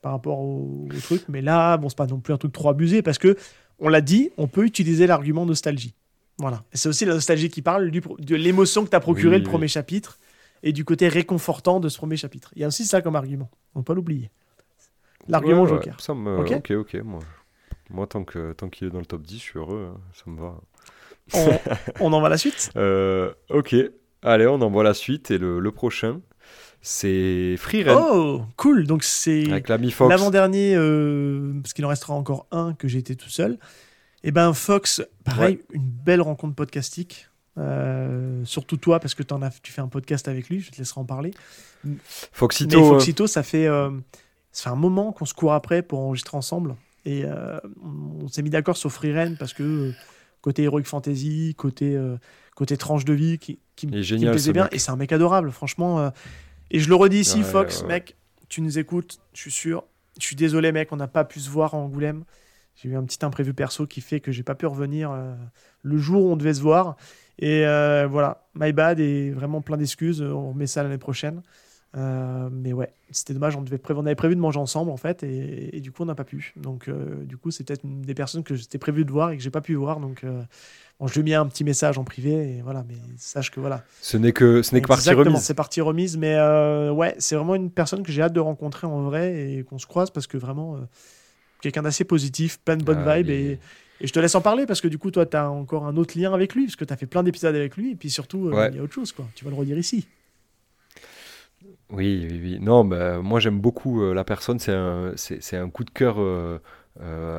par rapport au, truc. Mais là, bon, c'est pas non plus un truc trop abusé parce que, on l'a dit, on peut utiliser l'argument nostalgie. Voilà. C'est aussi la nostalgie qui parle du, de l'émotion que t'as procuré le premier chapitre et du côté réconfortant de ce premier chapitre. Il y a aussi ça comme argument. On ne peut pas l'oublier. L'argument Joker. Ça me... ok, ok. Moi, moi tant qu'il tant qu'il est dans le top 10, je suis heureux. Hein. Ça me va. On, on envoie la suite? Euh, Ok. Allez, on envoie la suite. Et le, le prochain, c'est Free Oh, cool. Donc c'est l'avant-dernier, euh, parce qu'il en restera encore un que j'ai été tout seul. Et eh ben Fox, pareil, une belle rencontre podcastique. Euh, surtout toi, parce que en as, tu fais un podcast avec lui, je te laisserai en parler. Foxito, Mais Foxito, ça fait, euh, ça fait un moment qu'on se court après pour enregistrer ensemble. Et on, s'est mis d'accord sur Free parce que côté Heroic Fantasy, côté, côté tranche de vie qui, qui, qui me plaisait bien. Et c'est un mec adorable, franchement. Et je le redis ici, Fox, mec, tu nous écoutes, je suis sûr. Je suis désolé, mec, on n'a pas pu se voir en Angoulême. J'ai eu un petit imprévu perso qui fait que j'ai pas pu revenir euh, le jour où on devait se voir. Et euh, voilà, my bad et vraiment plein d'excuses. On remet ça l'année prochaine. Euh, mais ouais, c'était dommage. On, devait on avait prévu de manger ensemble en fait, et, du coup on n'a pas pu. Donc du coup c'est peut-être une des personnes que j'étais prévu de voir et que j'ai pas pu voir. Donc je lui ai mis un petit message en privé et voilà, mais sache que voilà. Ce n'est que ce n'est que partie remise. c'est partie remise, mais euh, ouais, c'est vraiment une personne que j'ai hâte de rencontrer en vrai et qu'on se croise parce que vraiment euh, quelqu'un d'assez positif, plein de bonnes ah, vibes et, et, je te laisse en parler parce que du coup toi tu as encore un autre lien avec lui parce que tu as fait plein d'épisodes avec lui et puis surtout euh, il y a autre chose quoi. Tu vas le redire ici. Oui, oui, oui. Non, bah, moi j'aime beaucoup la personne. C'est un, c'est, un coup de cœur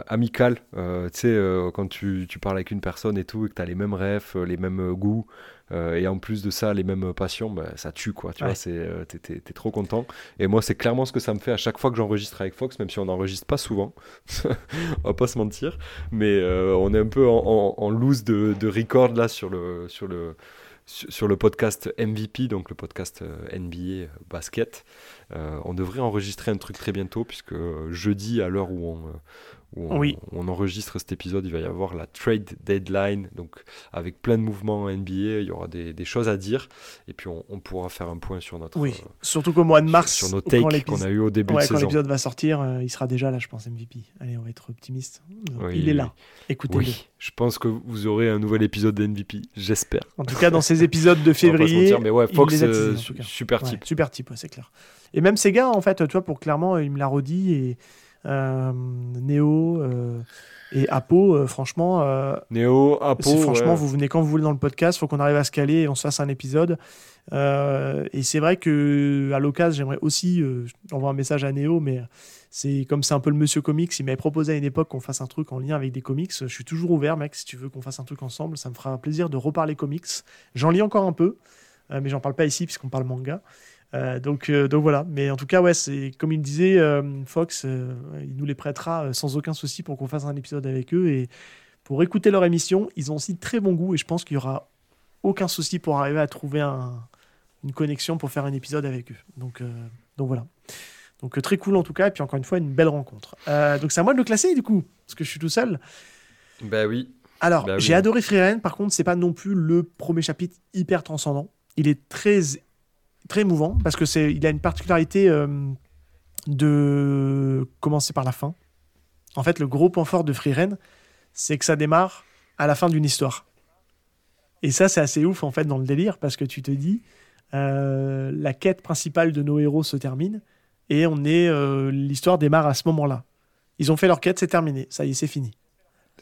amical. tu sais, quand tu, tu, parles avec une personne et tout, et que tu as les mêmes rêves, les mêmes goûts, euh, et en plus de ça, les mêmes passions, bah, ça tue, quoi. Tu vois, c'est, euh, t'es, trop content. Et moi, c'est clairement ce que ça me fait à chaque fois que j'enregistre avec Fox, même si on n'enregistre pas souvent. on va pas se mentir. Mais euh, on est un peu en, en, loose de, de, record là sur le, sur le, sur le podcast MVP, donc le podcast NBA basket. on devrait enregistrer un truc très bientôt, puisque jeudi, à l'heure où on, on, oui. on, enregistre cet épisode, il va y avoir la trade deadline, donc avec plein de mouvements NBA, il y aura des, des choses à dire, et puis on, on, pourra faire un point sur notre... Oui, euh, surtout qu'au mois de mars, sur, nos takes qu'on a eu au début ouais, de. Quand l'épisode va sortir, euh, il sera déjà là, je pense, MVP. Allez, on va être optimiste. Oui, il est là, écoutez-le. Oui, je pense que vous aurez un nouvel épisode de MVP, j'espère. En tout cas, dans ces épisodes de février, mentir, mais ouais, Fox, euh, super type. super type, c'est clair. Et même ces gars, en fait, tu vois, pour clairement, il me l'a redit, et Néo euh, et Apo, euh, franchement. Néo, Apo. Franchement, vous venez quand vous voulez dans le podcast, il faut qu'on arrive à se caler et on se fasse un épisode. et c'est vrai que à l'occasion, j'aimerais aussi envoyer un message à Néo, mais c'est comme c'est un peu le monsieur comics. Il m'avait proposé à une époque qu'on fasse un truc en lien avec des comics. Je suis toujours ouvert, mec. Si tu veux qu'on fasse un truc ensemble, ça me fera plaisir de reparler comics. J'en lis encore un peu, mais j'en parle pas ici puisqu'on parle manga. Euh, donc, euh, donc voilà, mais en tout cas, ouais, c'est comme il disait, euh, Fox, il nous les prêtera sans aucun souci pour qu'on fasse un épisode avec eux. Et pour écouter leur émission, ils ont aussi très bon goût et je pense qu'il y aura aucun souci pour arriver à trouver une connexion pour faire un épisode avec eux. Donc, donc voilà. Donc très cool en tout cas, et puis encore une fois, une belle rencontre. donc c'est à moi de le classer du coup, parce que je suis tout seul. Bah oui. Alors, bah j'ai adoré Freeren, par contre, c'est pas non plus le premier chapitre hyper transcendant. Il est très très émouvant parce que c'est il a une particularité euh, de commencer par la fin. En fait, le gros point fort de Free c'est que ça démarre à la fin d'une histoire. Et ça, c'est assez ouf en fait dans le délire parce que tu te dis euh, la quête principale de nos héros se termine et on est euh, l'histoire démarre à ce moment-là. Ils ont fait leur quête, c'est terminé, ça y est, c'est fini.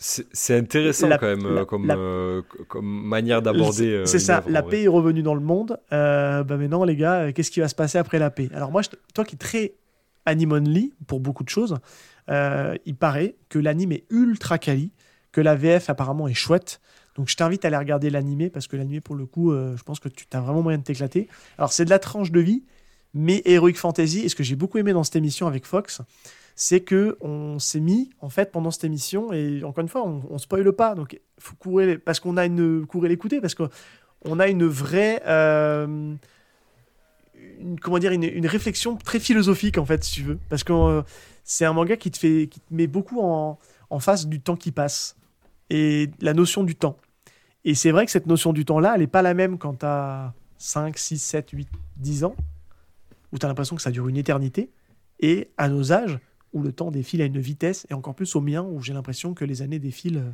C'est intéressant quand même euh, comme, euh, comme, manière d'aborder. Euh, c'est ça, la paix est revenue dans le monde. bah maintenant, les gars, qu'est-ce qui va se passer après la paix? Alors moi, toi qui es très anime only pour beaucoup de choses, il paraît que l'anime est ultra quali, que la VF apparemment est chouette. Donc je t'invite à aller regarder l'animé parce que l'animé pour le coup, je pense que tu as vraiment moyen de t'éclater. Alors c'est de la tranche de vie, mais Heroic Fantasy, et ce que j'ai beaucoup aimé dans cette émission avec Fox, c'est que on s'est mis en fait pendant cette émission et encore une fois on, on spoile pas donc faut courir parce qu'on a une courir l'écouter parce qu'on a une vraie euh, une, comment dire une, réflexion très philosophique en fait si tu veux parce que euh, c'est un manga qui te fait qui te met beaucoup en, en face du temps qui passe et la notion du temps. Et c'est vrai que cette notion du temps là elle est pas la même quand tu as 5 6 7 8 10 ans où tu as l'impression que ça dure une éternité et à nos âges où le temps défile à une vitesse, et encore plus au mien, où j'ai l'impression que les années défilent. Euh,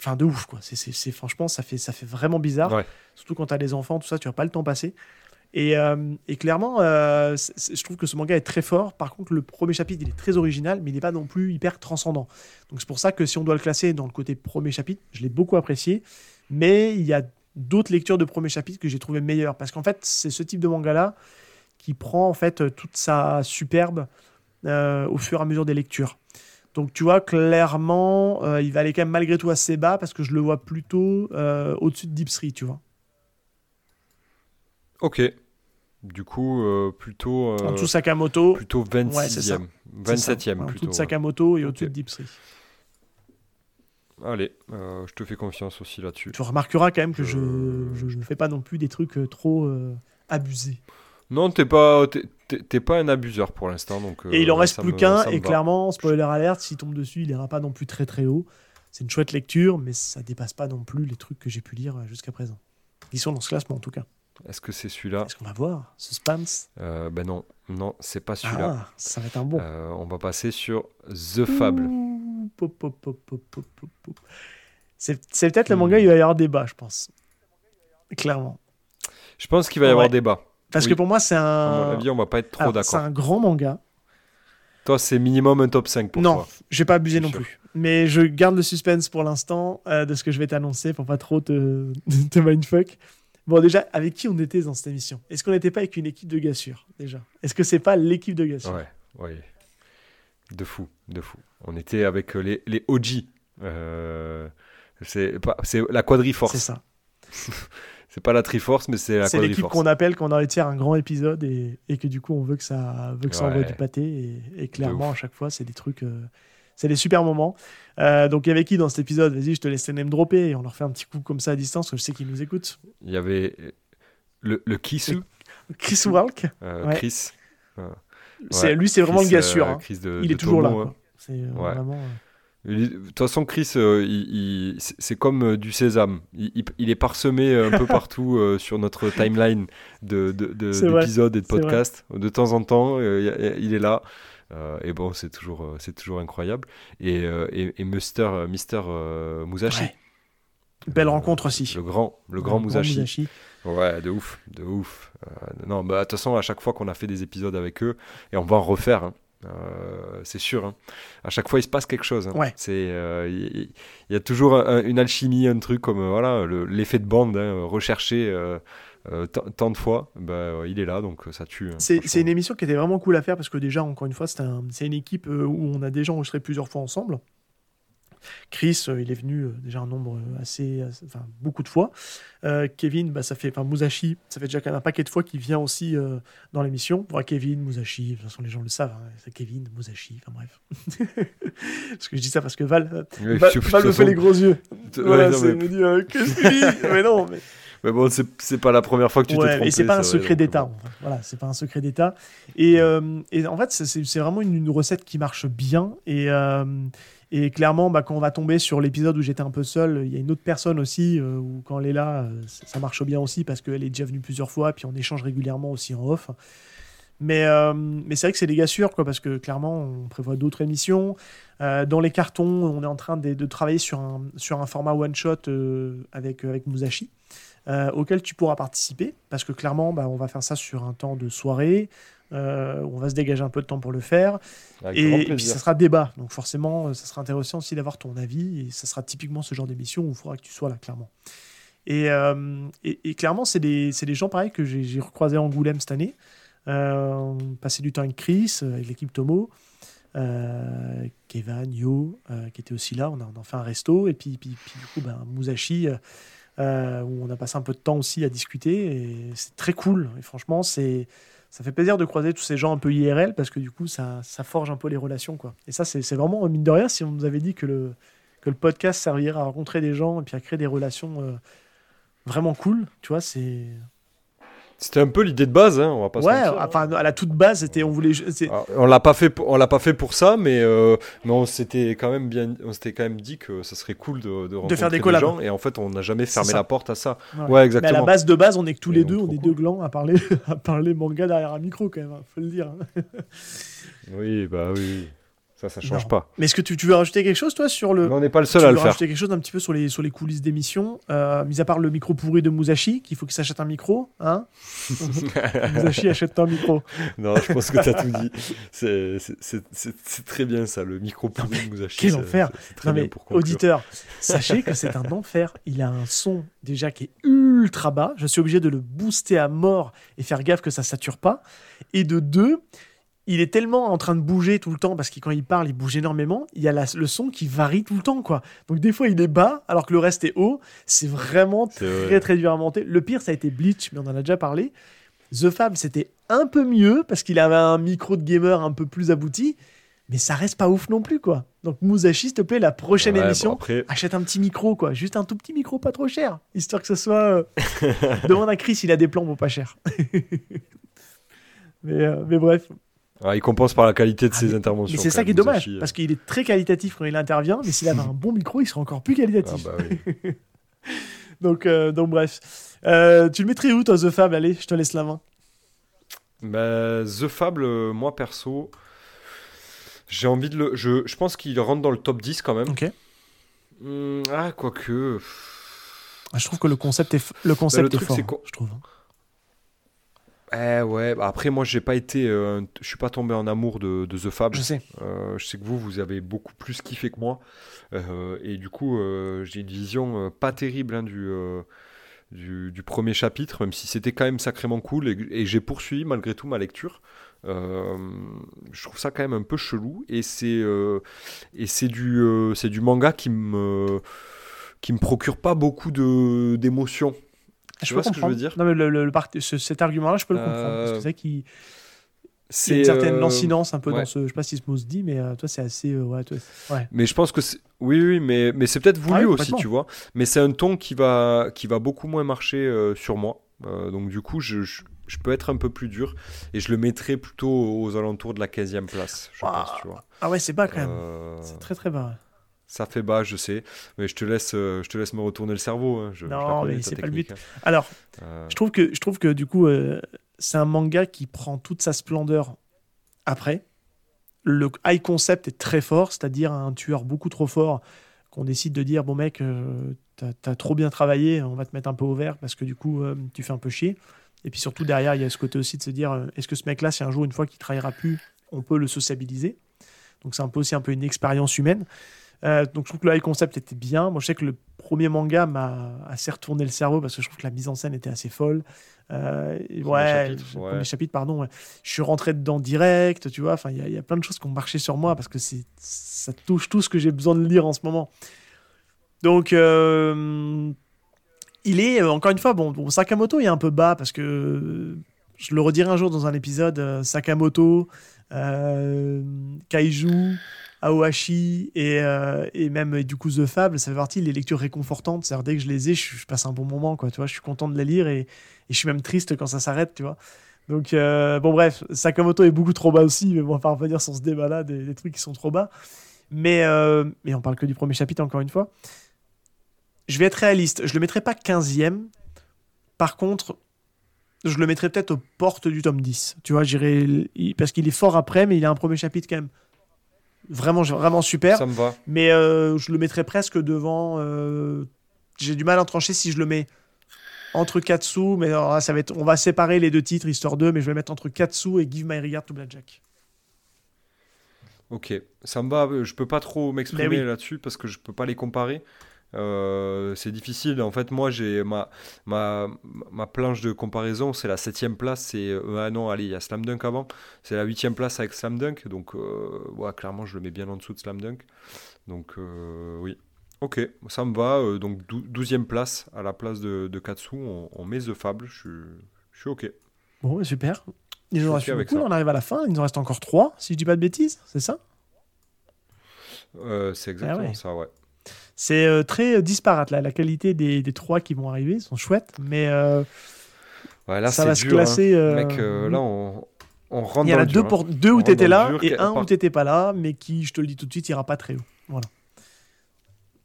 enfin, de ouf, quoi. C'est, franchement, ça fait, ça fait vraiment bizarre. Surtout quand tu as des enfants, tout ça, tu vas pas le temps passer. Et, euh, et clairement, euh, je trouve que ce manga est très fort. Par contre, le premier chapitre, il est très original, mais il n'est pas non plus hyper transcendant. Donc, c'est pour ça que si on doit le classer dans le côté premier chapitre, je l'ai beaucoup apprécié. Mais il y a d'autres lectures de premier chapitre que j'ai trouvé meilleures. Parce qu'en fait, c'est ce type de manga-là qui prend en fait toute sa superbe euh, au fur et à mesure des lectures. Donc tu vois, clairement, euh, il va aller quand même malgré tout assez bas parce que je le vois plutôt euh, au-dessus de Deep tu vois. Ok. Du coup, plutôt. en dessous Sakamoto. Plutôt 26e. 27e En plutôt. dessous Sakamoto et au-dessus de Deep Allez, je te fais confiance aussi là-dessus. Tu remarqueras quand même que je, ne fais pas non plus des trucs trop abusés. Non, t'es pas, t'es pas un abuseur pour l'instant. Donc, et il en reste plus qu'un, et clairement, spoiler alert, s'il tombe dessus, il ira pas non plus très très haut. C'est une chouette lecture, mais ça dépasse pas non plus les trucs que j'ai pu lire jusqu'à présent. Ils sont dans ce classement en tout cas. Est-ce que c'est celui-là? Est-ce qu'on va voir? Suspense? Euh, Ben non, non, c'est pas celui-là. Ah, ça va être un bon. Euh, on va passer sur The Fable. C'est peut-être le manga, hmm. il va y avoir débat, je pense. Clairement. Je pense qu'il va y avoir débat. Parce que pour moi, c'est un. Avis, on va pas être trop d'accord. C'est un grand manga. Toi, c'est minimum un top 5 pour non, toi. Non, je vais pas abuser non plus. Mais je garde le suspense pour l'instant euh, de ce que je vais t'annoncer pour pas trop te, te mindfuck. Bon, déjà, avec qui on était dans cette émission? Est-ce qu'on n'était pas avec une équipe de gars déjà? Est-ce que c'est pas l'équipe de gars Ouais, oui. De fou, de fou. On était avec les, les OG. c'est la quadriforce. C'est ça. c'est pas la Triforce, mais c'est la C'est l'équipe qu'on appelle quand on a été un grand épisode et, et, que du coup on veut que ça, veut que ça envoie du pâté. Et, clairement, à chaque fois, c'est des trucs. Euh, c'est des super moments. Euh, donc, il y avait qui dans cet épisode? Vas-y, je te laisse les name dropper et on leur fait un petit coup comme ça à distance, que je sais qu'ils nous écoutent. Il y avait le, le Kisu. Chris Walk. Euh, Chris. lui, c'est vraiment le gars sûr. Hein. il est toujours là. Hein. C'est vraiment. De toute façon, Chris, euh, c'est comme euh, du sésame. Il, est parsemé un peu partout euh, sur notre timeline d'épisodes de, de, et de podcasts. De temps en temps, il est là. et bon, c'est toujours, c'est toujours incroyable. Et, et, Mister, Mister Musashi. Belle rencontre aussi. Le grand, le grand, Musashi. Ouais, de ouf, de ouf. non, bah, de toute façon, à chaque fois qu'on a fait des épisodes avec eux, et on va en refaire, hein, euh, c'est sûr. Hein. À chaque fois, il se passe quelque chose. Hein. C'est, euh, il y, a toujours une alchimie, un truc comme euh, voilà, l'effet de bande hein, recherché tant de fois. Bah, il est là, donc ça tue. c'est une émission qui était vraiment cool à faire parce que déjà, encore une fois, c'est une équipe où on a déjà enregistré plusieurs fois ensemble. Chris, euh, il est venu euh, déjà un nombre euh, assez, enfin beaucoup de fois. Kevin, bah, ça fait, enfin Musashi, ça fait déjà quand même un paquet de fois qu'il vient aussi dans l'émission. Voilà, Kevin, Musashi, de toute façon les gens le savent, hein, c'est Kevin, Musashi, enfin bref. parce que je dis ça parce que Val, Val, me fait les gros yeux. Voilà, mais... me dit, qu'est-ce Mais non, mais. Mais bon, c'est pas la première fois que tu t'es trompé. Et c'est pas un secret d'État. Voilà, c'est pas un secret d'État. Et, et, en fait, c'est vraiment une, une, recette qui marche bien. Et, et clairement, bah, quand on va tomber sur l'épisode où j'étais un peu seul, il y a une autre personne aussi, euh, où quand elle est là, euh, ça marche bien aussi parce qu'elle est déjà venue plusieurs fois, puis on échange régulièrement aussi en off. Mais, euh, mais c'est vrai que c'est des gars sûrs, quoi, parce que clairement, on prévoit d'autres émissions. dans les cartons, on est en train de, travailler sur un, format one-shot avec, avec Musashi. auquel tu pourras participer, parce que clairement, bah, on va faire ça sur un temps de soirée. Euh, on va se dégager un peu de temps pour le faire. et, puis ça sera débat. Donc forcément, euh, ça sera intéressant aussi d'avoir ton avis. Et ça sera typiquement ce genre d'émission où il faudra que tu sois là, clairement. Et, euh, clairement, c'est des, des, gens pareils que j'ai recroisé à Angoulême cette année. Euh, passé du temps avec Chris, avec l'équipe Tomo. Kevin, Yo, qui était aussi là, on a, on a, fait un resto, et puis, puis, du coup, ben, Musashi, où on a passé un peu de temps aussi à discuter, et c'est très cool, et franchement, c'est ça fait plaisir de croiser tous ces gens un peu IRL parce que du coup, ça, forge un peu les relations. Quoi. Et ça, c'est vraiment, mine de rien, si on nous avait dit que le, que le podcast servirait à rencontrer des gens et puis à créer des relations euh, vraiment cool, tu vois, c'est c'était un peu l'idée de base, hein, on va pas Ouais, enfin à la toute base, c'était on voulait. Ah, on l'a pas fait, on l'a pas fait pour ça, mais euh, mais on s'était quand même bien, on s'était quand même dit que ça serait cool de, de rencontrer faire des, des gens, et en fait on n'a jamais fermé la porte à ça. Ouais, exactement. Mais à la base de base, on est que tous les deux, on est deux glands à parler à parler manga derrière un micro quand même, hein, faut le dire. oui, bah oui. Ça, ça change pas. Mais est-ce que tu, tu, veux rajouter quelque chose, toi, sur le. on n'est pas le seul à le faire. rajouter quelque chose un petit peu sur les, sur les coulisses d'émission, euh, mis à part le micro pourri de Musashi, qu'il faut qu'il s'achète un micro, hein Musashi achète un micro. Non, je pense que tu as tout dit. C'est très bien ça, le micro pourri de Musashi. Quel enfer Non, mais auditeur, sachez que c'est un enfer. Il a un son déjà qui est ultra bas. Je suis obligé de le booster à mort et faire gaffe que ça sature pas. Et de deux, il est tellement en train de bouger tout le temps parce que quand il parle, il bouge énormément. Il y a le son qui varie tout le temps, quoi. Donc des fois, il est bas alors que le reste est haut. C'est vraiment très très dur à monter. Le pire, ça a été Bleach, mais on en a déjà parlé. The Fab, c'était un peu mieux parce qu'il avait un micro de gamer un peu plus abouti. Mais ça reste pas ouf non plus, quoi. Donc Musashi, s'il te plaît, la prochaine émission, achète un petit micro, quoi. Juste un tout petit micro, pas trop cher. Histoire que ce soit... Euh, demande à Chris, il a des plans pour pas cher. mais, euh, mais bref, ah, il compense par la qualité de ah, ses interventions. Mais c'est ça qui est dommage, parce qu'il est très qualitatif quand il intervient, mais s'il avait un bon micro, il serait encore plus qualitatif. Ah bah oui. donc, euh, donc bref. Euh, tu le mettrais où, toi, The Fable Allez, je te laisse la main. Bah, The Fable, euh, moi perso, j'ai envie de le. Je, je pense qu'il rentre dans le top 10 quand même. Ok. Mmh, ah, quoique. Ah, je trouve que le concept est, le concept est fort, je trouve. Hein. Eh ouais, bah après moi j'ai pas été, euh, je suis pas tombé en amour de, The Fab. Je sais. Euh, je sais que vous, vous avez beaucoup plus kiffé que moi. Euh, et du coup, j'ai une vision pas terrible hein, du, du, premier chapitre, même si c'était quand même sacrément cool et, j'ai poursuivi malgré tout ma lecture. je trouve ça quand même un peu chelou et c'est et c'est du c'est du manga qui me qui me procure pas beaucoup de d'émotions. Je vois ce que je veux dire Non mais le, le, cet argument-là, je peux le comprendre parce que c'est qui c'est une certaine euh, lancinance un peu dans ce. Je sais pas si ce mot se dit, mais euh, toi, c'est assez. Euh, ouais, ouais, Mais je pense que. Oui, oui, mais, mais c'est peut-être voulu ah aussi, tu vois. Mais c'est un ton qui va, qui va beaucoup moins marcher sur moi. donc, du coup, je, je, peux être un peu plus dur. Et je le mettrai plutôt aux alentours de la 15e place, je pense, tu vois. Ah ouais, c'est bas quand même. C'est très, très bas. Ça fait bas, je sais, mais je te laisse, je te laisse me retourner le cerveau. Hein. Je, non, mais c'est pas le but. Hein. Alors, je trouve que je trouve que du coup, c'est un manga qui prend toute sa splendeur après. Le high concept est très fort, c'est-à-dire un tueur beaucoup trop fort qu'on décide de dire bon mec, euh, t'as as trop bien travaillé, on va te mettre un peu au vert parce que du coup euh, tu fais un peu chier. Et puis surtout derrière, il y a ce côté aussi de se dire euh, est-ce que ce mec-là, si un jour, une fois qu'il travaillera plus, on peut le sociabiliser? Donc c'est un peu aussi un peu une expérience humaine. Donc je trouve que le high concept était bien. Moi je sais que le premier manga m'a assez retourné le cerveau parce que je trouve que la mise en scène était assez folle. Euh, ouais, premier chapitre, pardon. Je suis rentré dedans direct, tu vois. Enfin, il y, a plein de choses qui ont marché sur moi parce que ça touche tout ce que j'ai besoin de lire en ce moment. Donc, euh, il est euh, encore une fois bon, bon. Sakamoto est un peu bas parce que je le redirai un jour dans un épisode. Sakamoto, Kaiju. Aohashi et, euh, et même du coup The Fable, ça fait partie des lectures réconfortantes. C'est-à-dire dès que je les ai, je, passe un bon moment, quoi. Tu vois, je suis content de les lire et, je suis même triste quand ça s'arrête, tu vois. Donc euh, bon bref, Sakamoto est beaucoup trop bas aussi, mais bon, on va pas revenir sur ce débat-là des, trucs qui sont trop bas. Mais euh, mais on parle que du premier chapitre encore une fois. Je vais être réaliste, je le mettrai pas 15e. Par contre, je le mettrai peut-être aux portes du tome 10. Tu vois, j'irai parce qu'il est fort après, mais il a un premier chapitre quand même Vraiment, vraiment super. Ça me va. Mais euh, je le mettrais presque devant. Euh, j'ai du mal à trancher si je le mets entre Katsu, mais ça va être, on va séparer les deux titres, histoire 2, mais je vais mettre entre Katsu et Give My Regard to Blackjack. Ok, ça me va. Je peux pas trop m'exprimer là-dessus parce que je peux pas les comparer. Euh, c'est difficile. En fait, moi, j'ai ma, ma, ma planche de comparaison, c'est la septième place. C'est euh, ah non, allez, il y a Slam Dunk avant. C'est la huitième place avec Slam Dunk. Donc, euh, clairement, je le mets bien en dessous de Slam Dunk. Donc, oui. Ok, ça me va. donc, douzième place à la place de, de Katsu. On, met The Fable. Je suis, je suis ok. Bon, super. Il nous reste beaucoup. On arrive à la fin. Il nous reste encore trois, si je dis pas de bêtises. C'est ça? C'est exactement ah ça, ouais. C'est euh, très euh, disparate là. La qualité des, des, trois qui vont arriver sont chouettes, mais euh, ça va se hein. classer. Mec, là on, on rentre. Il y en a deux, pour, deux où tu étais là et un où tu n'étais pas là, mais qui, je te le dis tout de suite, ira pas très haut. Voilà.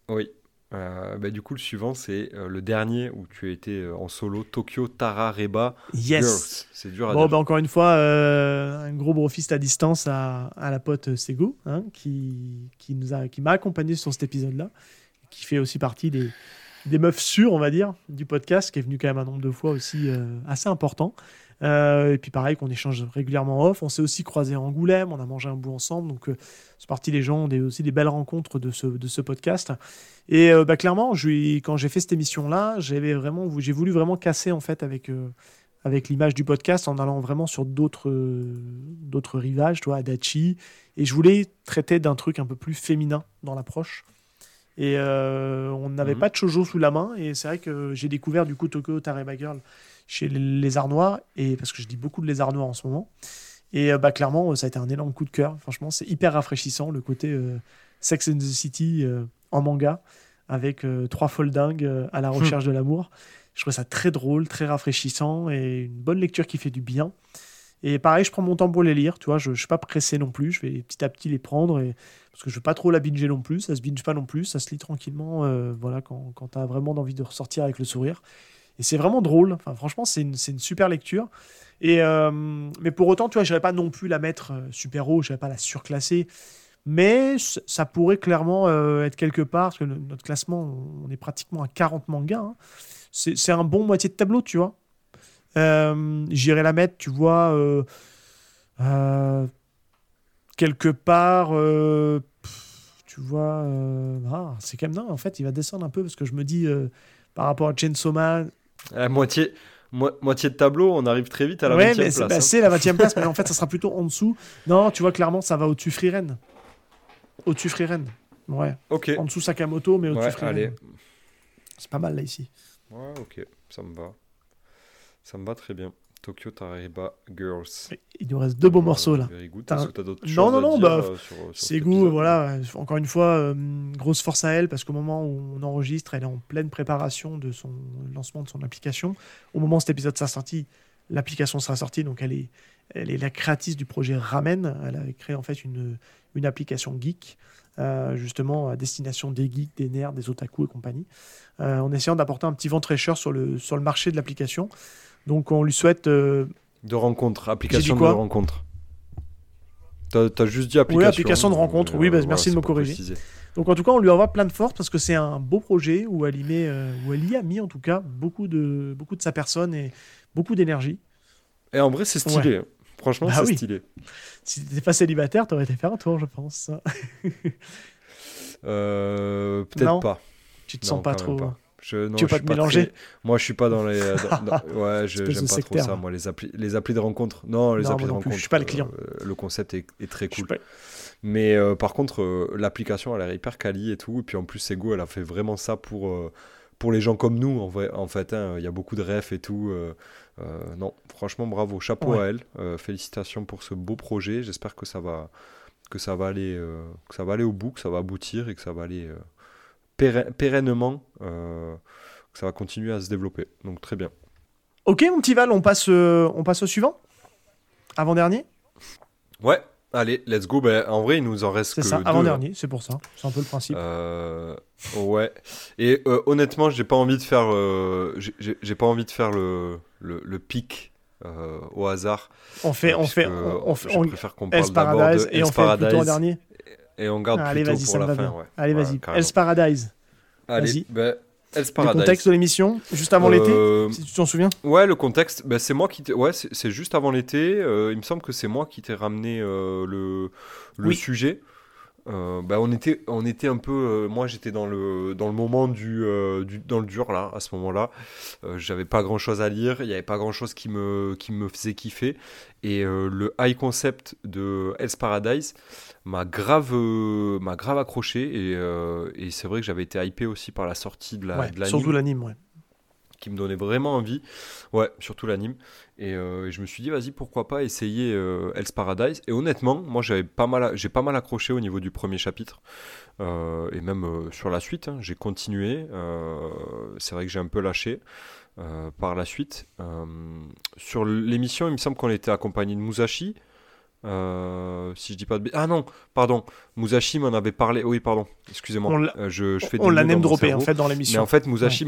Oui. bah, du coup, le suivant, c'est le dernier où tu as été en solo, Tokyo Tarareba yes. C'est dur à bon, dire. Bah, encore une fois, un gros brofiste à distance à, à la pote Sego, hein, qui, qui m'a accompagné sur cet épisode-là qui fait aussi partie des, des meufs sûres, on va dire, du podcast, qui est venu quand même un nombre de fois aussi euh, assez important. Euh, et puis pareil, qu'on échange régulièrement off. On s'est aussi croisé à Angoulême, on a mangé un bout ensemble. Donc euh, c'est parti des gens, des, aussi des belles rencontres de ce, de ce podcast. Et bah, clairement, quand j'ai fait cette émission-là, j'avais vraiment, j'ai voulu vraiment casser en fait avec, avec l'image du podcast en allant vraiment sur d'autres, d'autres rivages, toi, Adachi. Et je voulais traiter d'un truc un peu plus féminin dans l'approche. Et euh, on n'avait mhm. pas de shoujo sous la main. Et c'est vrai que j'ai découvert du coup Tokyo Tarema Girl chez les Arts Noirs. Et parce que je dis beaucoup de les Arts Noirs en ce moment. Et euh, bah, clairement, ça a été un énorme coup de cœur. Franchement, c'est hyper rafraîchissant le côté euh, Sex and the City en manga avec trois foldingues à la hmm. recherche de l'amour. Je trouve ça très drôle, très rafraîchissant et une bonne lecture qui fait du bien. Et pareil, je prends mon temps pour les lire, tu vois, je ne suis pas pressé non plus, je vais petit à petit les prendre, parce que je ne veux pas trop la binger non plus, ça se binge pas non plus, ça se lit tranquillement, euh, voilà, quand, quand tu as vraiment envie de ressortir avec le sourire. Et c'est vraiment drôle, enfin, franchement, c'est une, une, super lecture. Et, euh, mais pour autant, tu vois, je pas non plus la mettre euh, super haut, je pas la surclasser, mais ça pourrait clairement être quelque part, parce que notre classement, on est pratiquement à 40 mangas, hein. c'est un bon moitié de tableau, tu vois. Euh, j'irai la mettre, tu vois, euh, euh, quelque part. tu vois, ah, c'est quand même non. En fait, il va descendre un peu parce que je me dis, par rapport à Chainsaw Man, À moitié, moitié de tableau, on arrive très vite à la 20 place. Bah, c'est la 20 place, mais en fait, ça sera plutôt en dessous. Non, tu vois, clairement, ça va au-dessus Freeren. Au-dessus Freeren. Ouais. Ok. En dessous Sakamoto, mais au-dessus ouais, Allez. C'est pas mal là ici. Ouais, ok, ça me va. Ça me va très bien. Tokyo Taraiba Girls. Il nous reste deux beaux morceaux là. non, non, non, bah, euh, c'est goût, voilà. Encore une fois, euh, grosse force à elle parce qu'au moment où on enregistre, elle est en pleine préparation de son lancement de son application. Au moment où cet épisode sera sorti, l'application sera sortie, donc elle est, elle est la créatrice du projet Ramen. Elle a créé en fait une, une application geek. Euh, justement à destination des geeks, des nerds, des otaku et compagnie, en essayant d'apporter un petit vent fraîcheur sur le, sur le marché de l'application. Donc on lui souhaite. Euh, de rencontre, application de rencontre. T'as as juste dit application. Oui, application de rencontre. oui, bah, merci de me corriger. Donc en tout cas, on lui envoie plein de force parce que c'est un beau projet où elle, y met, euh, où elle y a mis en tout cas beaucoup de, beaucoup de sa personne et beaucoup d'énergie. Et en vrai, c'est stylé. Franchement, bah c'est stylé. Si t'étais pas célibataire, t'aurais été faire un tour, je pense. euh, Peut-être pas. Tu te sens pas trop. Je, tu veux pas te mélanger Moi, je suis pas dans les. Ouais, je j'aime pas trop ça. Moi, les applis, les applis de rencontre. Non, les applis de rencontre. Je suis pas le client. Euh, le concept est, très cool. Mais euh, par contre, euh, l'application, elle a l'air hyper quali et tout. Et puis en plus, Sego, elle a fait vraiment ça pour, pour les gens comme nous. En, vrai, en fait, hein. il y a beaucoup de refs et tout. non, franchement, bravo. Chapeau à elle. félicitations pour ce beau projet. J'espère que ça va que ça va aller que ça va aller au bout, que ça va aboutir et que ça va aller pérennement, euh, ça va continuer à se développer. Donc très bien. Ok, mon petit Val, on passe, euh, on passe au suivant? Avant-dernier? Ouais, allez, let's go. Ben, en vrai, il nous en reste C'est ça, avant-dernier, c'est pour ça. C'est un peu le principe. Euh, ouais. Et honnêtement, j'ai pas envie de faire, j'ai pas envie de faire le, le, le pic au hasard. On fait, on fait, on, fait, je préfère qu'on parle d'abord de et on fait plutôt en dernier. Et on garde Allez, plutôt pour la fin. Allez, vas-y. Hell's Paradise. Allez, bah, Paradise. Le contexte de l'émission, juste avant l'été, euh, si tu t'en souviens Ouais, le contexte, bah, c'est moi qui. Ouais, c'est juste avant l'été. Euh, il me semble que c'est moi qui t'ai ramené euh, le, le sujet. bah, on était on était un peu moi j'étais dans le dans le moment du, du, dans le dur là à ce moment-là j'avais pas grand chose à lire il y avait pas grand chose qui me qui me faisait kiffer et le high concept de Hell's Paradise m'a grave, euh, m'a grave accroché et, euh, et c'est vrai que j'avais été hypé aussi par la sortie de la ouais, Surtout l'anime, ouais. Qui me donnait vraiment envie. Ouais, surtout l'anime. Et, euh, je me suis dit, vas-y, pourquoi pas essayer Hell's Paradise. Et honnêtement, moi j'avais pas mal, j'ai pas mal accroché au niveau du premier chapitre. et même sur la suite, hein, j'ai continué. c'est vrai que j'ai un peu lâché. par la suite, sur l'émission, il me semble qu'on était accompagné de Musashi, euh, si je dis pas de ah non pardon. Musashi m'en avait parlé. Oui pardon. Excusez-moi. Euh, je, je, fais on l'a name droppé en fait dans l'émission. Mais en fait Musashi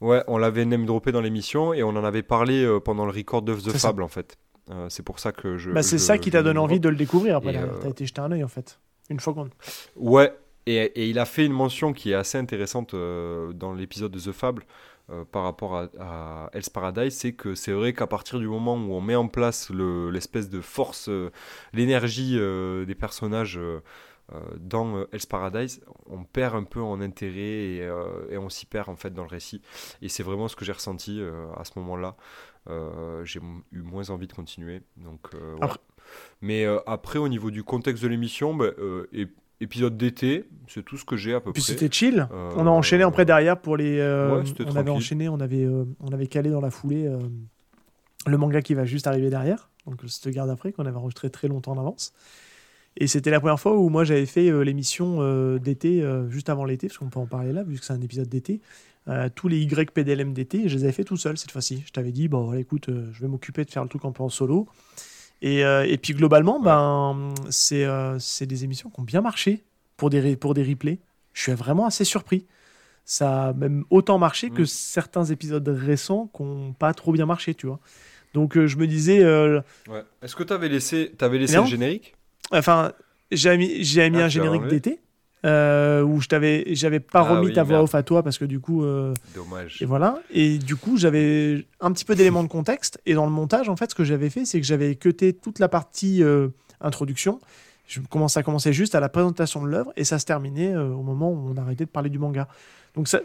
ouais, on l'avait name droppé dans l'émission et on en avait parlé euh, pendant le record de The Fable en fait. C'est pour ça que je bah, c'est ça qui t'a donné envie de le découvrir après t'as été jeté un oeil en fait une fois qu'on ouais et, et, il a fait une mention qui est assez intéressante dans l'épisode de The Fable euh, par rapport à, à Hell's Paradise, c'est que c'est vrai qu'à partir du moment où on met en place l'espèce de force, euh, l'énergie euh, des personnages dans Hell's Paradise, on perd un peu en intérêt et, on s'y perd en fait dans le récit. Et c'est vraiment ce que j'ai ressenti à ce moment-là. j'ai eu moins envie de continuer. Donc, Mais après, au niveau du contexte de l'émission, bah, et épisode d'été, c'est tout ce que j'ai à peu Puis près. c'était chill. Euh, on a enchaîné après derrière pour les. Euh, on avait enchaîné, on avait, euh, on avait calé dans la foulée le manga qui va juste arriver derrière. Donc te garde après qu'on avait enregistré très longtemps en avance. Et c'était la première fois où moi j'avais fait l'émission d'été juste avant l'été, parce qu'on peut en parler là, vu que c'est un épisode d'été. tous les YPDLM d'été, je les avais fait tout seul cette fois-ci. Je t'avais dit, bon, voilà, écoute, je vais m'occuper de faire le truc un peu en solo. Et, euh, et puis globalement, ben, c'est euh, c'est des émissions qui ont bien marché pour des, pour des replays. Je suis vraiment assez surpris. Ça a même autant marché que mm. certains épisodes récents qui n'ont pas trop bien marché, tu vois. Donc euh, je me disais. Ouais. Est-ce que tu avais laissé, avais laissé le générique? Enfin, j'ai mis, mis ah, un générique d'été euh, où je t'avais, j'avais pas ah remis ta voix off à toi parce que du coup. Euh, Dommage. Et voilà. Et du coup, j'avais un petit peu d'éléments de contexte. Et dans le montage, en fait, ce que j'avais fait, c'est que j'avais cuté toute la partie euh, introduction. Je commençais à commencer juste à la présentation de l'œuvre et ça se terminait au moment où on arrêtait de parler du manga. Donc ça.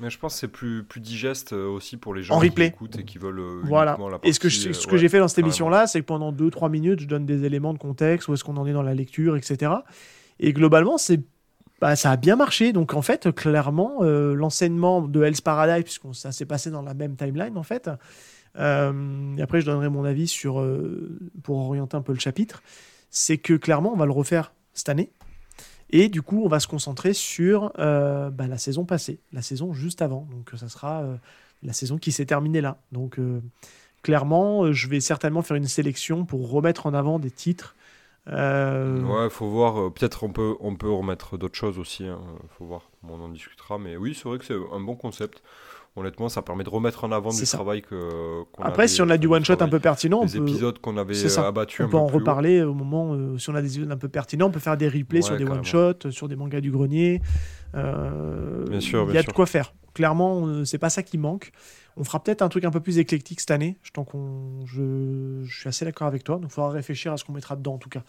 Mais je pense que c'est plus, plus digeste euh, aussi pour les gens en qui replay. écoutent et qui veulent. euh, Voilà. la Et ce que, partie, je- euh, ce que ouais, j'ai fait dans cette émission-là, c'est que pendant 2-3 minutes, je donne des éléments de contexte, où est-ce qu'on en est dans la lecture, etc. Et globalement, c'est bah, ça a bien marché. Donc en fait, clairement, euh, l'enseignement de Hell's Paradise, puisque ça s'est passé dans la même timeline, en fait. euh, et après, je donnerai mon avis sur, euh, pour orienter un peu le chapitre. C'est que clairement, on va le refaire cette année. Et du coup, on va se concentrer sur bah, la saison passée, la saison juste avant. Donc ça sera la saison qui s'est terminée là. Donc clairement, je vais certainement faire une sélection pour remettre en avant des titres. Euh, Ouais, faut voir. euh, Peut-être on peut, on peut remettre d'autres choses aussi. Hein, faut voir. On en discutera. Mais oui, c'est vrai que c'est un bon concept. Honnêtement, ça permet de remettre en avant du ça. travail que. qu'on Après, avait- si on a du one shot un peu pertinent, on Les peut, épisodes qu'on avait euh, abattus on un peut peu en plus haut. reparler au moment euh, si on a des épisodes un peu pertinents. On peut faire des replays Ouais, sur des carrément. one shots, sur des mangas du grenier. Euh, Bien sûr, Il y a de quoi faire. Clairement, euh, c'est pas ça qui manque. On fera peut-être un truc un peu plus éclectique cette année. Je, je, suis assez d'accord avec toi. Donc, il faudra réfléchir à ce qu'on mettra dedans en tout cas.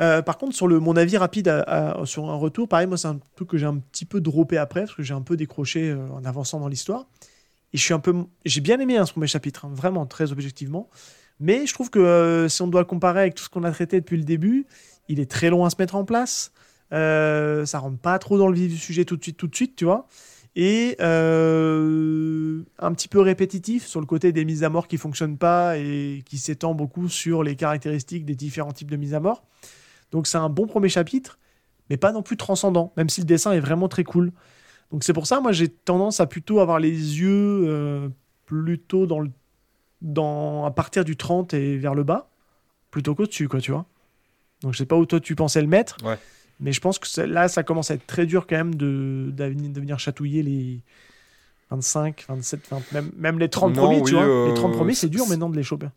Euh, par contre, sur mon avis rapide sur un retour, pareil, moi, c'est un truc que j'ai un petit peu droppé après, parce que j'ai un peu décroché euh, en avançant dans l'histoire. Et je suis un peu. J'ai bien aimé hein, ce premier chapitre, hein, vraiment, très objectivement. Mais je trouve que si on doit le comparer avec tout ce qu'on a traité depuis le début, il est très long à se mettre en place. Ça rentre pas trop dans le vif du sujet tout de suite, tout de suite, tu vois. Et euh, un petit peu répétitif sur le côté des mises à mort qui fonctionnent pas et qui s'étend beaucoup sur les caractéristiques des différents types de mises à mort. Donc c'est un bon premier chapitre, mais pas non plus transcendant, même si le dessin est vraiment très cool. Donc c'est pour ça, moi j'ai tendance à plutôt avoir les yeux euh, plutôt dans le, dans, à partir du 30 et vers le bas, plutôt qu'au-dessus, quoi, tu vois. Donc je sais pas où toi tu pensais le mettre, Ouais. Mais je pense que là ça commence à être très dur quand même de, de venir chatouiller les 25, 27, 20, même, même les 30 Non, premiers, tu oui, vois. euh, les 30 premiers, c'est dur maintenant de les choper.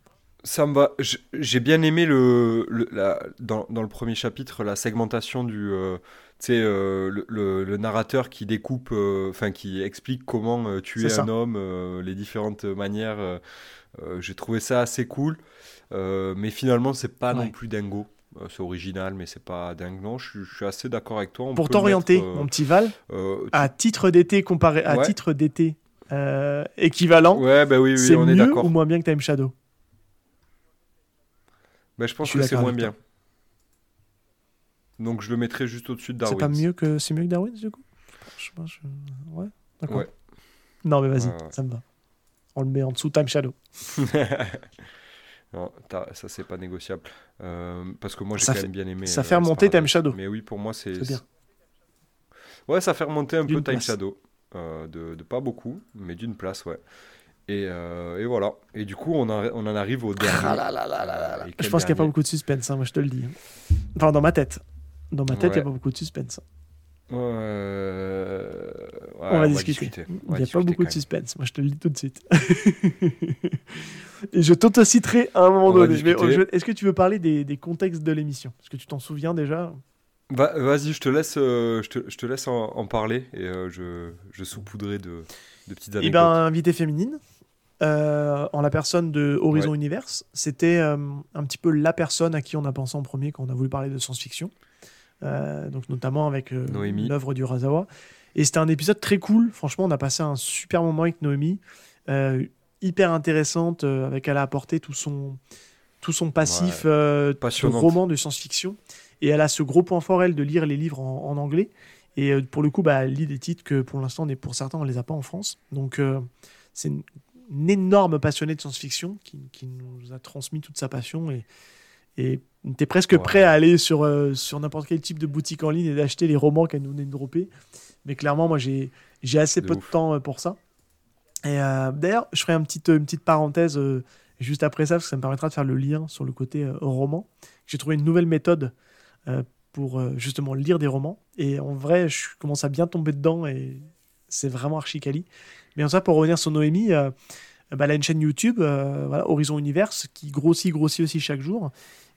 Ça me va. J'ai bien aimé le, le- la- dans, dans le premier chapitre la segmentation du, euh, euh, le, le- le narrateur qui découpe, euh, enfin qui explique comment euh, tuer un homme, euh, les différentes manières. euh, euh, J'ai trouvé ça assez cool, Euh, mais finalement c'est pas non plus dingo. Euh, c'est original, mais c'est pas dingue. Non, je, suis- je suis assez d'accord avec toi. On Pour t'orienter, mettre, euh, mon petit Val, euh, tu- à titre d'été comparé à Ouais. titre d'été euh, équivalent, Ouais, bah oui, oui, c'est on est d'accord. ou moins bien que Time Shadow? Mais je pense Je que c'est moins bien. Donc je le mettrai juste au-dessus de C'est Darwin. pas mieux que c'est mieux que Darwin du coup? Je je- Ouais, d'accord. Ouais. Non mais vas-y, ça me va. On le met en dessous Time Shadow. non, ça c'est pas négociable. Euh, parce que moi j'ai quand fait- même bien aimé. ça euh, fait remonter Sparadise. Time Shadow. Mais oui, pour moi c'est. C'est bien. Ouais, ça fait remonter un peu Time. Shadow. Euh, de, de pas beaucoup, mais d'une place, ouais. Et, euh, et voilà. Et du coup, on, en- on en arrive au dernier. Ah là là là Je pense qu'il n'y a pas beaucoup de suspense, hein, moi je te le dis. Enfin, dans ma tête. Dans ma tête, il n'y a pas beaucoup de suspense. Ouais, on va discuter. On Il n'y a pas beaucoup de suspense, moi je te le dis tout de suite. Et je t'autociterai à un moment On donné. Est-ce que tu veux parler des, des contextes de l'émission? Est-ce que tu t'en souviens déjà Va- Vas-y, je te laisse, euh, je te, je te laisse en, en parler et euh, je, je saupoudrerai de, de petites Eh anecdotes. ben, invité féminine, euh, en la personne de Horizon Universe. C'était un petit peu la personne à qui on a pensé en premier quand on a voulu parler de science-fiction. Donc notamment avec l'œuvre du Razawa. Et c'était un épisode très cool. Franchement, on a passé un super moment avec Noémie. Euh, hyper intéressante, euh, avec elle a apporté tout son, tout son passif euh, de roman de science-fiction. Et elle a ce gros point fort, elle, de lire les livres en, en anglais. Et pour le coup, bah, elle lit des titres que pour l'instant, pour certains, on les a pas en France. Donc, c'est une, une énorme passionnée de science-fiction qui, qui nous a transmis toute sa passion. Et, et t'es presque Ouais. prêt à aller sur, euh, sur n'importe quel type de boutique en ligne et d'acheter les romans qu'elle nous venait de dropper. Mais clairement, moi, j'ai j'ai assez De peu ouf. de temps euh, pour ça. Et euh, d'ailleurs, je ferai une petite, une petite parenthèse euh, juste après ça, parce que ça me permettra de faire le lien sur le côté roman. J'ai trouvé une nouvelle méthode pour justement lire des romans. Et en vrai, je commence à bien tomber dedans et c'est vraiment archi quali. Mais en ça, pour revenir sur Noémie, bah, elle a une chaîne YouTube, voilà, Horizon Universe, qui grossit, grossit aussi chaque jour.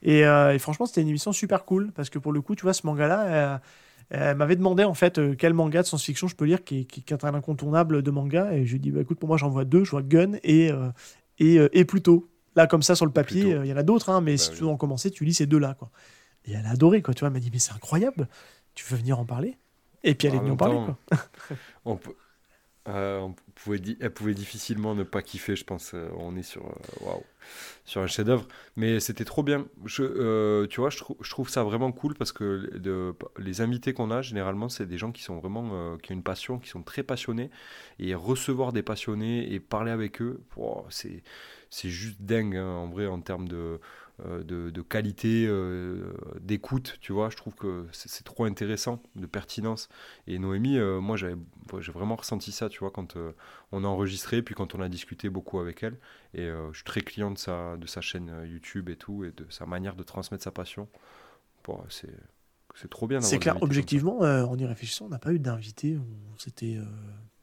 Et, euh, et franchement, c'était une émission super cool parce que pour le coup, tu vois, ce manga-là, euh, elle m'avait demandé en fait euh, quel manga de science-fiction je peux lire qui est, qui est un incontournable de manga. Et je lui ai dit, bah, écoute, pour moi, j'en vois deux. Je vois Gun et, et, et Pluto. Là, comme ça, sur le papier, il y en a d'autres, hein, mais Bah si oui. tu veux en commencer, tu lis ces deux-là. quoi. Et elle a adoré, quoi. Tu vois, elle m'a dit, mais c'est incroyable. Tu veux venir en parler? Et puis elle est En venue en parler, quoi. On peut, on pouvait elle pouvait difficilement ne pas kiffer, je pense. on est sur, waouh, sur un chef-d'œuvre. Mais c'était trop bien. Je, tu vois, je, trouve ça vraiment cool parce que de, les invités qu'on a, généralement, c'est des gens qui sont vraiment, qui ont une passion, qui sont très passionnés. Et recevoir des passionnés et parler avec eux, c'est c'est juste dingue hein, en vrai en termes de, euh, de, qualité euh, d'écoute, tu vois. Je trouve que c'est trop intéressant, de pertinence. Et Noémie, euh, moi, j'ai vraiment ressenti ça, tu vois, quand on a enregistré, puis quand on a discuté beaucoup avec elle. Et je suis très client de sa, de sa chaîne YouTube et tout, et de sa manière de transmettre sa passion. Bon, c'est trop bien. C'est clair, objectivement, en y réfléchissant, on n'a pas eu d'invité. C'était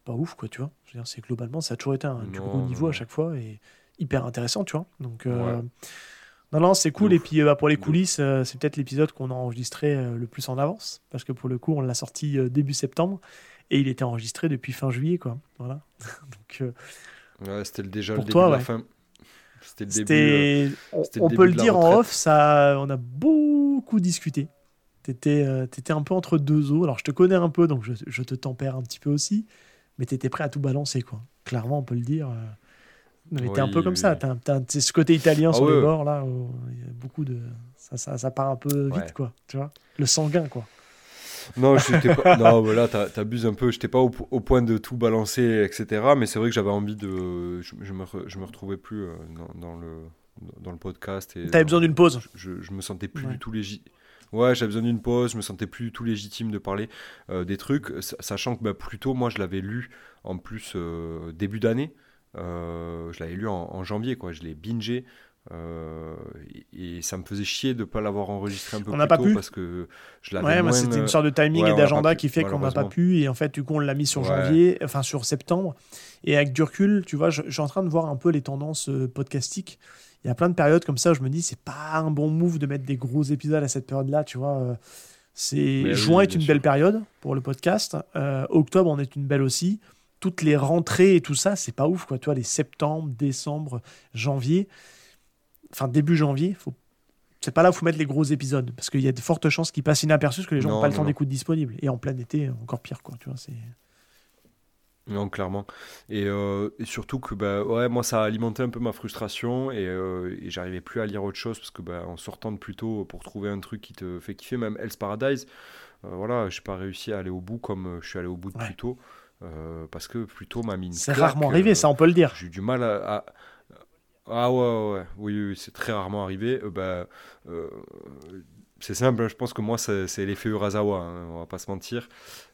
pas ouf, quoi, tu vois. C'est globalement, ça a toujours été un, du gros niveau à chaque fois. Et hyper intéressant, tu vois. Donc, euh, non, non, c'est cool. Et puis, bah, pour les coulisses, euh, c'est peut-être l'épisode qu'on a enregistré euh, le plus en avance. Parce que pour le coup, on l'a sorti début septembre. Et il était enregistré depuis fin juillet, quoi. Voilà. Donc, ouais, c'était déjà le début de la fin. C'était le début. on, peut le dire en off, ça, on a beaucoup discuté. T'étais étais un peu entre deux eaux. Alors, je te connais un peu, donc je, je te tempère un petit peu aussi. Mais t'étais prêt à tout balancer, quoi. Clairement, on peut le dire. Mais t'es un peu comme ça. T'as, ce côté italien ah sur le bord, là, il y a beaucoup de. Ça, ça, ça part un peu vite, quoi. Tu vois Le sanguin, quoi. Non, pas... non voilà, t'abuses un peu. J'étais pas au, point de tout balancer, etc. Mais c'est vrai que j'avais envie de. Je, me, je me retrouvais plus euh, dans, le, dans le podcast. T'avais besoin d'une pause je, je, me sentais plus du tout légitime. Ouais, j'avais besoin d'une pause, je me sentais plus du tout légitime de parler euh, des trucs, sachant que bah, plutôt moi je l'avais lu en plus euh, début d'année. Euh, je l'avais lu en, janvier, quoi. Je l'ai bingé. Euh, et, ça me faisait chier de ne pas l'avoir enregistré un peu on plus pas tôt pu. parce que je l'avais ouais, c'était une sorte de timing et d'agenda qui fait qu'on n'a pas pu. Et en fait du coup on l'a mis sur janvier enfin sur septembre. Et avec du recul tu vois je, suis en train de voir un peu les tendances euh, podcastiques. Il y a plein de périodes comme ça où je me dis c'est pas un bon move de mettre des gros épisodes à cette période là tu vois. C'est juin est une belle période pour le podcast. Octobre en est une belle aussi toutes les rentrées et tout ça, c'est pas ouf, quoi. Tu vois, les septembre, décembre, janvier, enfin début janvier, faut... c'est pas là où faut mettre les gros épisodes, parce qu'il y a de fortes chances qu'ils passent inaperçus, parce que les gens n'ont pas le temps d'écoute disponible. Et en plein été, encore pire, quoi. Tu vois, c'est. Non, clairement. Euh, et, surtout que bah, ouais, moi, ça a alimenté un peu ma frustration et, euh, j'arrivais plus à lire autre chose parce que bah, en sortant de plus tôt pour trouver un truc qui te fait kiffer, même Hell's Paradise, euh, voilà, j'ai pas réussi à aller au bout comme je suis allé au bout de plus tôt. Euh, parce que plutôt ma mine. C'est rarement arrivé, ça on peut le dire. J'ai eu du mal à, Ah ouais, ouais, oui, c'est très rarement arrivé. Euh, bah, euh, c'est simple, hein, je pense que moi c'est l'effet Urasawa, hein, on va pas se mentir.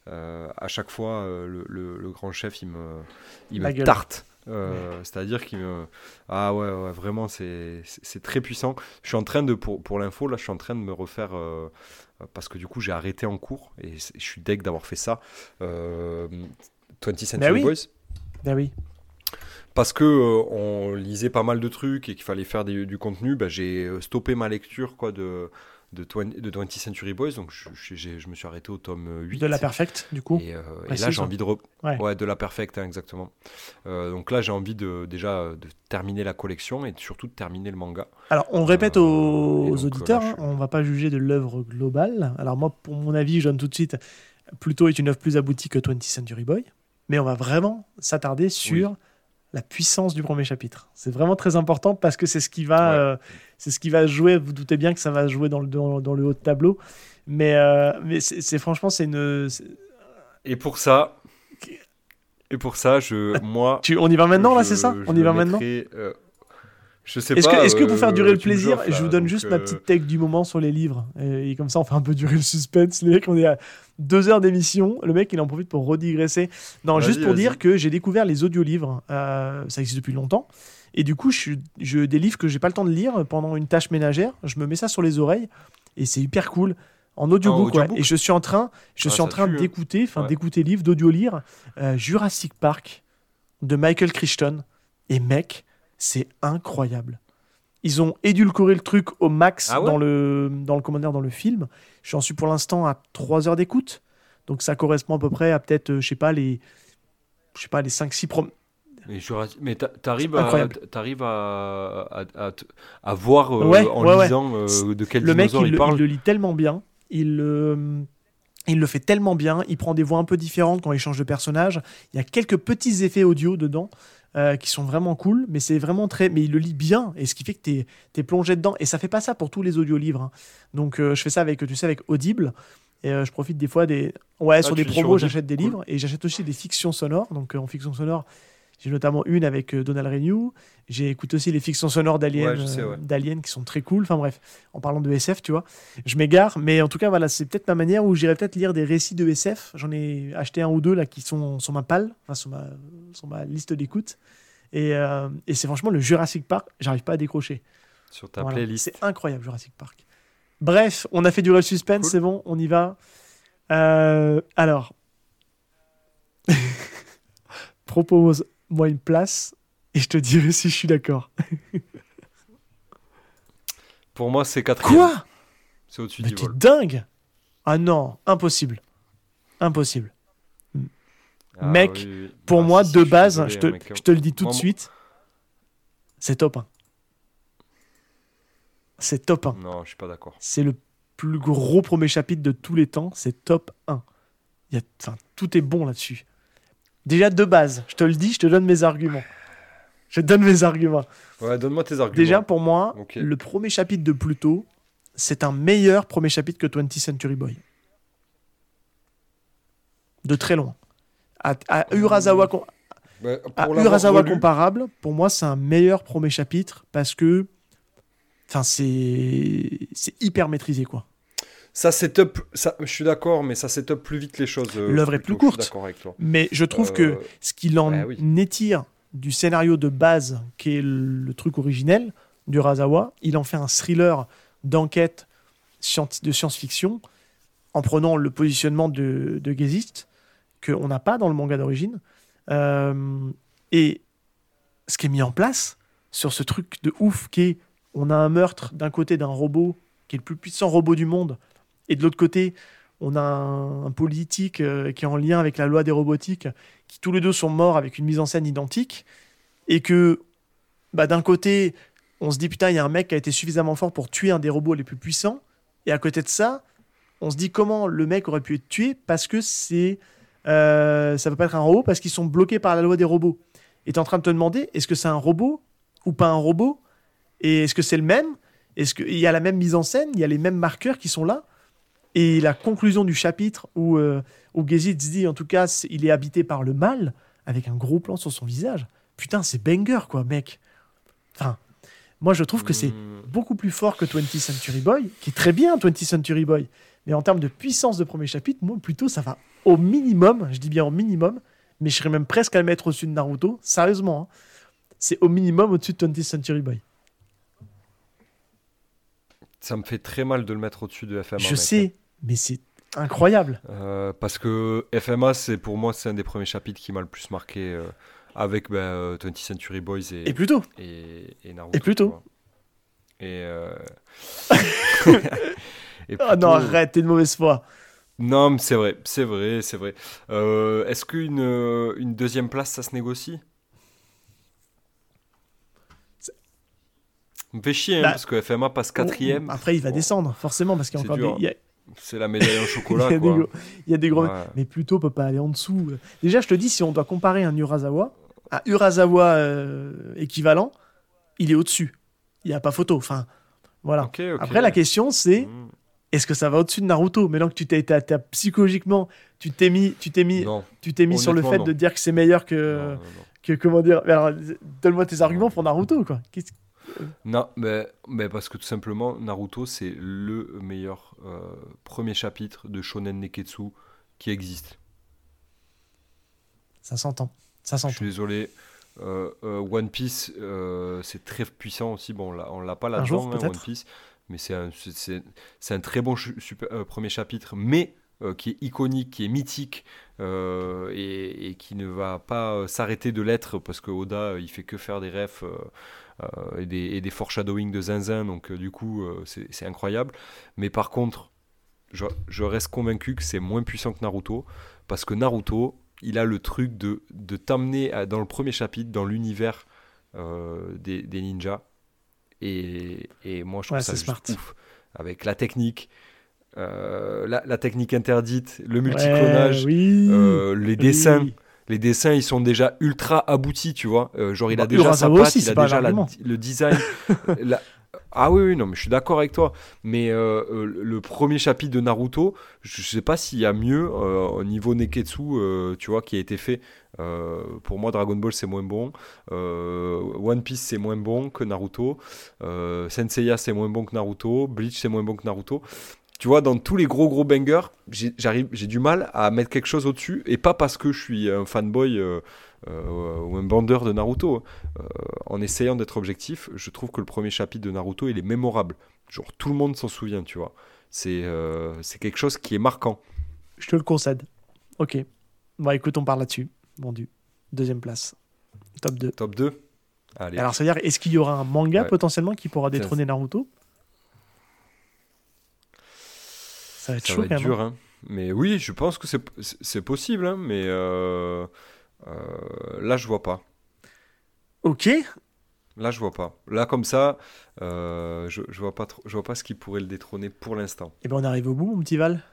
à chaque fois, le, grand chef il me, il me tarte. C'est-à-dire qu'il me. Ah ouais, ouais vraiment, c'est très puissant. Je suis en train de, pour, pour l'info, là, je suis en train de me refaire parce que du coup j'ai arrêté en cours et je suis deg d'avoir fait ça. 20th Century Boys. Ben oui. Parce que euh, on lisait pas mal de trucs et qu'il fallait faire du contenu, bah, j'ai euh, stoppé ma lecture quoi, de, de, 20, de 20th Century Boys. Donc je, je, me suis arrêté au tome 8. De la Perfect, du coup. Et, euh, là, j'ai envie de. Ouais. de la Perfect, hein, exactement. donc là, j'ai envie de, déjà de terminer la collection et surtout de terminer le manga. Alors, on répète aux, auditeurs, hein, on va pas juger de l'œuvre globale. Alors, moi, pour mon avis, je donne tout de suite plutôt est une œuvre plus aboutie que 20th Century Boy, mais on va vraiment s'attarder sur la puissance du premier chapitre. C'est vraiment très important parce que c'est ce qui va, euh, c'est ce qui va jouer. Vous doutez bien que ça va jouer dans le dans, le haut de tableau, mais euh, mais c'est franchement c'est une. Et pour ça. Et pour ça, je, moi. Tu, on y va maintenant, là, c'est ça? On y va maintenant? euh, je sais est-ce Que, est-ce que pour faire durer le plaisir, je vous donne juste ma petite take du moment sur les livres et, comme ça, on fait un peu durer le suspense. Les mecs, on est à deux heures d'émission. Le mec, il en profite pour redigresser. Non, juste pour dire que j'ai découvert les audiolivres. Euh, ça existe depuis longtemps. Et du coup, je, je, des livres que j'ai pas le temps de lire pendant une tâche ménagère, je me mets ça sur les oreilles et c'est hyper cool en audiobook, Et je suis en train, je ah, suis en train hein. d'écouter, enfin d'écouter livre, d'audio lire euh, Jurassic Park de Michael Crichton. Et mec, c'est incroyable. Ils ont édulcoré le truc au max ah dans le dans le commentaire dans le film. J'en suis pour l'instant à 3 heures d'écoute. Donc ça correspond à peu près à peut-être euh, je sais pas les je sais pas les 5 6 prom mais, t'arrives à, arrives à, à, à, voir euh, en lisant euh, de quel le mec, il, il, parle. il le lit tellement bien. Il, Il le fait tellement bien, il prend des voix un peu différentes quand il change de personnage. Il y a quelques petits effets audio dedans euh, qui sont vraiment cool, mais c'est vraiment très. Mais il le lit bien, et ce qui fait que tu es, plongé dedans. Et ça fait pas ça pour tous les audiolivres. Hein. Donc euh, je fais ça avec, tu sais, avec Audible. Et euh, je profite des fois des. Ouais, ah, sur des promos, j'achète des livres et j'achète aussi des fictions sonores. Donc en fiction sonore, j'ai notamment une avec euh, Donald Renew. J'ai écouté aussi les fictions sonores d'Alien, euh, qui sont très cool. Enfin bref, en parlant de SF, tu vois. Je m'égare, mais en tout cas, voilà, c'est peut-être ma manière où j'irai peut-être lire des récits de SF. J'en ai acheté un ou deux là qui sont sur ma palle, enfin sur ma, sur ma liste d'écoute. Et, euh, et c'est franchement le Jurassic Park, j'arrive pas à décrocher. Sur ta playlist. C'est incroyable, Jurassic Park. Bref, on a fait du real suspense, c'est bon, on y va. alors, propose moi une place et je te dirai si je suis d'accord. Pour moi, c'est quatrième. Quoi? C'est au-dessus du vol. dingue Ah non, impossible. Impossible. Ah mec, pour ah, moi, de base, je, te, je, te, le dis tout de suite, c'est top 1. C'est top 1. Non, je suis pas d'accord. C'est le plus gros premier chapitre de tous les temps, c'est top 1. Il y a, tout est bon là-dessus. Déjà de base, je te le dis, je te donne mes arguments. Je te donne mes arguments. Ouais, donne-moi tes arguments. Déjà, pour moi, le premier chapitre de Pluto, c'est un meilleur premier chapitre que 20th Century Boy. De très loin. À, Urasawa, à Urasawa comparable, pour moi, c'est un meilleur premier chapitre parce que enfin, c'est hyper maîtrisé, quoi. Ça setup, ça, je suis d'accord, mais ça setup plus vite les choses. Euh, L'œuvre est plus courte. Avec toi. Mais je trouve que euh, ce qu'il en bah étire du scénario de base, qui est le, truc originel du Razawa, il en fait un thriller d'enquête de science-fiction en prenant le positionnement de, de Gezist, qu'on n'a pas dans le manga d'origine. Euh, et ce qui est mis en place sur ce truc de ouf qui est on a un meurtre d'un côté d'un robot qui est le plus puissant robot du monde et de l'autre côté, on a un, politique euh, qui est en lien avec la loi des robotiques, qui tous les deux sont morts avec une mise en scène identique, et que bah, d'un côté, on se dit putain, il y a un mec qui a été suffisamment fort pour tuer un des robots les plus puissants, et à côté de ça, on se dit comment le mec aurait pu être tué parce que c'est euh, ça peut pas être un robot parce qu'ils sont bloqués par la loi des robots. Et tu es en train de te demander est-ce que c'est un robot ou pas un robot? Et est-ce que c'est le même? Est-ce qu'il y a la même mise en scène? Il y a les mêmes marqueurs qui sont là? Et la conclusion du chapitre où, euh, où dit, en tout cas, il est habité par le mal, avec un gros plan sur son visage. Putain, c'est banger, quoi, mec. Enfin, moi, je trouve que c'est hmm. beaucoup plus fort que 20th Century Boy, qui est très bien, 20th Century Boy. Mais en termes de puissance de premier chapitre, moi, plutôt, ça va au minimum, je dis bien au minimum, mais je serais même presque à le mettre au-dessus de Naruto, sérieusement. Hein. C'est au minimum au-dessus de 20th Century Boy. Ça me fait très mal de le mettre au-dessus de FMA. Je sais, hein mais c'est incroyable. Euh, parce que FMA, c'est pour moi, c'est un des premiers chapitres qui m'a le plus marqué euh, avec ben, 20th Century Boys et, et plutôt. Et, et Naruto. Et plutôt. Et, euh... oh non, arrête, t'es de mauvaise foi. Non, mais c'est vrai, c'est vrai, c'est vrai. Euh, est-ce qu'une une deuxième place, ça se négocie? Me fait chier, hein, bah, parce que FMA passe quatrième. Après, il va descendre, forcément, parce qu'il y a encore des, c'est la médaille en chocolat. il, y a des gros... Mais plutôt, peut pas aller en dessous. Déjà, je te dis, si on doit comparer un Urasawa, un Urasawa euh, équivalent, il est au-dessus. Il n'y a pas photo. Enfin, voilà. Après, la question, c'est hmm. est-ce que ça va au-dessus de Naruto? Maintenant que tu t'es psychologiquement, tu t'es mis, tu t'es mis, tu t'es mis sur le fait de dire que c'est meilleur que, que comment dire. donne-moi tes arguments pour Naruto, quoi. Non, mais, mais, parce que tout simplement, Naruto, c'est le meilleur euh, premier chapitre de Shonen Neketsu qui existe. Ça s'entend. Ça s'entend. Je suis désolé. Euh, euh, One Piece, c'est très puissant aussi. Bon, on l'a pas là-dedans, hein, One Piece, mais c'est un, un, très bon premier chapitre, mais qui est iconique, qui est mythique et, et, qui ne va pas s'arrêter de l'être parce que Oda, il fait que faire des refs et, des, et des foreshadowing de zinzin, donc euh, du coup euh, c'est incroyable. Mais par contre, je, je reste convaincu que c'est moins puissant que Naruto, parce que Naruto, il a le truc de, de t'amener dans le premier chapitre dans l'univers des, des, ninjas. Et, et, moi, je trouve ça juste ouf. Avec la technique, la, technique interdite, le multiclonage, les dessins. Les dessins, ils sont déjà ultra aboutis, tu vois. genre, il a bah, déjà sa patte, il a déjà le design. Ah oui, non, mais je suis d'accord avec toi. Mais euh, euh, le premier chapitre de Naruto, je sais pas s'il y a mieux euh, au niveau Neketsu, tu vois, qui a été fait. pour moi, Dragon Ball c'est moins bon. One Piece c'est moins bon que Naruto. Senseiya c'est moins bon que Naruto. Bleach c'est moins bon que Naruto. Tu vois, dans tous les gros gros bangers, j'ai du mal à mettre quelque chose au-dessus. Et pas parce que je suis un fanboy euh, ou un bandeur de Naruto. Euh, en essayant d'être objectif, je trouve que le premier chapitre de Naruto, il est mémorable. Genre, tout le monde s'en souvient, tu vois. C'est euh, c'est quelque chose qui est marquant. Je te le concède. Ok. Bon, écoute, on parle là-dessus. Vendu. Deuxième place. Top 2. Top 2 Allez. Alors, ça veut dire, est-ce qu'il y aura un manga potentiellement qui pourra détrôner Naruto? Ça va être chaud, va dur, hein. Mais oui, je pense que c'est possible, hein, mais euh, là, je vois pas. Ok. Là, je vois pas. Là, comme ça, euh, je, je vois pas trop, je vois pas ce qui pourrait le détrôner pour l'instant. Et eh ben, on arrive au bout, mon petit Val.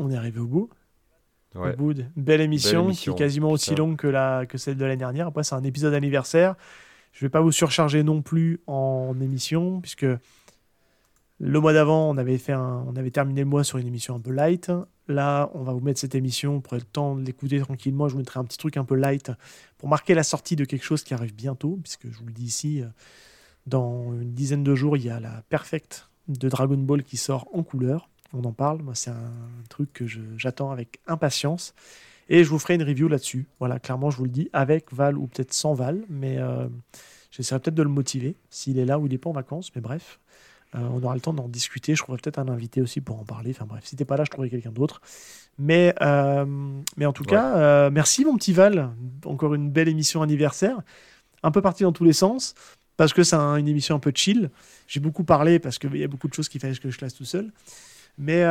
On est arrivé au bout. Au bout de belle émission, qui est quasiment aussi longue que, la, que celle de l'année dernière. Après, c'est un épisode anniversaire. Je vais pas vous surcharger non plus en émission, puisque le mois d'avant, on avait fait on avait terminé le mois sur une émission un peu light. Là, on va vous mettre cette émission pour le temps de l'écouter tranquillement. Je vous mettrai un petit truc un peu light pour marquer la sortie de quelque chose qui arrive bientôt, puisque je vous le dis ici, euh, dans une dizaine de jours, il y a la Perfect de Dragon Ball qui sort en couleur. On en parle. Moi, c'est un truc que j'attends avec impatience. Et je vous ferai une review là-dessus. Voilà, clairement, je vous le dis, avec Val ou peut-être sans Val, mais euh, j'essaierai peut-être de le motiver s'il est là ou il n'est pas en vacances. Mais bref, on aura le temps d'en discuter. Je trouverai peut-être un invité aussi pour en parler. Enfin bref, si t'es pas là, je trouverai quelqu'un d'autre. Mais, euh, mais en tout cas, euh, merci mon petit Val. Encore une belle émission anniversaire. Un peu partie dans tous les sens. Parce que c'est une émission un peu chill. J'ai beaucoup parlé parce qu'il y a beaucoup de choses qu'il fallait que je classe tout seul. Mais.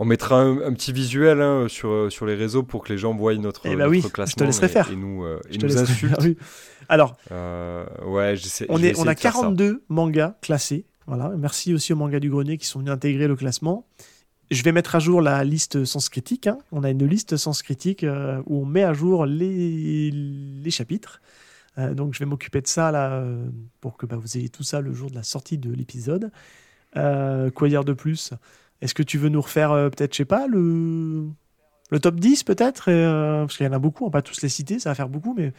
On mettra un, petit visuel hein, sur, sur les réseaux pour que les gens voient notre, eh bah oui, classement. Je te laisserai faire. Et nous, et nous insultent. Alors, ouais, on, est, on a 42 mangas classés. Voilà. Merci aussi aux mangas du grenier qui sont venus intégrer le classement. Je vais mettre à jour la liste Sens Critique. Hein. On a une liste Sens Critique euh, où on met à jour les, chapitres. Euh, donc je vais m'occuper de ça là, euh, pour que bah, vous ayez tout ça le jour de la sortie de l'épisode. quoi dire de plus? Est-ce que tu veux nous refaire peut-être, je sais pas, le, le top 10 peut-être? Parce qu'il y en a beaucoup, on va pas tous les citer, ça va faire beaucoup, mais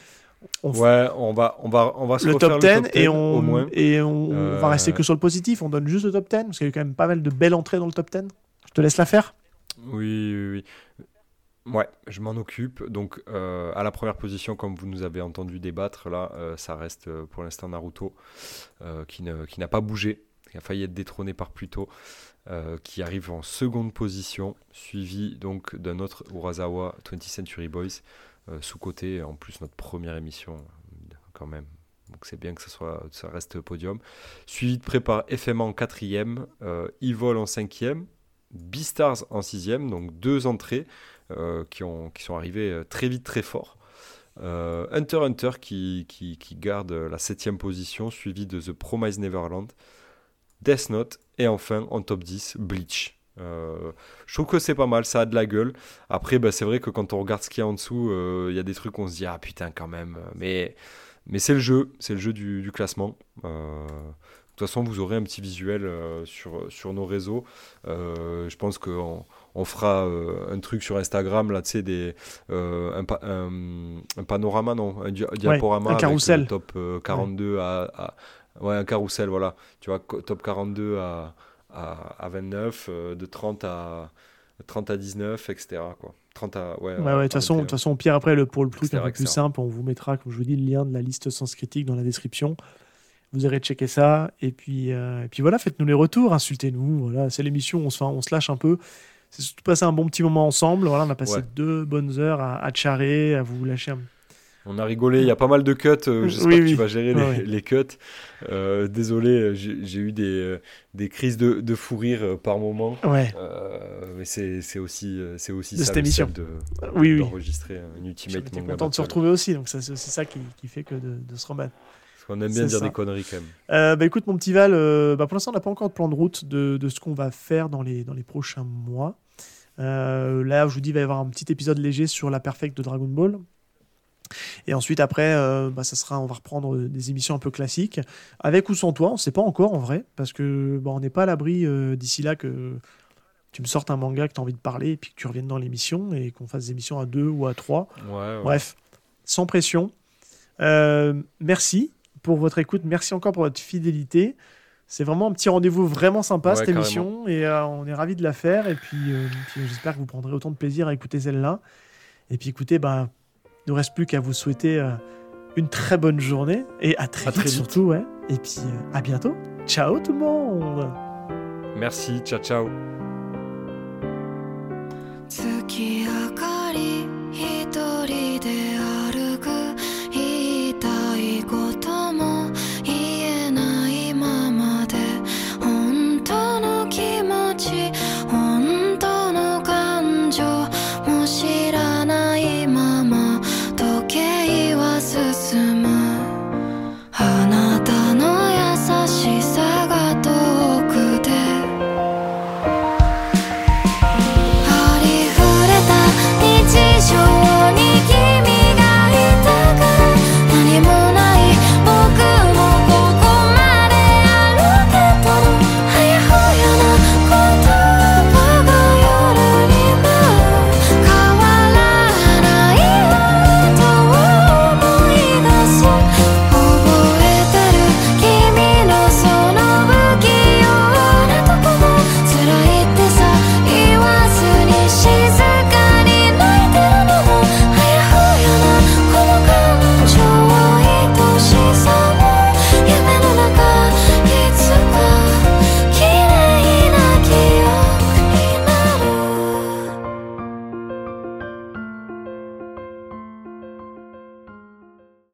ouais, on va, on va, on va se le top 10, le top 10 et on, et on, va rester que sur le positif. On donne juste le top 10 parce qu'il y a eu quand même pas mal de belles entrées dans le top 10. Je te laisse la faire. Oui, oui, oui. Ouais, je m'en occupe. Donc, euh, à la première position, comme vous nous avez entendu débattre, là, euh, ça reste euh, pour l'instant Naruto, qui, ne, qui n'a pas bougé, qui a failli être détrôné par Pluto, qui arrive en seconde position, suivi donc d'un autre Urasawa, 20th Century Boys, euh, sous-côté, en plus notre première émission quand même. Donc c'est bien que ça, soit, ça reste podium. Suivi de près par FMA en quatrième, euh, Evol en cinquième, Beastars en sixième, donc deux entrées euh, qui, ont, qui sont arrivées euh, très vite, très fort. Hunter Hunter qui, qui, qui, garde la septième position, suivi de The Promise Neverland, Death Note et enfin en top 10, Bleach. Euh, je trouve que c'est pas mal, ça a de la gueule. Après, bah, c'est vrai que quand on regarde ce qu'il y a en dessous, euh, il y a des trucs où on se dit ah putain quand même. Mais, mais c'est le jeu, c'est le jeu du, classement. Euh, de toute façon, vous aurez un petit visuel sur, sur nos réseaux. je pense qu'on on fera un truc sur Instagram, là, tu sais, des, un, un, panorama, non, un, diaporama. un carrousel. top 42 à, Ouais, un carrousel, voilà. Tu vois, top 42 à à, 29, euh, de 30 à, 30 à 19, etc. Quoi. 30 à, ouais, ouais, de toute façon, façon, pire après, le, pour le truc un peu plus simple, on vous mettra, comme je vous dis, le lien de la liste Sens Critique dans la description. Vous irez checker ça. Et puis, euh, et puis voilà, faites-nous les retours, insultez-nous. Voilà, c'est l'émission, on se, on se lâche un peu. C'est surtout passer un bon petit moment ensemble. Voilà, on a passé deux bonnes heures à, à charrer, à vous lâcher un, On a rigolé, il y a pas mal de cuts. J'espère que tu vas gérer les, cuts. désolé, j'ai eu des, des crises de, de, fou rire par moment. Ouais. mais c'est aussi, c'est aussi de ça cette émission. de, oui, d'enregistrer un Ultimate Manga content de se retrouver aussi, donc c'est ça qui, qui, fait que de, de se remettre. On aime bien dire des conneries quand même. Euh, bah écoute, mon petit Val, euh, bah pour l'instant, on n'a pas encore de plan de route de, de ce qu'on va faire dans les, dans les prochains mois. Euh, là, je vous dis, il va y avoir un petit épisode léger sur la perfect de Dragon Ball. Et ensuite, après, bah, ça sera, on va reprendre des émissions un peu classiques. Avec ou sans toi, on ne sait pas encore en vrai, parce que bah, on n'est pas à l'abri d'ici là que tu me sortes un manga que tu as envie de parler, et puis que tu reviennes dans l'émission, et qu'on fasse des émissions à deux ou à trois. Bref, sans pression. merci pour votre écoute. Merci encore pour votre fidélité. C'est vraiment un petit rendez-vous vraiment sympa cette émission et euh, on est ravis de la faire. Et puis, euh, j'espère que vous prendrez autant de plaisir à écouter celle-là. Et puis écoutez, bah, il ne reste plus qu'à vous souhaiter euh, une très bonne journée et à très, vite, surtout. Ouais. Et puis à bientôt. Ciao tout le monde. Merci, ciao ciao.